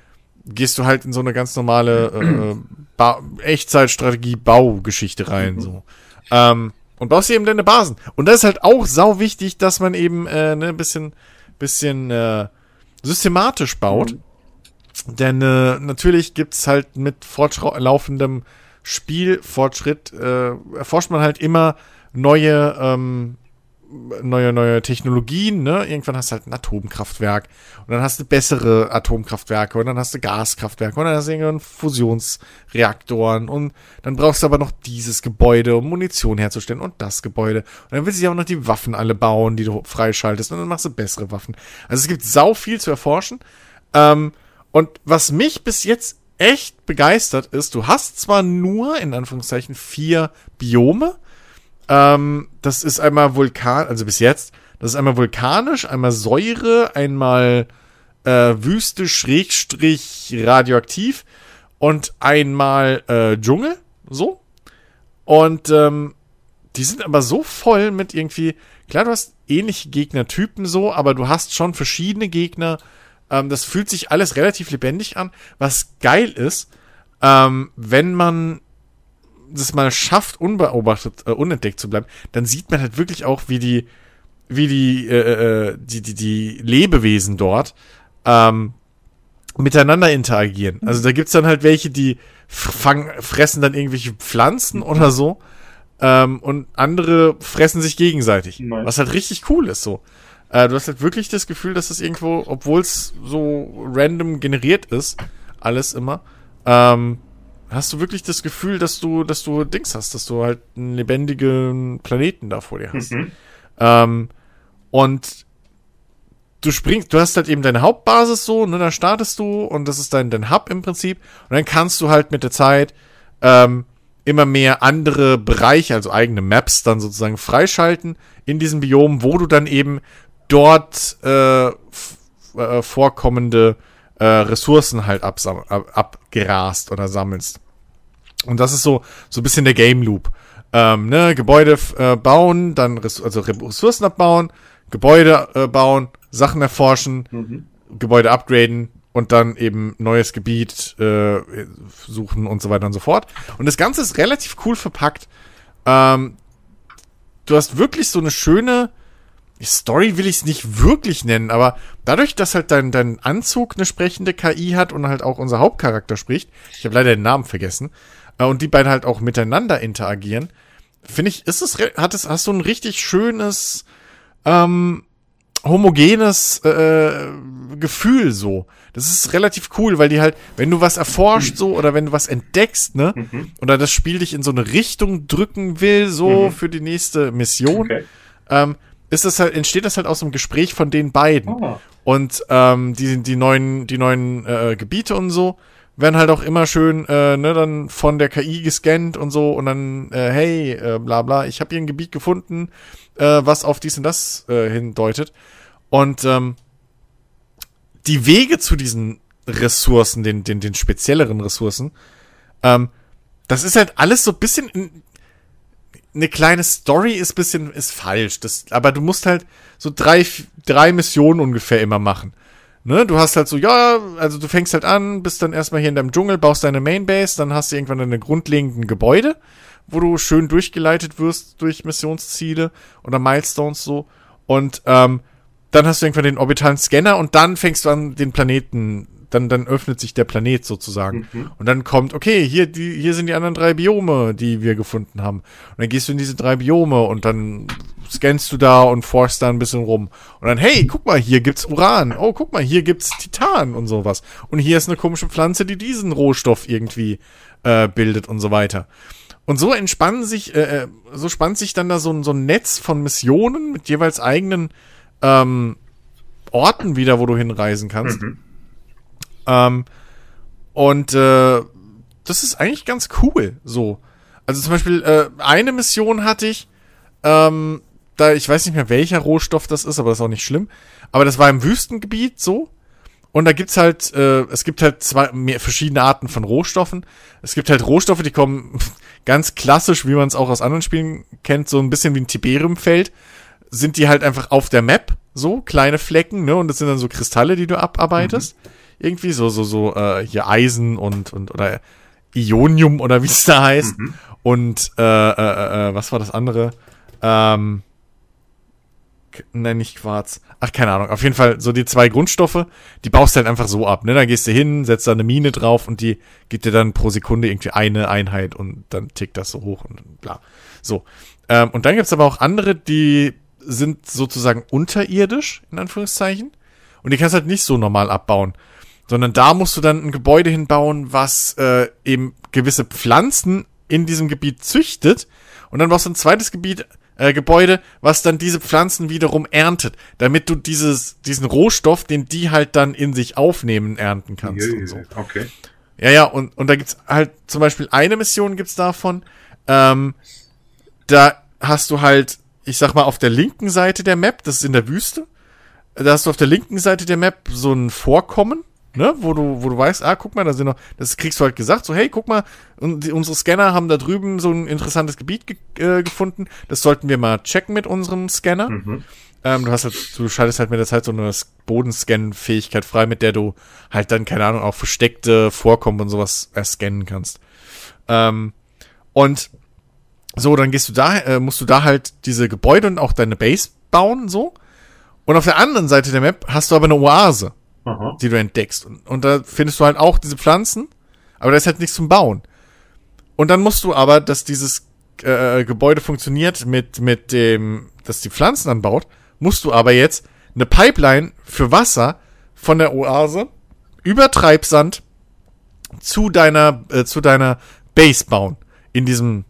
gehst du halt in so eine ganz normale äh, Echtzeitstrategie-Baugeschichte rein, so. Ähm, und baust eben deine Basen. Und das ist halt auch sau wichtig, dass man eben äh, ne, ein bisschen, bisschen äh, systematisch baut. Mhm. Denn äh, natürlich gibt's halt mit fortlaufendem Spielfortschritt äh, erforscht man halt immer neue ähm, neue neue Technologien, ne? Irgendwann hast du halt ein Atomkraftwerk und dann hast du bessere Atomkraftwerke und dann hast du Gaskraftwerke und dann hast du irgendwann Fusionsreaktoren und dann brauchst du aber noch dieses Gebäude, um Munition herzustellen und das Gebäude und dann willst du ja auch noch die Waffen alle bauen, die du freischaltest und dann machst du bessere Waffen. Also es gibt sau viel zu erforschen. Ähm, und was mich bis jetzt echt begeistert ist, du hast zwar nur, in Anführungszeichen, vier Biome. Ähm, das ist einmal Vulkan, also bis jetzt, das ist einmal vulkanisch, einmal Säure, einmal äh, Wüste, Schrägstrich, radioaktiv und einmal äh, Dschungel, so. Und ähm, die sind aber so voll mit irgendwie, klar, du hast ähnliche Gegnertypen so, aber du hast schon verschiedene Gegner ähm, das fühlt sich alles relativ lebendig an, was geil ist, ähm, wenn man das mal schafft, unbeobachtet, äh, unentdeckt zu bleiben, dann sieht man halt wirklich auch, wie die, wie die, äh, äh die, die, die Lebewesen dort ähm, miteinander interagieren. Also da gibt's dann halt welche, die fangen, fressen dann irgendwelche Pflanzen oder so. Ähm, und andere fressen sich gegenseitig. Was halt richtig cool ist so. Äh, du hast halt wirklich das Gefühl, dass das irgendwo, obwohl es so random generiert ist, alles immer, ähm, hast du wirklich das Gefühl, dass du, dass du Dings hast, dass du halt einen lebendigen Planeten da vor dir hast. Mhm. Ähm, und du springst, du hast halt eben deine Hauptbasis so, ne, da startest du und das ist dein, dein Hub im Prinzip. Und dann kannst du halt mit der Zeit ähm, immer mehr andere Bereiche, also eigene Maps dann sozusagen freischalten in diesem Biom, wo du dann eben dort äh, äh, vorkommende äh, Ressourcen halt ab abgerast oder sammelst. Und das ist so so ein bisschen der Game Loop. Ähm, ne, Gebäude äh, bauen, dann Res also Ressourcen abbauen, Gebäude äh, bauen, Sachen erforschen, mhm. Gebäude upgraden und dann eben neues Gebiet äh, suchen und so weiter und so fort. Und das Ganze ist relativ cool verpackt. Ähm, du hast wirklich so eine schöne Story will ich es nicht wirklich nennen, aber dadurch, dass halt dein, dein Anzug eine sprechende KI hat und halt auch unser Hauptcharakter spricht, ich habe leider den Namen vergessen, äh, und die beiden halt auch miteinander interagieren, finde ich, ist es, hat es, hast du ein richtig schönes, ähm, homogenes äh, Gefühl so. Das ist relativ cool, weil die halt, wenn du was erforscht so oder wenn du was entdeckst, ne, mhm. oder das Spiel dich in so eine Richtung drücken will, so mhm. für die nächste Mission, okay. ähm, ist das halt, entsteht das halt aus einem Gespräch von den beiden. Oh. Und ähm, die, die neuen, die neuen äh, Gebiete und so werden halt auch immer schön, äh, ne, dann von der KI gescannt und so und dann, äh, hey, äh, bla bla, ich habe hier ein Gebiet gefunden, äh, was auf dies und das äh, hindeutet. Und ähm, die Wege zu diesen Ressourcen, den, den, den spezielleren Ressourcen, ähm, das ist halt alles so ein bisschen eine kleine Story ist bisschen ist falsch, das, aber du musst halt so drei drei Missionen ungefähr immer machen. Ne, du hast halt so, ja, also du fängst halt an, bist dann erstmal hier in deinem Dschungel, baust deine Mainbase, dann hast du irgendwann deine grundlegenden Gebäude, wo du schön durchgeleitet wirst durch Missionsziele oder Milestones so. Und ähm, dann hast du irgendwann den orbitalen Scanner und dann fängst du an, den Planeten dann, dann öffnet sich der Planet sozusagen. Mhm. Und dann kommt, okay, hier, die, hier sind die anderen drei Biome, die wir gefunden haben. Und dann gehst du in diese drei Biome und dann scannst du da und forschst da ein bisschen rum. Und dann, hey, guck mal, hier gibt's Uran. Oh, guck mal, hier gibt's Titan und sowas. Und hier ist eine komische Pflanze, die diesen Rohstoff irgendwie äh, bildet und so weiter. Und so entspannen sich, äh, äh so spannt sich dann da so, so ein Netz von Missionen mit jeweils eigenen ähm, Orten wieder, wo du hinreisen kannst. Mhm. Ähm, und äh, das ist eigentlich ganz cool, so. Also zum Beispiel, äh, eine Mission hatte ich, ähm, da, ich weiß nicht mehr, welcher Rohstoff das ist, aber das ist auch nicht schlimm. Aber das war im Wüstengebiet so. Und da gibt's halt, äh, es gibt halt zwei mehr, verschiedene Arten von Rohstoffen. Es gibt halt Rohstoffe, die kommen ganz klassisch, wie man es auch aus anderen Spielen kennt, so ein bisschen wie ein Tiberiumfeld. Sind die halt einfach auf der Map, so kleine Flecken, ne? Und das sind dann so Kristalle, die du abarbeitest. Mhm irgendwie so, so, so, äh, hier Eisen und, und, oder Ionium oder wie es da heißt. Mhm. Und, äh, äh, äh, äh, was war das andere? Ähm, nein, nicht Quarz. Ach, keine Ahnung. Auf jeden Fall so die zwei Grundstoffe, die baust du halt einfach so ab, ne? Da gehst du hin, setzt da eine Mine drauf und die gibt dir dann pro Sekunde irgendwie eine Einheit und dann tickt das so hoch und bla. So. Ähm, und dann gibt's aber auch andere, die sind sozusagen unterirdisch, in Anführungszeichen. Und die kannst halt nicht so normal abbauen sondern da musst du dann ein Gebäude hinbauen, was äh, eben gewisse Pflanzen in diesem Gebiet züchtet und dann brauchst du ein zweites Gebiet äh, Gebäude, was dann diese Pflanzen wiederum erntet, damit du dieses diesen Rohstoff, den die halt dann in sich aufnehmen, ernten kannst. Yeah, so. Okay. Ja, ja, und, und da gibt's halt zum Beispiel eine Mission gibt's davon, ähm, da hast du halt, ich sag mal, auf der linken Seite der Map, das ist in der Wüste, da hast du auf der linken Seite der Map so ein Vorkommen, ne, wo du, wo du weißt, ah, guck mal, da sind noch, das kriegst du halt gesagt, so, hey, guck mal, die, unsere Scanner haben da drüben so ein interessantes Gebiet ge äh, gefunden, das sollten wir mal checken mit unserem Scanner. Mhm. Ähm, du hast halt, du schaltest halt mit der Zeit so eine Bodenscan-Fähigkeit frei, mit der du halt dann, keine Ahnung, auch versteckte Vorkommen und sowas erscannen kannst. Ähm, und so, dann gehst du da, äh, musst du da halt diese Gebäude und auch deine Base bauen, so. Und auf der anderen Seite der Map hast du aber eine Oase. Aha. die du entdeckst. Und, und da findest du halt auch diese Pflanzen, aber da ist halt nichts zum Bauen. Und dann musst du aber, dass dieses äh, Gebäude funktioniert mit, mit dem, dass die Pflanzen anbaut, musst du aber jetzt eine Pipeline für Wasser von der Oase über Treibsand zu deiner, äh, zu deiner Base bauen. In diesem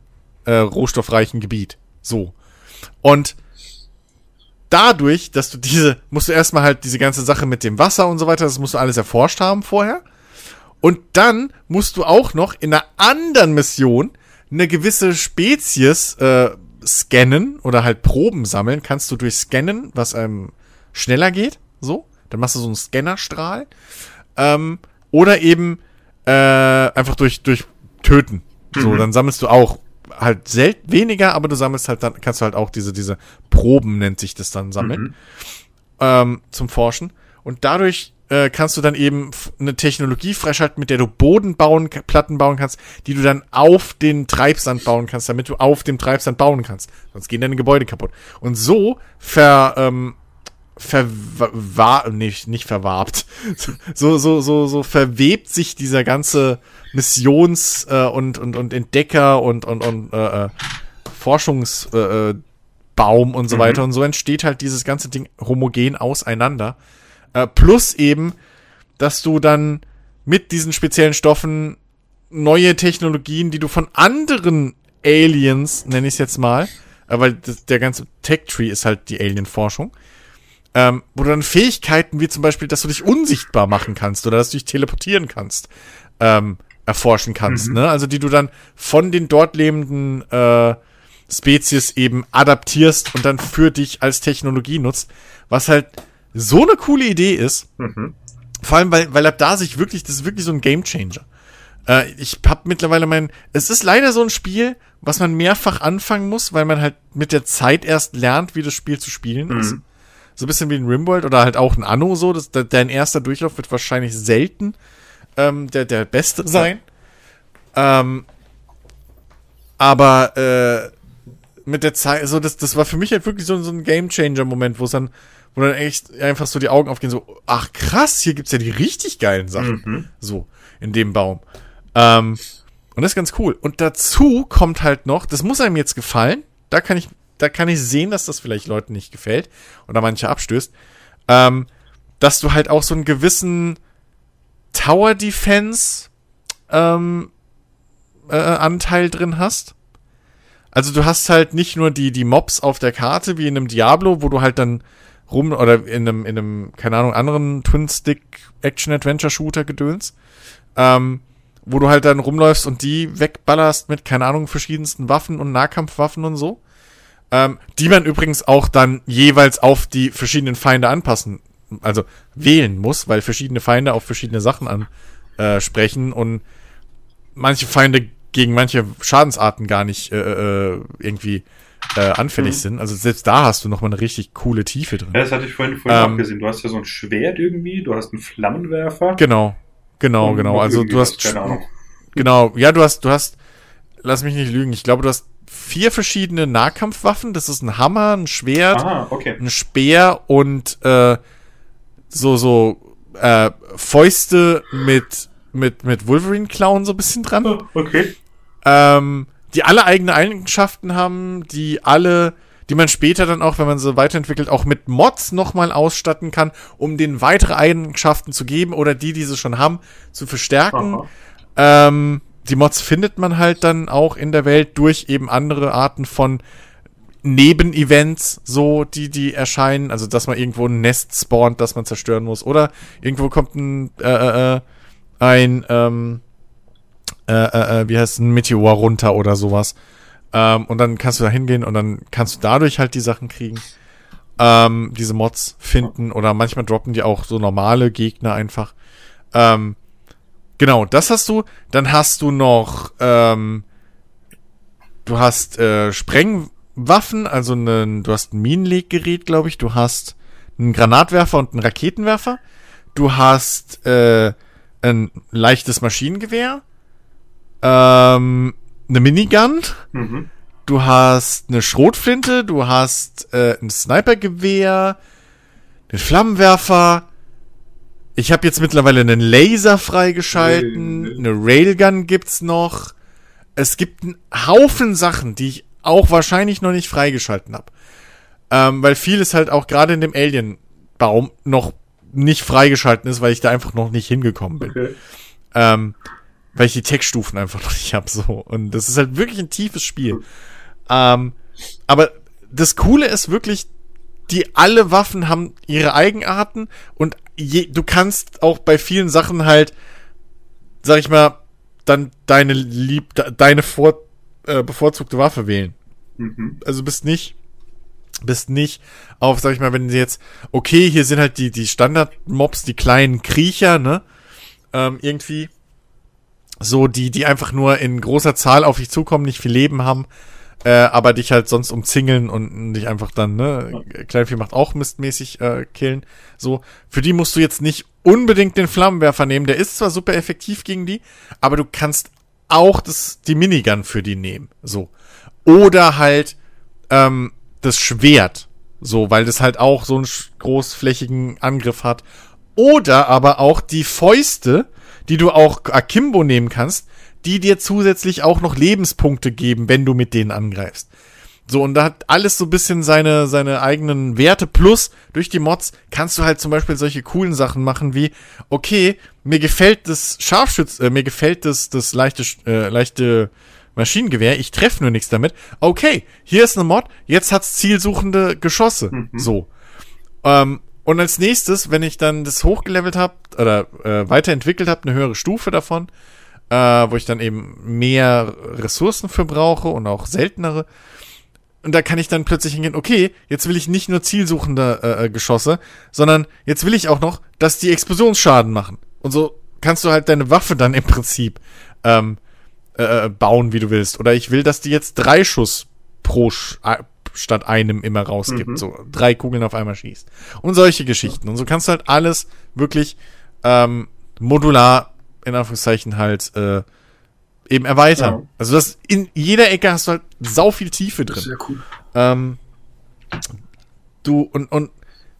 äh, rohstoffreichen Gebiet. So. Und dadurch, dass du diese, musst du erstmal halt diese ganze Sache mit dem Wasser und so weiter, das musst du alles erforscht haben vorher. Und dann musst du auch noch in einer anderen Mission eine gewisse Spezies äh, scannen oder halt Proben sammeln. Kannst du durch Scannen, was einem schneller geht, so. Dann machst du so einen Scannerstrahl. Ähm, oder eben äh, einfach durch, durch Töten. So, mhm. dann sammelst du auch halt selten weniger, aber du sammelst halt dann, kannst du halt auch diese, diese Proben, nennt sich das dann, sammeln. Mhm. Ähm, zum Forschen. Und dadurch äh, kannst du dann eben eine Technologie freischalten, mit der du Boden bauen, Platten bauen kannst, die du dann auf den Treibsand bauen kannst, damit du auf dem Treibsand bauen kannst. Sonst gehen deine Gebäude kaputt. Und so ver, ähm, verwar, nicht, nicht verwarbt. So, so, so, so verwebt sich dieser ganze Missions- äh, und, und, und Entdecker und, und, und äh, äh Forschungsbaum äh, und so mhm. weiter. Und so entsteht halt dieses ganze Ding homogen auseinander. Äh, plus eben, dass du dann mit diesen speziellen Stoffen neue Technologien, die du von anderen Aliens, nenne ich es jetzt mal, äh, weil das, der ganze Tech-Tree ist halt die Alien-Forschung, ähm, wo du dann Fähigkeiten wie zum Beispiel, dass du dich unsichtbar machen kannst oder dass du dich teleportieren kannst, ähm, erforschen kannst, mhm. ne? Also die du dann von den dort lebenden äh, Spezies eben adaptierst und dann für dich als Technologie nutzt, was halt so eine coole Idee ist. Mhm. Vor allem, weil, weil ab da sich wirklich, das ist wirklich so ein Gamechanger. Äh, ich hab mittlerweile mein, es ist leider so ein Spiel, was man mehrfach anfangen muss, weil man halt mit der Zeit erst lernt, wie das Spiel zu spielen mhm. ist. So ein bisschen wie ein Rimworld oder halt auch ein Anno so. Das, dein erster Durchlauf wird wahrscheinlich selten ähm, der, der beste sein. Ähm, aber äh, mit der Zeit, so das, das war für mich halt wirklich so, so ein Game Changer Moment, wo es dann, wo dann echt einfach so die Augen aufgehen, so, ach krass, hier gibt's ja die richtig geilen Sachen, mhm. so in dem Baum. Ähm, und das ist ganz cool. Und dazu kommt halt noch, das muss einem jetzt gefallen. Da kann ich da kann ich sehen, dass das vielleicht Leuten nicht gefällt oder manche abstößt, ähm, dass du halt auch so einen gewissen Tower Defense ähm, äh, Anteil drin hast. Also du hast halt nicht nur die, die Mobs auf der Karte wie in einem Diablo, wo du halt dann rum oder in einem, in einem, keine Ahnung, anderen Twin-Stick Action-Adventure-Shooter gedöns, ähm, wo du halt dann rumläufst und die wegballerst mit, keine Ahnung, verschiedensten Waffen und Nahkampfwaffen und so ähm, die man übrigens auch dann jeweils auf die verschiedenen Feinde anpassen, also wählen muss, weil verschiedene Feinde auf verschiedene Sachen ansprechen äh, und manche Feinde gegen manche Schadensarten gar nicht äh, äh, irgendwie äh, anfällig mhm. sind. Also selbst da hast du noch mal eine richtig coole Tiefe drin. Ja, das hatte ich vorhin, vorhin ähm, auch gesehen. Du hast ja so ein Schwert irgendwie, du hast einen Flammenwerfer. Genau, genau, genau. Also du hast, keine Ahnung. genau, ja, du hast, du hast, lass mich nicht lügen. Ich glaube, du hast vier verschiedene Nahkampfwaffen. Das ist ein Hammer, ein Schwert, Aha, okay. ein Speer und äh, so so äh, Fäuste mit mit mit Wolverine-Klauen so ein bisschen dran. Oh, okay. Ähm, die alle eigene Eigenschaften haben, die alle, die man später dann auch, wenn man sie weiterentwickelt, auch mit Mods nochmal ausstatten kann, um denen weitere Eigenschaften zu geben oder die, die sie schon haben, zu verstärken. Ähm, die Mods findet man halt dann auch in der Welt durch eben andere Arten von Nebenevents, so, die, die erscheinen. Also, dass man irgendwo ein Nest spawnt, das man zerstören muss. Oder irgendwo kommt ein, äh, äh, äh ein, ähm, äh, äh, äh, wie heißt ein Meteor runter oder sowas. Ähm, und dann kannst du da hingehen und dann kannst du dadurch halt die Sachen kriegen. Ähm, diese Mods finden oder manchmal droppen die auch so normale Gegner einfach. Ähm, Genau, das hast du. Dann hast du noch, ähm, du hast äh, Sprengwaffen, also einen, du hast ein Minenleggerät, glaube ich. Du hast einen Granatwerfer und einen Raketenwerfer. Du hast äh, ein leichtes Maschinengewehr, ähm, eine Minigun. Mhm. Du hast eine Schrotflinte, du hast äh, ein Snipergewehr, den Flammenwerfer, ich habe jetzt mittlerweile einen Laser freigeschalten, eine Railgun gibt's noch. Es gibt einen Haufen Sachen, die ich auch wahrscheinlich noch nicht freigeschalten habe. Ähm, weil vieles halt auch gerade in dem Alien-Baum noch nicht freigeschalten ist, weil ich da einfach noch nicht hingekommen bin. Okay. Ähm, weil ich die Textstufen einfach noch nicht hab so. Und das ist halt wirklich ein tiefes Spiel. Ähm, aber das Coole ist wirklich, die alle Waffen haben ihre Eigenarten und je, du kannst auch bei vielen Sachen halt, sag ich mal, dann deine lieb, deine vor, äh, bevorzugte Waffe wählen. Mhm. Also bist nicht, bist nicht auf, sag ich mal, wenn sie jetzt, okay, hier sind halt die, die Standard-Mobs, die kleinen Kriecher, ne? Ähm, irgendwie so, die, die einfach nur in großer Zahl auf dich zukommen, nicht viel Leben haben äh, aber dich halt sonst umzingeln und dich einfach dann, ne, Kleinvieh macht auch mistmäßig äh, killen. So, für die musst du jetzt nicht unbedingt den Flammenwerfer nehmen. Der ist zwar super effektiv gegen die, aber du kannst auch das, die Minigun für die nehmen. So. Oder halt ähm, das Schwert. So, weil das halt auch so einen großflächigen Angriff hat. Oder aber auch die Fäuste, die du auch Akimbo nehmen kannst, die dir zusätzlich auch noch Lebenspunkte geben, wenn du mit denen angreifst. So, und da hat alles so ein bisschen seine, seine eigenen Werte. Plus, durch die Mods kannst du halt zum Beispiel solche coolen Sachen machen wie, okay, mir gefällt das Scharfschütz, äh, mir gefällt das, das leichte, äh, leichte Maschinengewehr, ich treffe nur nichts damit. Okay, hier ist eine Mod, jetzt hat's zielsuchende Geschosse. Mhm. So. Ähm, Und als nächstes, wenn ich dann das hochgelevelt habe oder äh, weiterentwickelt habe, eine höhere Stufe davon, äh, wo ich dann eben mehr Ressourcen für brauche und auch seltenere. Und da kann ich dann plötzlich hingehen, okay, jetzt will ich nicht nur zielsuchende äh, äh Geschosse, sondern jetzt will ich auch noch, dass die Explosionsschaden machen. Und so kannst du halt deine Waffe dann im Prinzip ähm, äh, äh bauen, wie du willst. Oder ich will, dass die jetzt drei Schuss pro Sch statt einem immer rausgibt. Mhm. So drei Kugeln auf einmal schießt. Und solche Geschichten. Und so kannst du halt alles wirklich ähm, modular, in Anführungszeichen, halt äh, eben erweitern. Ja. Also das in jeder Ecke hast du halt sau viel Tiefe drin. Sehr cool. Ähm, du und und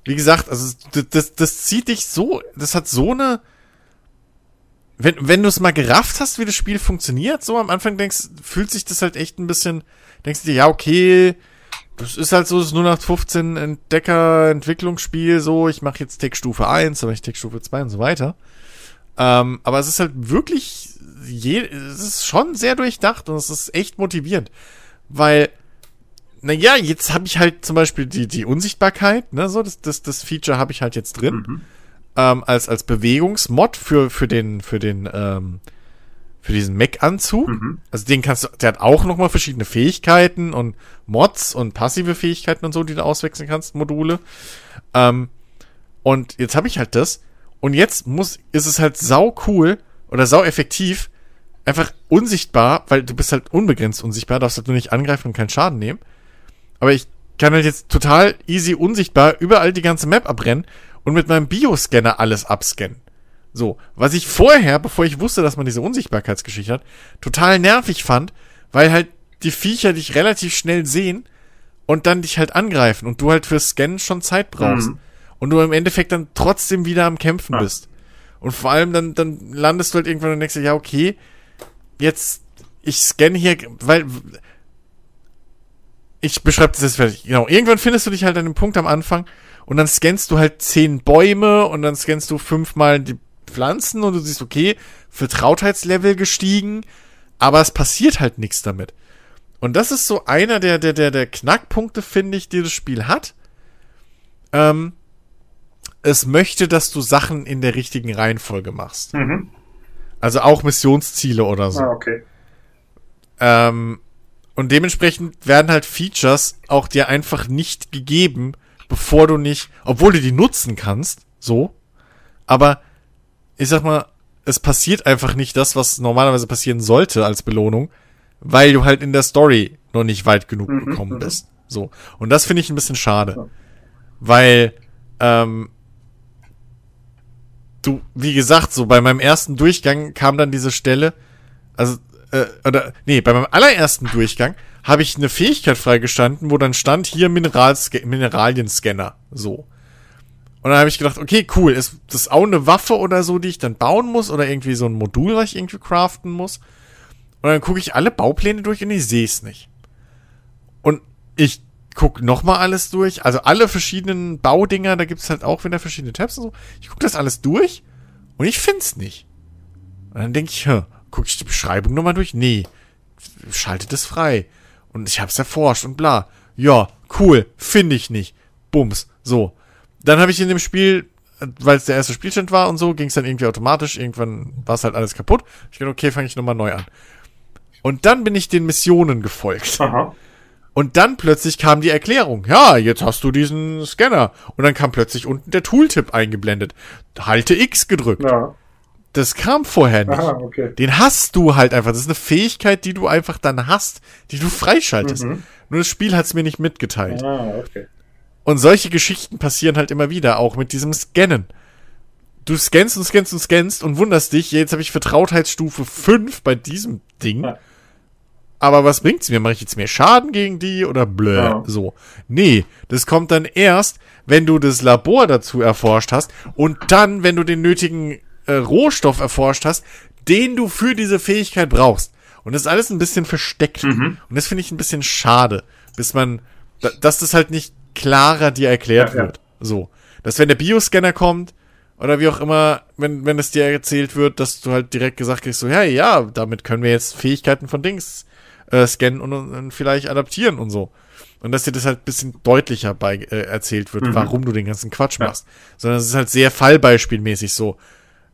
wie gesagt, also das, das, das zieht dich so, das hat so eine wenn, wenn du es mal gerafft hast, wie das Spiel funktioniert, so am Anfang denkst, fühlt sich das halt echt ein bisschen, denkst du dir, ja, okay, das ist halt so das 0815 Entdecker Entwicklungsspiel so, ich mache jetzt Tech Stufe 1, aber ich Tech Stufe 2 und so weiter. Ähm, aber es ist halt wirklich je, es ist schon sehr durchdacht und es ist echt motivierend, weil naja, jetzt habe ich halt zum Beispiel die, die Unsichtbarkeit, ne, so, das, das, das Feature habe ich halt jetzt drin, mhm. ähm, als, als Bewegungsmod für, für den, für den, ähm, für diesen Mech-Anzug. Mhm. Also den kannst du, der hat auch nochmal verschiedene Fähigkeiten und Mods und passive Fähigkeiten und so, die du auswechseln kannst, Module. Ähm, und jetzt habe ich halt das. Und jetzt muss, ist es halt sau cool oder sau effektiv, einfach unsichtbar, weil du bist halt unbegrenzt unsichtbar, darfst halt nur nicht angreifen und keinen Schaden nehmen. Aber ich kann halt jetzt total easy unsichtbar überall die ganze Map abrennen und mit meinem Bioscanner alles abscannen. So, was ich vorher, bevor ich wusste, dass man diese Unsichtbarkeitsgeschichte hat, total nervig fand, weil halt die Viecher dich relativ schnell sehen und dann dich halt angreifen und du halt fürs Scannen schon Zeit brauchst. Mhm. Und du im Endeffekt dann trotzdem wieder am Kämpfen ja. bist. Und vor allem dann, dann landest du halt irgendwann und denkst ja, okay, jetzt, ich scanne hier, weil, ich beschreibe das jetzt fertig. Genau, irgendwann findest du dich halt an dem Punkt am Anfang und dann scannst du halt zehn Bäume und dann scannst du fünfmal die Pflanzen und du siehst, okay, Vertrautheitslevel gestiegen, aber es passiert halt nichts damit. Und das ist so einer der, der, der, der Knackpunkte, finde ich, die das Spiel hat. Ähm, es möchte, dass du Sachen in der richtigen Reihenfolge machst. Mhm. Also auch Missionsziele oder so. Ah, okay. Ähm, und dementsprechend werden halt Features auch dir einfach nicht gegeben, bevor du nicht, obwohl du die nutzen kannst, so, aber ich sag mal, es passiert einfach nicht das, was normalerweise passieren sollte als Belohnung, weil du halt in der Story noch nicht weit genug mhm, gekommen mhm. bist. So. Und das finde ich ein bisschen schade. Weil, ähm, du, wie gesagt, so bei meinem ersten Durchgang kam dann diese Stelle, also, äh, oder, nee, bei meinem allerersten Durchgang habe ich eine Fähigkeit freigestanden, wo dann stand hier Mineralsca Mineralienscanner. So. Und dann habe ich gedacht, okay, cool, ist das auch eine Waffe oder so, die ich dann bauen muss oder irgendwie so ein Modul, was ich irgendwie craften muss? Und dann gucke ich alle Baupläne durch und ich sehe es nicht. Und ich guck nochmal alles durch, also alle verschiedenen Baudinger, da gibt's halt auch wieder verschiedene Tabs und so. Ich guck das alles durch und ich find's nicht. Und dann denke ich, gucke ich die Beschreibung nochmal durch? Nee, schaltet es frei. Und ich hab's erforscht und bla. Ja, cool, finde ich nicht. Bums, so dann habe ich in dem Spiel, weil es der erste Spielstand war und so, ging es dann irgendwie automatisch. Irgendwann war es halt alles kaputt. Ich dachte, okay, fange ich nochmal neu an. Und dann bin ich den Missionen gefolgt. Aha. Und dann plötzlich kam die Erklärung. Ja, jetzt hast du diesen Scanner. Und dann kam plötzlich unten der Tooltip eingeblendet. Halte X gedrückt. Ja. Das kam vorher nicht. Aha, okay. Den hast du halt einfach. Das ist eine Fähigkeit, die du einfach dann hast, die du freischaltest. Mhm. Nur das Spiel hat es mir nicht mitgeteilt. Ah, okay. Und solche Geschichten passieren halt immer wieder, auch mit diesem Scannen. Du scannst und scannst und scannst und wunderst dich, jetzt habe ich Vertrautheitsstufe 5 bei diesem Ding. Ja. Aber was bringt's mir? Mache ich jetzt mehr Schaden gegen die oder blö? Ja. So. Nee, das kommt dann erst, wenn du das Labor dazu erforscht hast und dann, wenn du den nötigen äh, Rohstoff erforscht hast, den du für diese Fähigkeit brauchst. Und das ist alles ein bisschen versteckt. Mhm. Und das finde ich ein bisschen schade, bis man, dass das halt nicht klarer dir erklärt ja, wird. Ja. So. Dass wenn der Bioscanner kommt, oder wie auch immer, wenn, wenn es dir erzählt wird, dass du halt direkt gesagt kriegst, so, ja, ja, damit können wir jetzt Fähigkeiten von Dings äh, scannen und, und, vielleicht adaptieren und so. Und dass dir das halt bisschen deutlicher bei, äh, erzählt wird, mhm. warum du den ganzen Quatsch machst. Ja. Sondern es ist halt sehr fallbeispielmäßig so.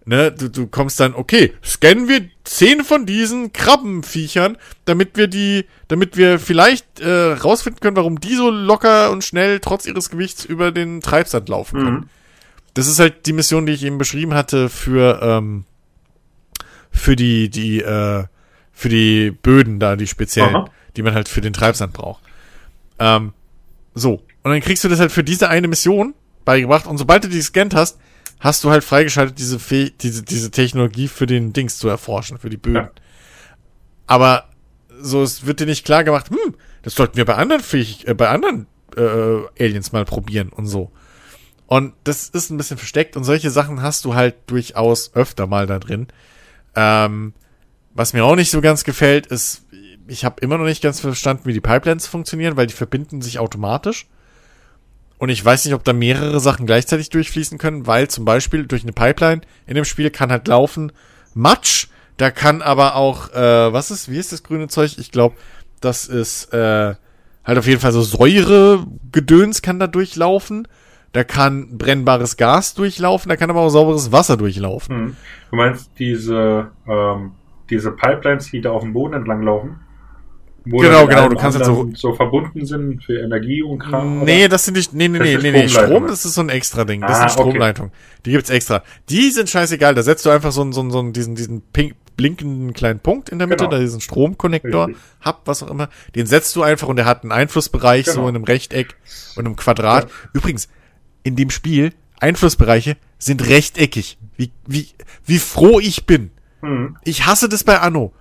Ne, du, du kommst dann, okay, scannen wir zehn von diesen Krabbenviechern, damit wir die, damit wir vielleicht äh, rausfinden können, warum die so locker und schnell trotz ihres Gewichts über den Treibsand laufen können. Mhm. Das ist halt die Mission, die ich eben beschrieben hatte für, ähm, für die, die, äh, für die Böden da, die speziellen, Aha. die man halt für den Treibsand braucht. Ähm, so. Und dann kriegst du das halt für diese eine Mission beigebracht und sobald du die gescannt hast, hast du halt freigeschaltet, diese, Fe diese, diese Technologie für den Dings zu erforschen, für die Böden. Ja. Aber so, es wird dir nicht klar gemacht, hm, das sollten wir bei anderen Fähig äh, bei anderen äh, Aliens mal probieren und so. Und das ist ein bisschen versteckt und solche Sachen hast du halt durchaus öfter mal da drin. Ähm, was mir auch nicht so ganz gefällt, ist, ich habe immer noch nicht ganz verstanden, wie die Pipelines funktionieren, weil die verbinden sich automatisch. Und ich weiß nicht, ob da mehrere Sachen gleichzeitig durchfließen können, weil zum Beispiel durch eine Pipeline in dem Spiel kann halt laufen Matsch, da kann aber auch, äh, was ist, wie ist das grüne Zeug? Ich glaube, das ist äh, halt auf jeden Fall so Säuregedöns kann da durchlaufen. Da kann brennbares Gas durchlaufen, da kann aber auch sauberes Wasser durchlaufen. Hm. Du meinst diese, ähm, diese Pipelines, die da auf dem Boden entlang laufen? genau, genau, du kannst halt so, so verbunden sind für Energie und Kram. Nee, das sind nicht, nee, nee, nee, nee, nee, Strom, das ist so ein extra Ding. Das ah, sind Stromleitungen. Okay. Die gibt's extra. Die sind scheißegal, da setzt du einfach so einen, so einen, so einen diesen, diesen pink, blinkenden kleinen Punkt in der Mitte, genau. da diesen Stromkonnektor, Hub, was auch immer. Den setzt du einfach und der hat einen Einflussbereich, genau. so in einem Rechteck und einem Quadrat. Ja. Übrigens, in dem Spiel, Einflussbereiche sind rechteckig. Wie, wie, wie froh ich bin. Mhm. Ich hasse das bei Anno.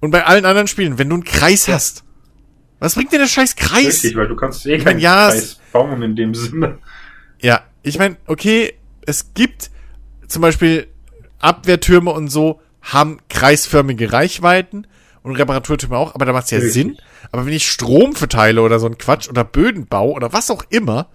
Und bei allen anderen Spielen, wenn du einen Kreis ja. hast. Was bringt dir der scheiß Kreis? Richtig, weil du kannst eh keinen ja, Kreis bauen in dem Sinne. Ja, ich meine, okay, es gibt zum Beispiel Abwehrtürme und so haben kreisförmige Reichweiten und Reparaturtürme auch, aber da macht's ja Richtig. Sinn. Aber wenn ich Strom verteile oder so ein Quatsch oder Böden baue oder was auch immer,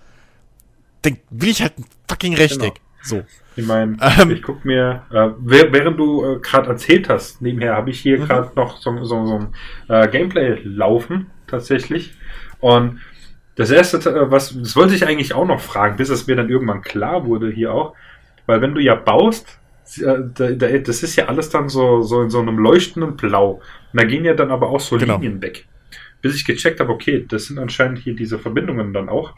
dann will ich halt ein fucking Rechteck. Genau. So. Ich meine, ähm, ich guck mir, äh, während du äh, gerade erzählt hast, nebenher habe ich hier mhm. gerade noch so, so, so ein äh, Gameplay laufen, tatsächlich. Und das erste, äh, was, das wollte ich eigentlich auch noch fragen, bis es mir dann irgendwann klar wurde hier auch, weil wenn du ja baust, äh, das ist ja alles dann so, so in so einem leuchtenden Blau. Und da gehen ja dann aber auch so genau. Linien weg. Bis ich gecheckt habe, okay, das sind anscheinend hier diese Verbindungen dann auch.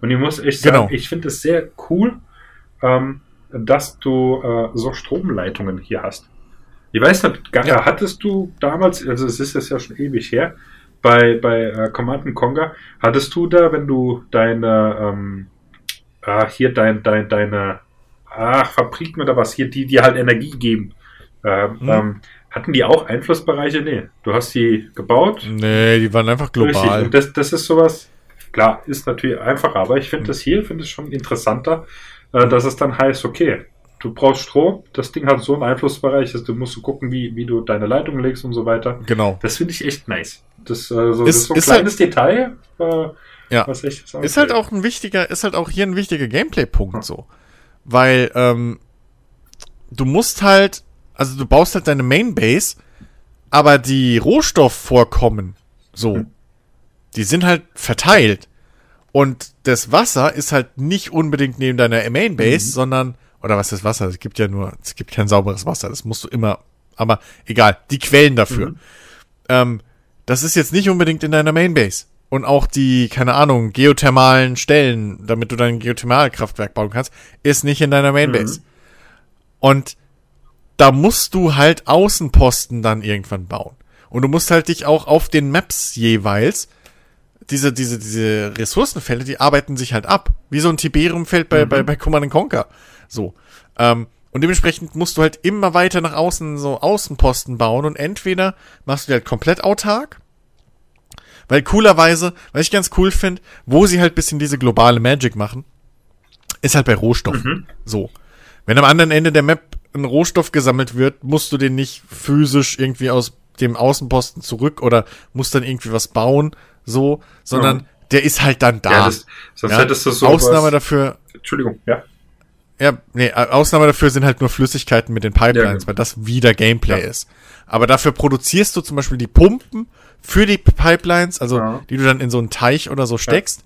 Und ich muss echt sagen, genau. ich finde es sehr cool, ähm, dass du äh, so Stromleitungen hier hast. Ich weiß nicht, ja. hattest du damals, also es ist ja schon ewig her, bei, bei äh, Command Conquer, hattest du da, wenn du deine, ähm, ah, hier dein, dein, deine, ach, Fabriken oder was, hier, die dir halt Energie geben, äh, hm. ähm, hatten die auch Einflussbereiche? Nee, du hast die gebaut. Nee, die waren einfach global. Und das, das ist sowas, klar, ist natürlich einfacher, aber ich finde hm. das hier, finde es schon interessanter, äh, dass es dann heißt, okay, du brauchst Strom, das Ding hat so einen Einflussbereich, dass du musst gucken, wie, wie du deine Leitung legst und so weiter. Genau. Das finde ich echt nice. Das, äh, so, ist, das ist so ein ist kleines halt, Detail, äh, ja. was echt Ist halt auch ein wichtiger, ist halt auch hier ein wichtiger Gameplay-Punkt hm. so. Weil, ähm, du musst halt, also du baust halt deine Main-Base, aber die Rohstoffvorkommen, so, hm. die sind halt verteilt. Und das Wasser ist halt nicht unbedingt neben deiner Main Base, mhm. sondern, oder was ist Wasser? Es gibt ja nur, es gibt kein sauberes Wasser, das musst du immer, aber egal, die Quellen dafür. Mhm. Ähm, das ist jetzt nicht unbedingt in deiner Main Base. Und auch die, keine Ahnung, geothermalen Stellen, damit du dein Geothermalkraftwerk bauen kannst, ist nicht in deiner Main Base. Mhm. Und da musst du halt Außenposten dann irgendwann bauen. Und du musst halt dich auch auf den Maps jeweils diese, diese, diese Ressourcenfälle, die arbeiten sich halt ab. Wie so ein Tiberiumfeld bei, mhm. bei, bei Command Conquer. So. Ähm, und dementsprechend musst du halt immer weiter nach außen so Außenposten bauen und entweder machst du die halt komplett autark, weil coolerweise, was ich ganz cool finde, wo sie halt bisschen diese globale Magic machen, ist halt bei Rohstoffen. Mhm. So. Wenn am anderen Ende der Map ein Rohstoff gesammelt wird, musst du den nicht physisch irgendwie aus dem Außenposten zurück oder musst dann irgendwie was bauen, so, sondern ja. der ist halt dann da. Ja, das, sonst ja? hättest du so Ausnahme was, dafür. Entschuldigung, ja. Ja, nee, Ausnahme dafür sind halt nur Flüssigkeiten mit den Pipelines, ja, genau. weil das wieder Gameplay ist. Aber dafür produzierst du zum Beispiel die Pumpen für die Pipelines, also die du dann in so einen Teich oder so steckst.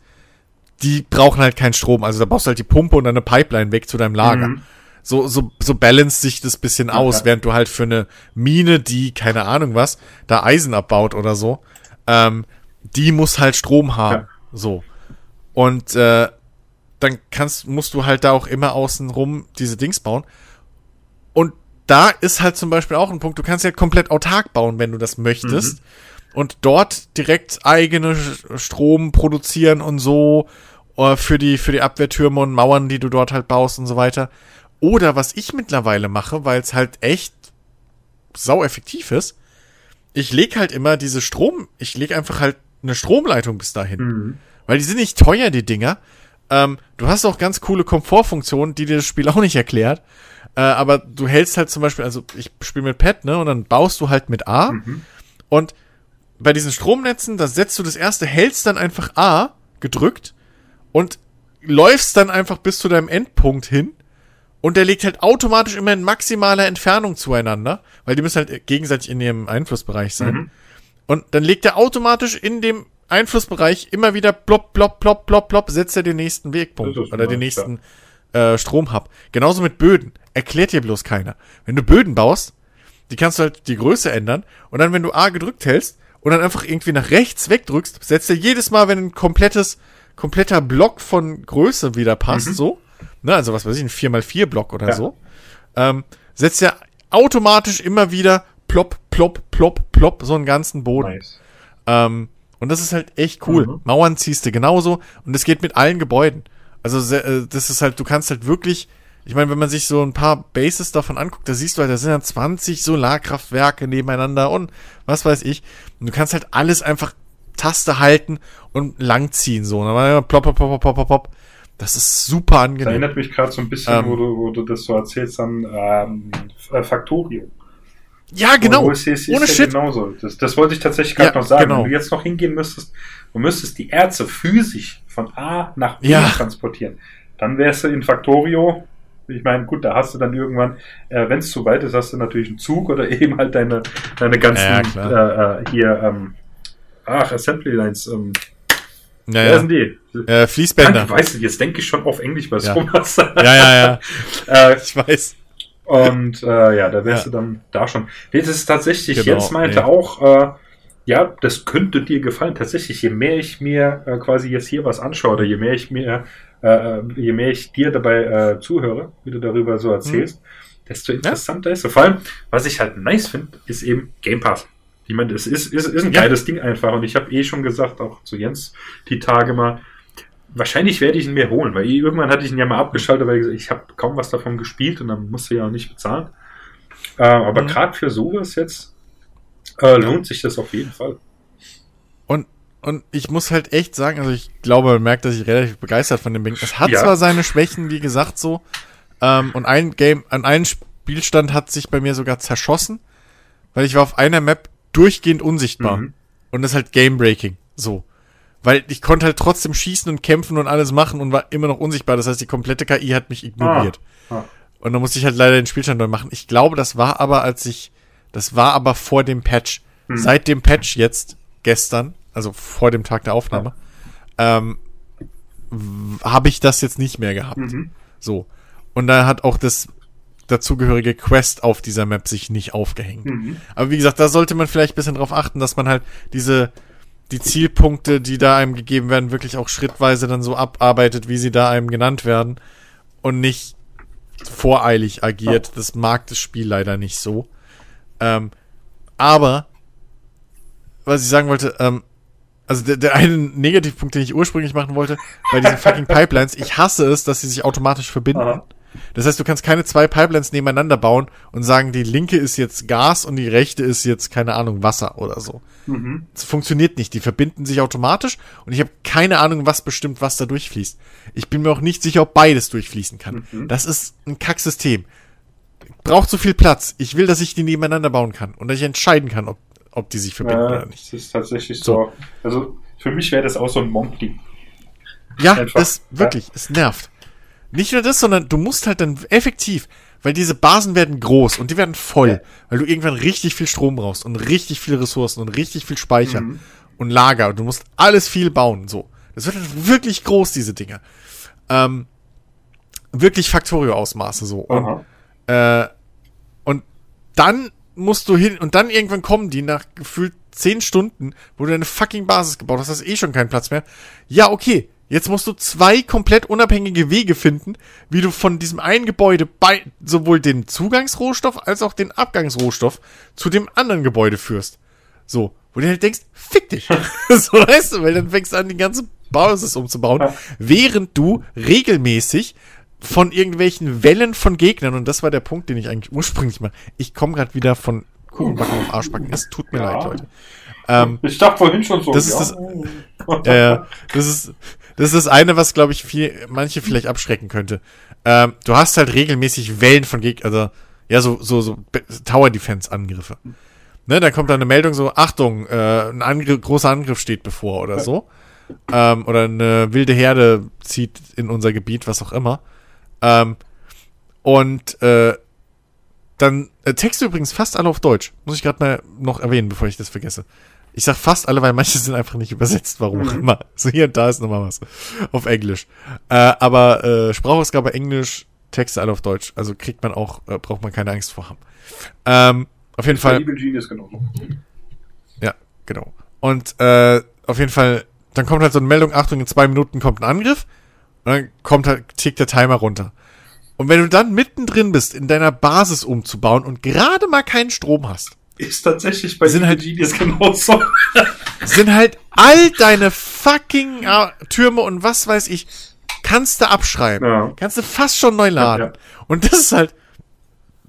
Die brauchen halt keinen Strom. Also da baust du halt die Pumpe und dann eine Pipeline weg zu deinem Lager. Mhm. So, so, so balance sich das bisschen aus, während du halt für eine Mine, die, keine Ahnung was, da Eisen abbaut oder so, ähm, die muss halt Strom haben. So. Und äh, dann kannst, musst du halt da auch immer außen rum diese Dings bauen. Und da ist halt zum Beispiel auch ein Punkt, du kannst ja komplett autark bauen, wenn du das möchtest. Mhm. Und dort direkt eigene Strom produzieren und so äh, für die, für die Abwehrtürme und Mauern, die du dort halt baust und so weiter. Oder was ich mittlerweile mache, weil es halt echt sau effektiv ist, ich leg halt immer diese Strom, ich leg einfach halt eine Stromleitung bis dahin. Mhm. Weil die sind nicht teuer, die Dinger. Ähm, du hast auch ganz coole Komfortfunktionen, die dir das Spiel auch nicht erklärt. Äh, aber du hältst halt zum Beispiel, also ich spiele mit Pad, ne, und dann baust du halt mit A. Mhm. Und bei diesen Stromnetzen, da setzt du das erste, hältst dann einfach A gedrückt und läufst dann einfach bis zu deinem Endpunkt hin. Und der legt halt automatisch immer in maximaler Entfernung zueinander, weil die müssen halt gegenseitig in ihrem Einflussbereich sein. Mhm. Und dann legt er automatisch in dem Einflussbereich immer wieder plopp, plopp, plopp, plopp, plopp, setzt er den nächsten Wegpunkt oder den nächsten ja. äh, Stromhub. Genauso mit Böden. Erklärt dir bloß keiner. Wenn du Böden baust, die kannst du halt die Größe ändern und dann, wenn du A gedrückt hältst und dann einfach irgendwie nach rechts wegdrückst, setzt er jedes Mal, wenn ein komplettes, kompletter Block von Größe wieder passt, mhm. so, ne, also was weiß ich, ein 4x4 Block oder ja. so, ähm, setzt er automatisch immer wieder plopp, plopp, plopp, plopp, so einen ganzen Boden. Nice. Ähm, und das ist halt echt cool. Mhm. Mauern ziehst du genauso und es geht mit allen Gebäuden. Also äh, das ist halt, du kannst halt wirklich, ich meine, wenn man sich so ein paar Bases davon anguckt, da siehst du halt, da sind ja 20 Solarkraftwerke nebeneinander und was weiß ich. Und du kannst halt alles einfach Taste halten und langziehen so. Und dann war immer plopp, plopp, plopp, plopp, plopp, plopp. Das ist super angenehm. Das erinnert mich gerade so ein bisschen, ähm, wo, du, wo du das so erzählst, an ähm, Factorio. Ja, genau. Ohne ja Shit. Genauso. Das, das wollte ich tatsächlich gerade ja, noch sagen. Genau. Wenn du jetzt noch hingehen müsstest, du müsstest die Erze physisch von A nach B ja. transportieren. Dann wärst du in Factorio. Ich meine, gut, da hast du dann irgendwann, äh, wenn es zu weit ist, hast du natürlich einen Zug oder eben halt deine, deine ganzen ja, äh, äh, hier, ähm, ach, Assembly Lines, ähm, ja, Wer ja. sind die? Äh, Fließbänder. Danke, weißt du, jetzt denke ich schon auf Englisch bei ja. sowas. ja, ja, ja. äh, ich weiß. Und äh, ja, da wärst ja. du dann da schon. Nee, das ist tatsächlich, genau, Jens meinte nee. auch, äh, ja, das könnte dir gefallen. Tatsächlich, je mehr ich mir äh, quasi jetzt hier was anschaue, oder je mehr ich mir, äh, je mehr ich dir dabei äh, zuhöre, wie du darüber so erzählst, mhm. desto interessanter ja. ist es. Vor allem, was ich halt nice finde, ist eben Game Pass. Ich meine, das ist, ist, ist ein ja. geiles Ding einfach. Und ich habe eh schon gesagt, auch zu Jens die Tage mal, wahrscheinlich werde ich ihn mir holen, weil irgendwann hatte ich ihn ja mal abgeschaltet, weil ich, ich habe kaum was davon gespielt und dann musste ja auch nicht bezahlen. Äh, aber mhm. gerade für sowas jetzt äh, lohnt sich das auf jeden Fall. Und, und ich muss halt echt sagen, also ich glaube, man merkt, dass ich relativ begeistert von dem bin. Es hat ja. zwar seine Schwächen, wie gesagt, so, ähm, und ein Game, an einem Spielstand hat sich bei mir sogar zerschossen, weil ich war auf einer Map durchgehend unsichtbar. Mhm. Und das ist halt Game Breaking. So. Weil ich konnte halt trotzdem schießen und kämpfen und alles machen und war immer noch unsichtbar. Das heißt, die komplette KI hat mich ignoriert. Ah, ah. Und dann musste ich halt leider den Spielstand neu machen. Ich glaube, das war aber, als ich, das war aber vor dem Patch. Hm. Seit dem Patch jetzt, gestern, also vor dem Tag der Aufnahme, ja. ähm, habe ich das jetzt nicht mehr gehabt. Mhm. So. Und da hat auch das dazugehörige Quest auf dieser Map sich nicht aufgehängt. Mhm. Aber wie gesagt, da sollte man vielleicht bisschen drauf achten, dass man halt diese die Zielpunkte, die da einem gegeben werden, wirklich auch schrittweise dann so abarbeitet, wie sie da einem genannt werden und nicht voreilig agiert. Das mag das Spiel leider nicht so. Ähm, aber, was ich sagen wollte, ähm, also der, der eine Negativpunkt, den ich ursprünglich machen wollte, bei diesen fucking Pipelines, ich hasse es, dass sie sich automatisch verbinden. Das heißt, du kannst keine zwei Pipelines nebeneinander bauen und sagen, die linke ist jetzt Gas und die rechte ist jetzt, keine Ahnung, Wasser oder so. Mhm. Das funktioniert nicht. Die verbinden sich automatisch und ich habe keine Ahnung, was bestimmt, was da durchfließt. Ich bin mir auch nicht sicher, ob beides durchfließen kann. Mhm. Das ist ein Kacksystem. Braucht so viel Platz. Ich will, dass ich die nebeneinander bauen kann und dass ich entscheiden kann, ob, ob die sich verbinden ja, oder nicht. Das ist tatsächlich so. so. Also für mich wäre das auch so ein Monk-Ding. Ja, Einfach. das wirklich, ja. es nervt Nicht nur das, sondern du musst halt dann effektiv, weil diese Basen werden groß und die werden voll, ja. weil du irgendwann richtig viel Strom brauchst und richtig viele Ressourcen und richtig viel Speicher mhm. und Lager und du musst alles viel bauen, so. Das wird halt wirklich groß, diese Dinger. Ähm, wirklich Factorio-Ausmaße, so. Und, äh, und dann musst du hin und dann irgendwann kommen die nach gefühlt zehn Stunden, wo du deine fucking Basis gebaut hast, hast eh schon keinen Platz mehr. Ja, okay. Jetzt musst du zwei komplett unabhängige Wege finden, wie du von diesem einen Gebäude bei, sowohl den Zugangsrohstoff als auch den Abgangsrohstoff zu dem anderen Gebäude führst. So. Wo du halt denkst, fick dich. so weißt du, weil dann fängst du an, die ganze Basis umzubauen, während du regelmäßig von irgendwelchen Wellen von Gegnern, und das war der Punkt, den ich eigentlich ursprünglich mal, ich komme gerade wieder von Kuchenbacken auf Arschbacken, es tut mir ja. leid, Leute. Ähm, ich dachte vorhin schon so. Das ja. ist das, äh, das ist das ist eine, was glaube ich viel, manche vielleicht abschrecken könnte. Ähm, du hast halt regelmäßig Wellen von Gegnern, also ja so so so Tower Defense Angriffe. Ne, da kommt dann eine Meldung so, Achtung, äh, ein Angriff, großer Angriff steht bevor oder so. Ähm, oder eine wilde Herde zieht in unser Gebiet, was auch immer. Ähm, und äh, dann äh, Texte übrigens fast alle auf Deutsch. Muss ich gerade mal noch erwähnen, bevor ich das vergesse. Ich sag fast alle, weil manche sind einfach nicht übersetzt, warum auch mhm. immer. So hier und da ist nochmal was. Auf Englisch. Äh, aber äh, Sprachausgabe Englisch, Texte alle auf Deutsch. Also kriegt man auch, äh, braucht man keine Angst vor haben. Ähm, auf jeden Fall. Ja, genau. Und äh, auf jeden Fall, dann kommt halt so eine Meldung, Achtung, in zwei Minuten kommt ein Angriff. Und dann kommt halt, tickt der Timer runter. Und wenn du dann mittendrin bist, in deiner Basis umzubauen und gerade mal keinen Strom hast. Ist tatsächlich bei sind halt, Genius genauso. sind halt all deine fucking äh, Türme und was weiß ich, kannst du abschreiben. Ja. Kannst du fast schon neu laden. Ja, ja. Und das ist halt,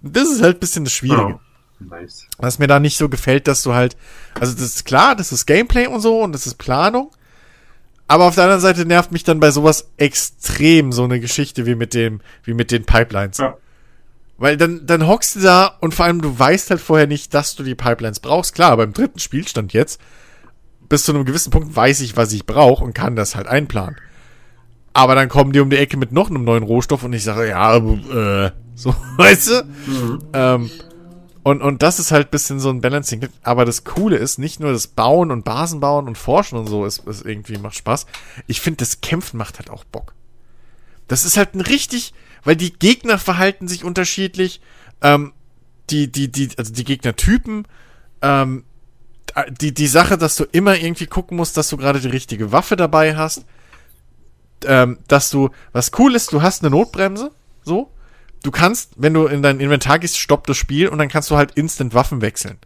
das ist halt bisschen das Schwierige. Nice. Was mir da nicht so gefällt, dass du halt, also das ist klar, das ist Gameplay und so und das ist Planung. Aber auf der anderen Seite nervt mich dann bei sowas extrem so eine Geschichte wie mit dem, wie mit den Pipelines. Ja. Weil dann, dann hockst du da und vor allem du weißt halt vorher nicht, dass du die Pipelines brauchst. Klar, beim dritten Spielstand jetzt, bis zu einem gewissen Punkt weiß ich, was ich brauche und kann das halt einplanen. Aber dann kommen die um die Ecke mit noch einem neuen Rohstoff und ich sage, ja, äh, so, weißt du? Mhm. Ähm, und, und das ist halt bisschen so ein Balancing. Aber das Coole ist, nicht nur das Bauen und Basen bauen und Forschen und so ist, ist irgendwie macht Spaß. Ich finde, das Kämpfen macht halt auch Bock. Das ist halt ein richtig, weil die Gegner verhalten sich unterschiedlich. Ähm, die, die, die, also die Gegnertypen, ähm, die, die Sache, dass du immer irgendwie gucken musst, dass du gerade die richtige Waffe dabei hast. Ähm, dass du, was cool ist, du hast eine Notbremse, so, du kannst, wenn du in dein Inventar gehst, stoppt das Spiel und dann kannst du halt instant Waffen wechseln.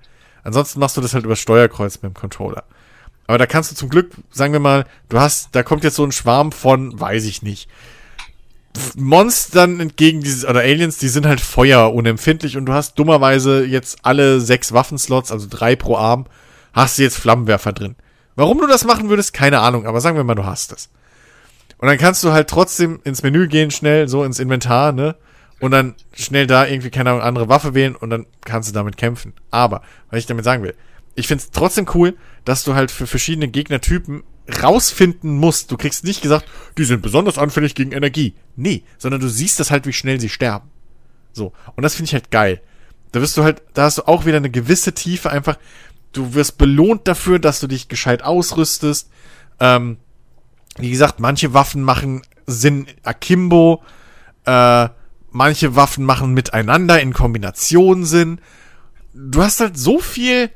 Ansonsten machst du das halt über Steuerkreuz mit dem Controller. Aber da kannst du zum Glück, sagen wir mal, du hast, da kommt jetzt so ein Schwarm von, weiß ich nicht, Monstern entgegen dieses, oder Aliens, die sind halt feuerunempfindlich und du hast dummerweise jetzt alle sechs Waffenslots, also drei pro Arm, hast du jetzt Flammenwerfer drin. Warum du das machen würdest, keine Ahnung, aber sagen wir mal, du hast es. Und dann kannst du halt trotzdem ins Menü gehen, schnell, so ins Inventar, ne? und dann schnell da irgendwie keine andere Waffe wählen und dann kannst du damit kämpfen. Aber, was ich damit sagen will, ich find's trotzdem cool, dass du halt für verschiedene Gegnertypen rausfinden musst. Du kriegst nicht gesagt, die sind besonders anfällig gegen Energie. Nee, sondern du siehst das halt, wie schnell sie sterben. So. Und das finde ich halt geil. Da wirst du halt, da hast du auch wieder eine gewisse Tiefe einfach. Du wirst belohnt dafür, dass du dich gescheit ausrüstest. Ähm, wie gesagt, manche Waffen machen Sinn akimbo. Äh, manche Waffen machen miteinander in Kombination Sinn. Du hast halt so viel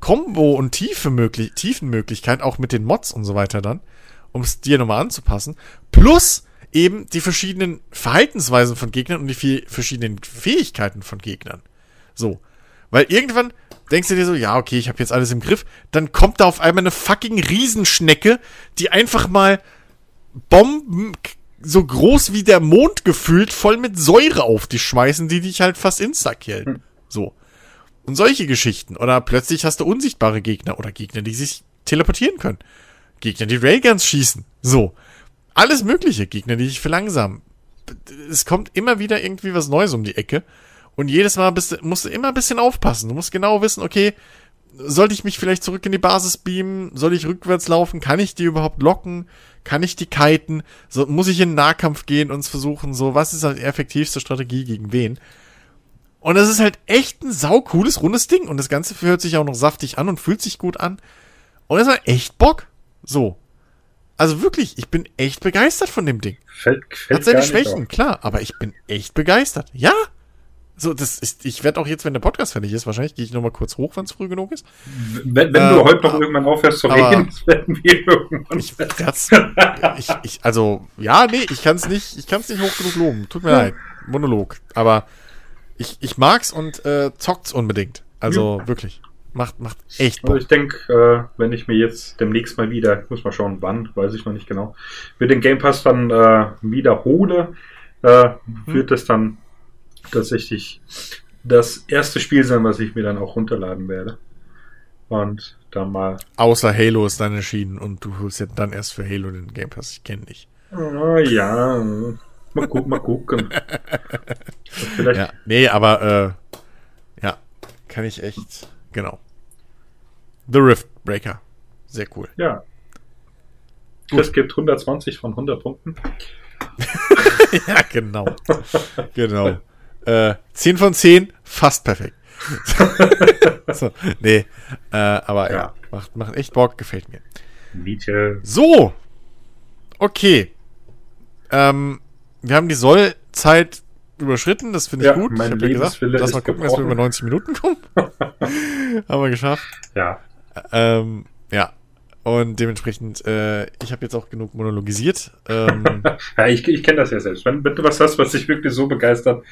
Combo und Tiefe möglich Tiefenmöglichkeit, auch mit den Mods und so weiter dann, um es dir nochmal anzupassen. Plus eben die verschiedenen Verhaltensweisen von Gegnern und die verschiedenen Fähigkeiten von Gegnern. So. Weil irgendwann denkst du dir so, ja, okay, ich habe jetzt alles im Griff. Dann kommt da auf einmal eine fucking Riesenschnecke, die einfach mal Bomben so groß wie der Mond gefühlt voll mit Säure auf dich schmeißen, die dich halt fast insta-killen. Hm. So. Und solche Geschichten. Oder plötzlich hast du unsichtbare Gegner oder Gegner, die sich teleportieren können. Gegner, die Railguns schießen. So. Alles mögliche. Gegner, die dich verlangsamen. Es kommt immer wieder irgendwie was Neues um die Ecke. Und jedes Mal bist musst du immer ein bisschen aufpassen. Du musst genau wissen, okay, sollte ich mich vielleicht zurück in die Basis beamen? Soll ich rückwärts laufen? Kann ich die überhaupt locken? Kann ich die kiten? So, muss ich in den Nahkampf gehen und versuchen, so, was ist die effektivste Strategie gegen wen? Und das ist halt echt ein saucooles, rundes Ding. Und das Ganze hört sich auch noch saftig an und fühlt sich gut an. Und es hat echt Bock. So. Also wirklich, ich bin echt begeistert von dem Ding. Fällt, fällt hat seine Schwächen, auf. klar, aber ich bin echt begeistert. Ja, so, das ist, ich werde auch jetzt, wenn der Podcast fertig ist, wahrscheinlich gehe ich nochmal kurz hoch, wenn es früh genug ist. Wenn, wenn äh, du heute noch irgendwann aufhörst zu reden, werden wir irgendwann. Ich, ich, ich, also, ja, nee, ich kann es nicht, ich kann es nicht hoch genug loben. Tut mir leid. Monolog. Aber ich, ich mag's und äh, zockt's unbedingt. Also ja. wirklich. Macht, macht echt Bock. Also ich denke, äh, wenn ich mir jetzt demnächst mal wieder, muss mal schauen, wann, weiß ich noch nicht genau, mir den Game Pass dann äh, wiederhole, äh, hm. wird es dann tatsächlich das erste Spiel sein, was ich mir dann auch runterladen werde. Und dann mal. Außer Halo ist dann erschienen und du holst ja dann erst für Halo den Game Pass. Ich kenne dich. Oh, ja. Mal gucken, mal gucken. Vielleicht. Ja, nee, aber äh, ja, kann ich echt. Genau. The Rift Breaker. Sehr cool. Ja. Chris gibt 120 von 100 Punkten. ja, genau. genau. Äh, 10 von 10, fast perfekt. so, nee, äh, aber ja. ja, macht, macht echt Bock, gefällt mir. Miete. So, okay. Ähm, wir haben die Sollzeit überschritten, das finde ich ja, gut. Ich habe ja gesagt, lass mal gucken, dass wir über 90 Minuten kommen. haben wir geschafft. Ja. Ähm, ja, und dementsprechend, äh, ich habe jetzt auch genug monologisiert. Ähm, ja, ich, ich kenne das ja selbst. Wenn, wenn, du was hast, was dich wirklich so begeistert,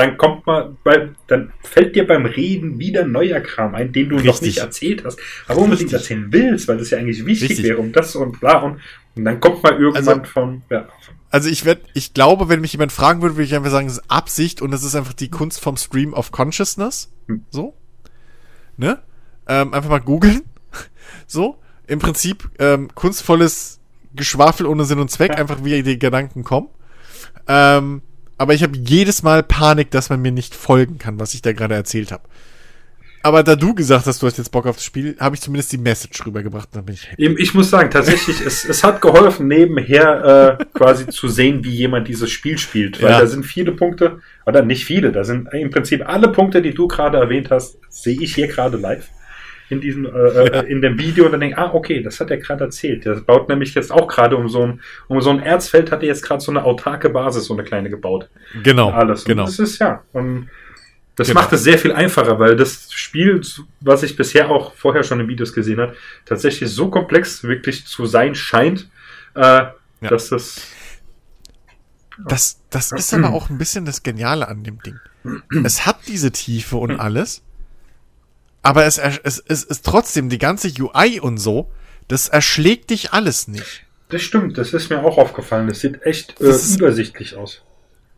dann kommt mal, bei, dann fällt dir beim Reden wieder neuer Kram ein, den du Richtig. noch nicht erzählt hast, aber unbedingt erzählen willst, weil das ja eigentlich wichtig Richtig. wäre um das und bla und, und dann kommt mal irgendwann also, von, ja. Also ich werde, ich glaube, wenn mich jemand fragen würde, würde ich einfach sagen, es ist Absicht und es ist einfach die Kunst vom Stream of Consciousness. Hm. So. Ne? Ähm, einfach mal googeln. so im Prinzip ähm, kunstvolles Geschwafel ohne Sinn und Zweck, einfach wie die Gedanken kommen. Ähm, aber ich habe jedes Mal Panik, dass man mir nicht folgen kann, was ich da gerade erzählt habe. Aber da du gesagt hast, du hast jetzt Bock auf das Spiel, habe ich zumindest die Message rübergebracht. Dann bin ich, happy. ich muss sagen, tatsächlich, es, es hat geholfen, nebenher äh, quasi zu sehen, wie jemand dieses Spiel spielt. Weil ja. da sind viele Punkte, oder nicht viele, da sind im Prinzip alle Punkte, die du gerade erwähnt hast, sehe ich hier gerade live in diesem, äh, äh, ja. in dem Video und dann denke, ah, okay, das hat er gerade erzählt. Das baut nämlich jetzt auch gerade um so ein, um so ein Erzfeld hat er jetzt gerade so eine autarke Basis, so eine kleine gebaut. Genau. Alles. Und genau. Das ist ja. Und das genau. macht es sehr viel einfacher, weil das Spiel, was ich bisher auch vorher schon in Videos gesehen habe, tatsächlich so komplex wirklich zu sein scheint, äh, ja. dass das. Das, das ist aber auch ein bisschen das Geniale an dem Ding. Es hat diese Tiefe und alles, aber es, es, es ist trotzdem, die ganze UI und so, das erschlägt dich alles nicht. Das stimmt, das ist mir auch aufgefallen. Das sieht echt äh, übersichtlich aus.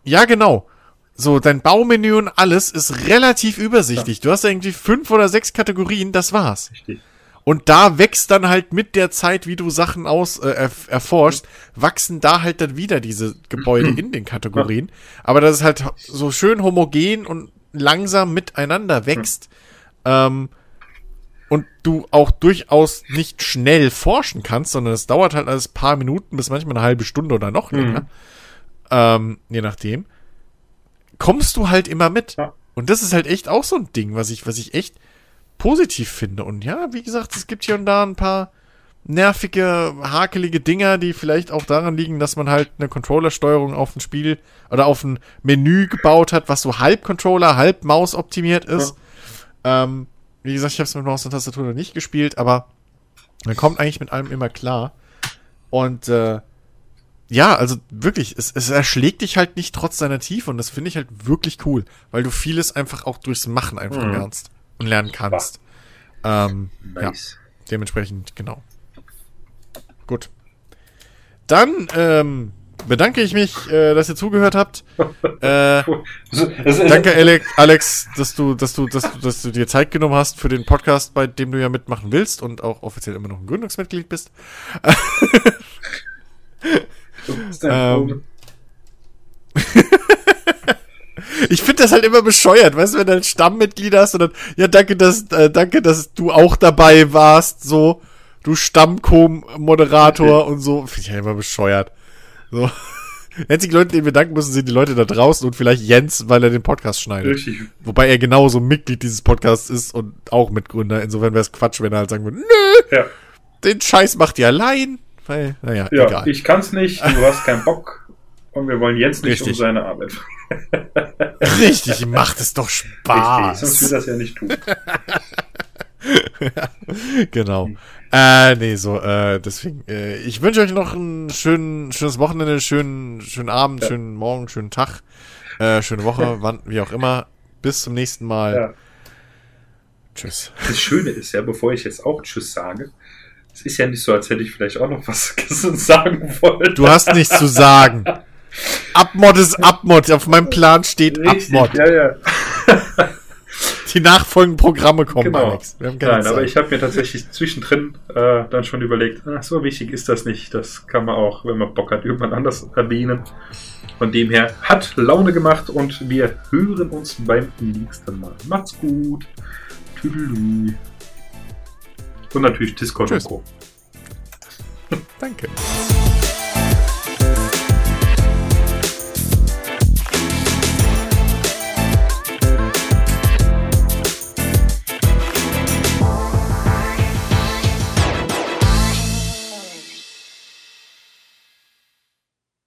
Ja, genau. So, dein Baumenü und alles ist relativ übersichtlich. Ja. Du hast irgendwie fünf oder sechs Kategorien, das war's. Richtig. Und da wächst dann halt mit der Zeit, wie du Sachen aus äh, erforschst, wachsen da halt dann wieder diese Gebäude in den Kategorien. Aber das ist halt so schön homogen und langsam miteinander wächst. Ja ähm, und du auch durchaus nicht schnell forschen kannst, sondern es dauert halt alles paar Minuten bis manchmal eine halbe Stunde oder noch länger, mhm. ähm, je nachdem, kommst du halt immer mit. Ja. Und das ist halt echt auch so ein Ding, was ich, was ich echt positiv finde. Und ja, wie gesagt, es gibt hier und da ein paar nervige, hakelige Dinger, die vielleicht auch daran liegen, dass man halt eine Controllersteuerung auf ein Spiel oder auf ein Menü gebaut hat, was so halb Controller, halb Maus optimiert ist. Ähm, wie gesagt, ich habe es mit Maus und Tastatur noch nicht gespielt, aber man kommt eigentlich mit allem immer klar. Und äh, ja, also wirklich, es, es erschlägt dich halt nicht trotz seiner Tiefe und das finde ich halt wirklich cool, weil du vieles einfach auch durchs Machen einfach mhm. lernst und lernen kannst. Ähm, nice. Ja, dementsprechend, genau. Gut. Dann ähm, bedanke ich mich, äh, dass ihr zugehört habt. Äh, danke, Alex, Alex, dass du, dass du, dass du, dass du dir Zeit genommen hast für den Podcast, bei dem du ja mitmachen willst und auch offiziell immer noch ein Gründungsmitglied bist. ähm, Ich finde das halt immer bescheuert, weißt du, wenn du ein Stammmitglied hast und dann, ja, danke, dass, äh, danke, dass du auch dabei warst, so, du Stammco-Moderator und so. Finde ich ja immer bescheuert. So. Einzige Leute, denen wir danken müssen, sind die Leute da draußen und vielleicht Jens, weil er den Podcast schneidet. Richtig. Wobei er genauso Mitglied dieses Podcasts ist und auch Mitgründer. Insofern wäre es Quatsch, wenn er halt sagen würde, nö, ja. den Scheiß macht ihr allein. Weil, naja, ja, egal. Ich kann's nicht, du hast keinen Bock und wir wollen Jens nicht Richtig. um seine Arbeit. Richtig, macht es doch Spaß. Richtig, sonst will das ja nicht tun. ja, genau. Äh, nee, so, äh, deswegen, äh, ich wünsche euch noch ein schön, schönes Wochenende, schönen, schönen Abend, ja. schönen Morgen, schönen Tag, äh, schöne Woche, wann, wie auch immer. Bis zum nächsten Mal. Ja. Tschüss. Das Schöne ist ja, bevor ich jetzt auch Tschüss sage, es ist ja nicht so, als hätte ich vielleicht auch noch was sagen wollen. Du hast nichts zu sagen. Abmod ist Abmod. Auf meinem Plan steht Richtig, Abmod. Ja, ja. Die nachfolgenden Programme kommen, genau. Alex. Nein, Zeit. aber ich habe mir tatsächlich zwischendrin äh, dann schon überlegt, ach, so wichtig ist das nicht. Das kann man auch, wenn man Bock hat, irgendwann anders erwähnen. Von dem her hat Laune gemacht und wir hören uns beim nächsten Mal. Macht's gut. Tüdelü. Und natürlich Discord Tschüss. und Co. Danke.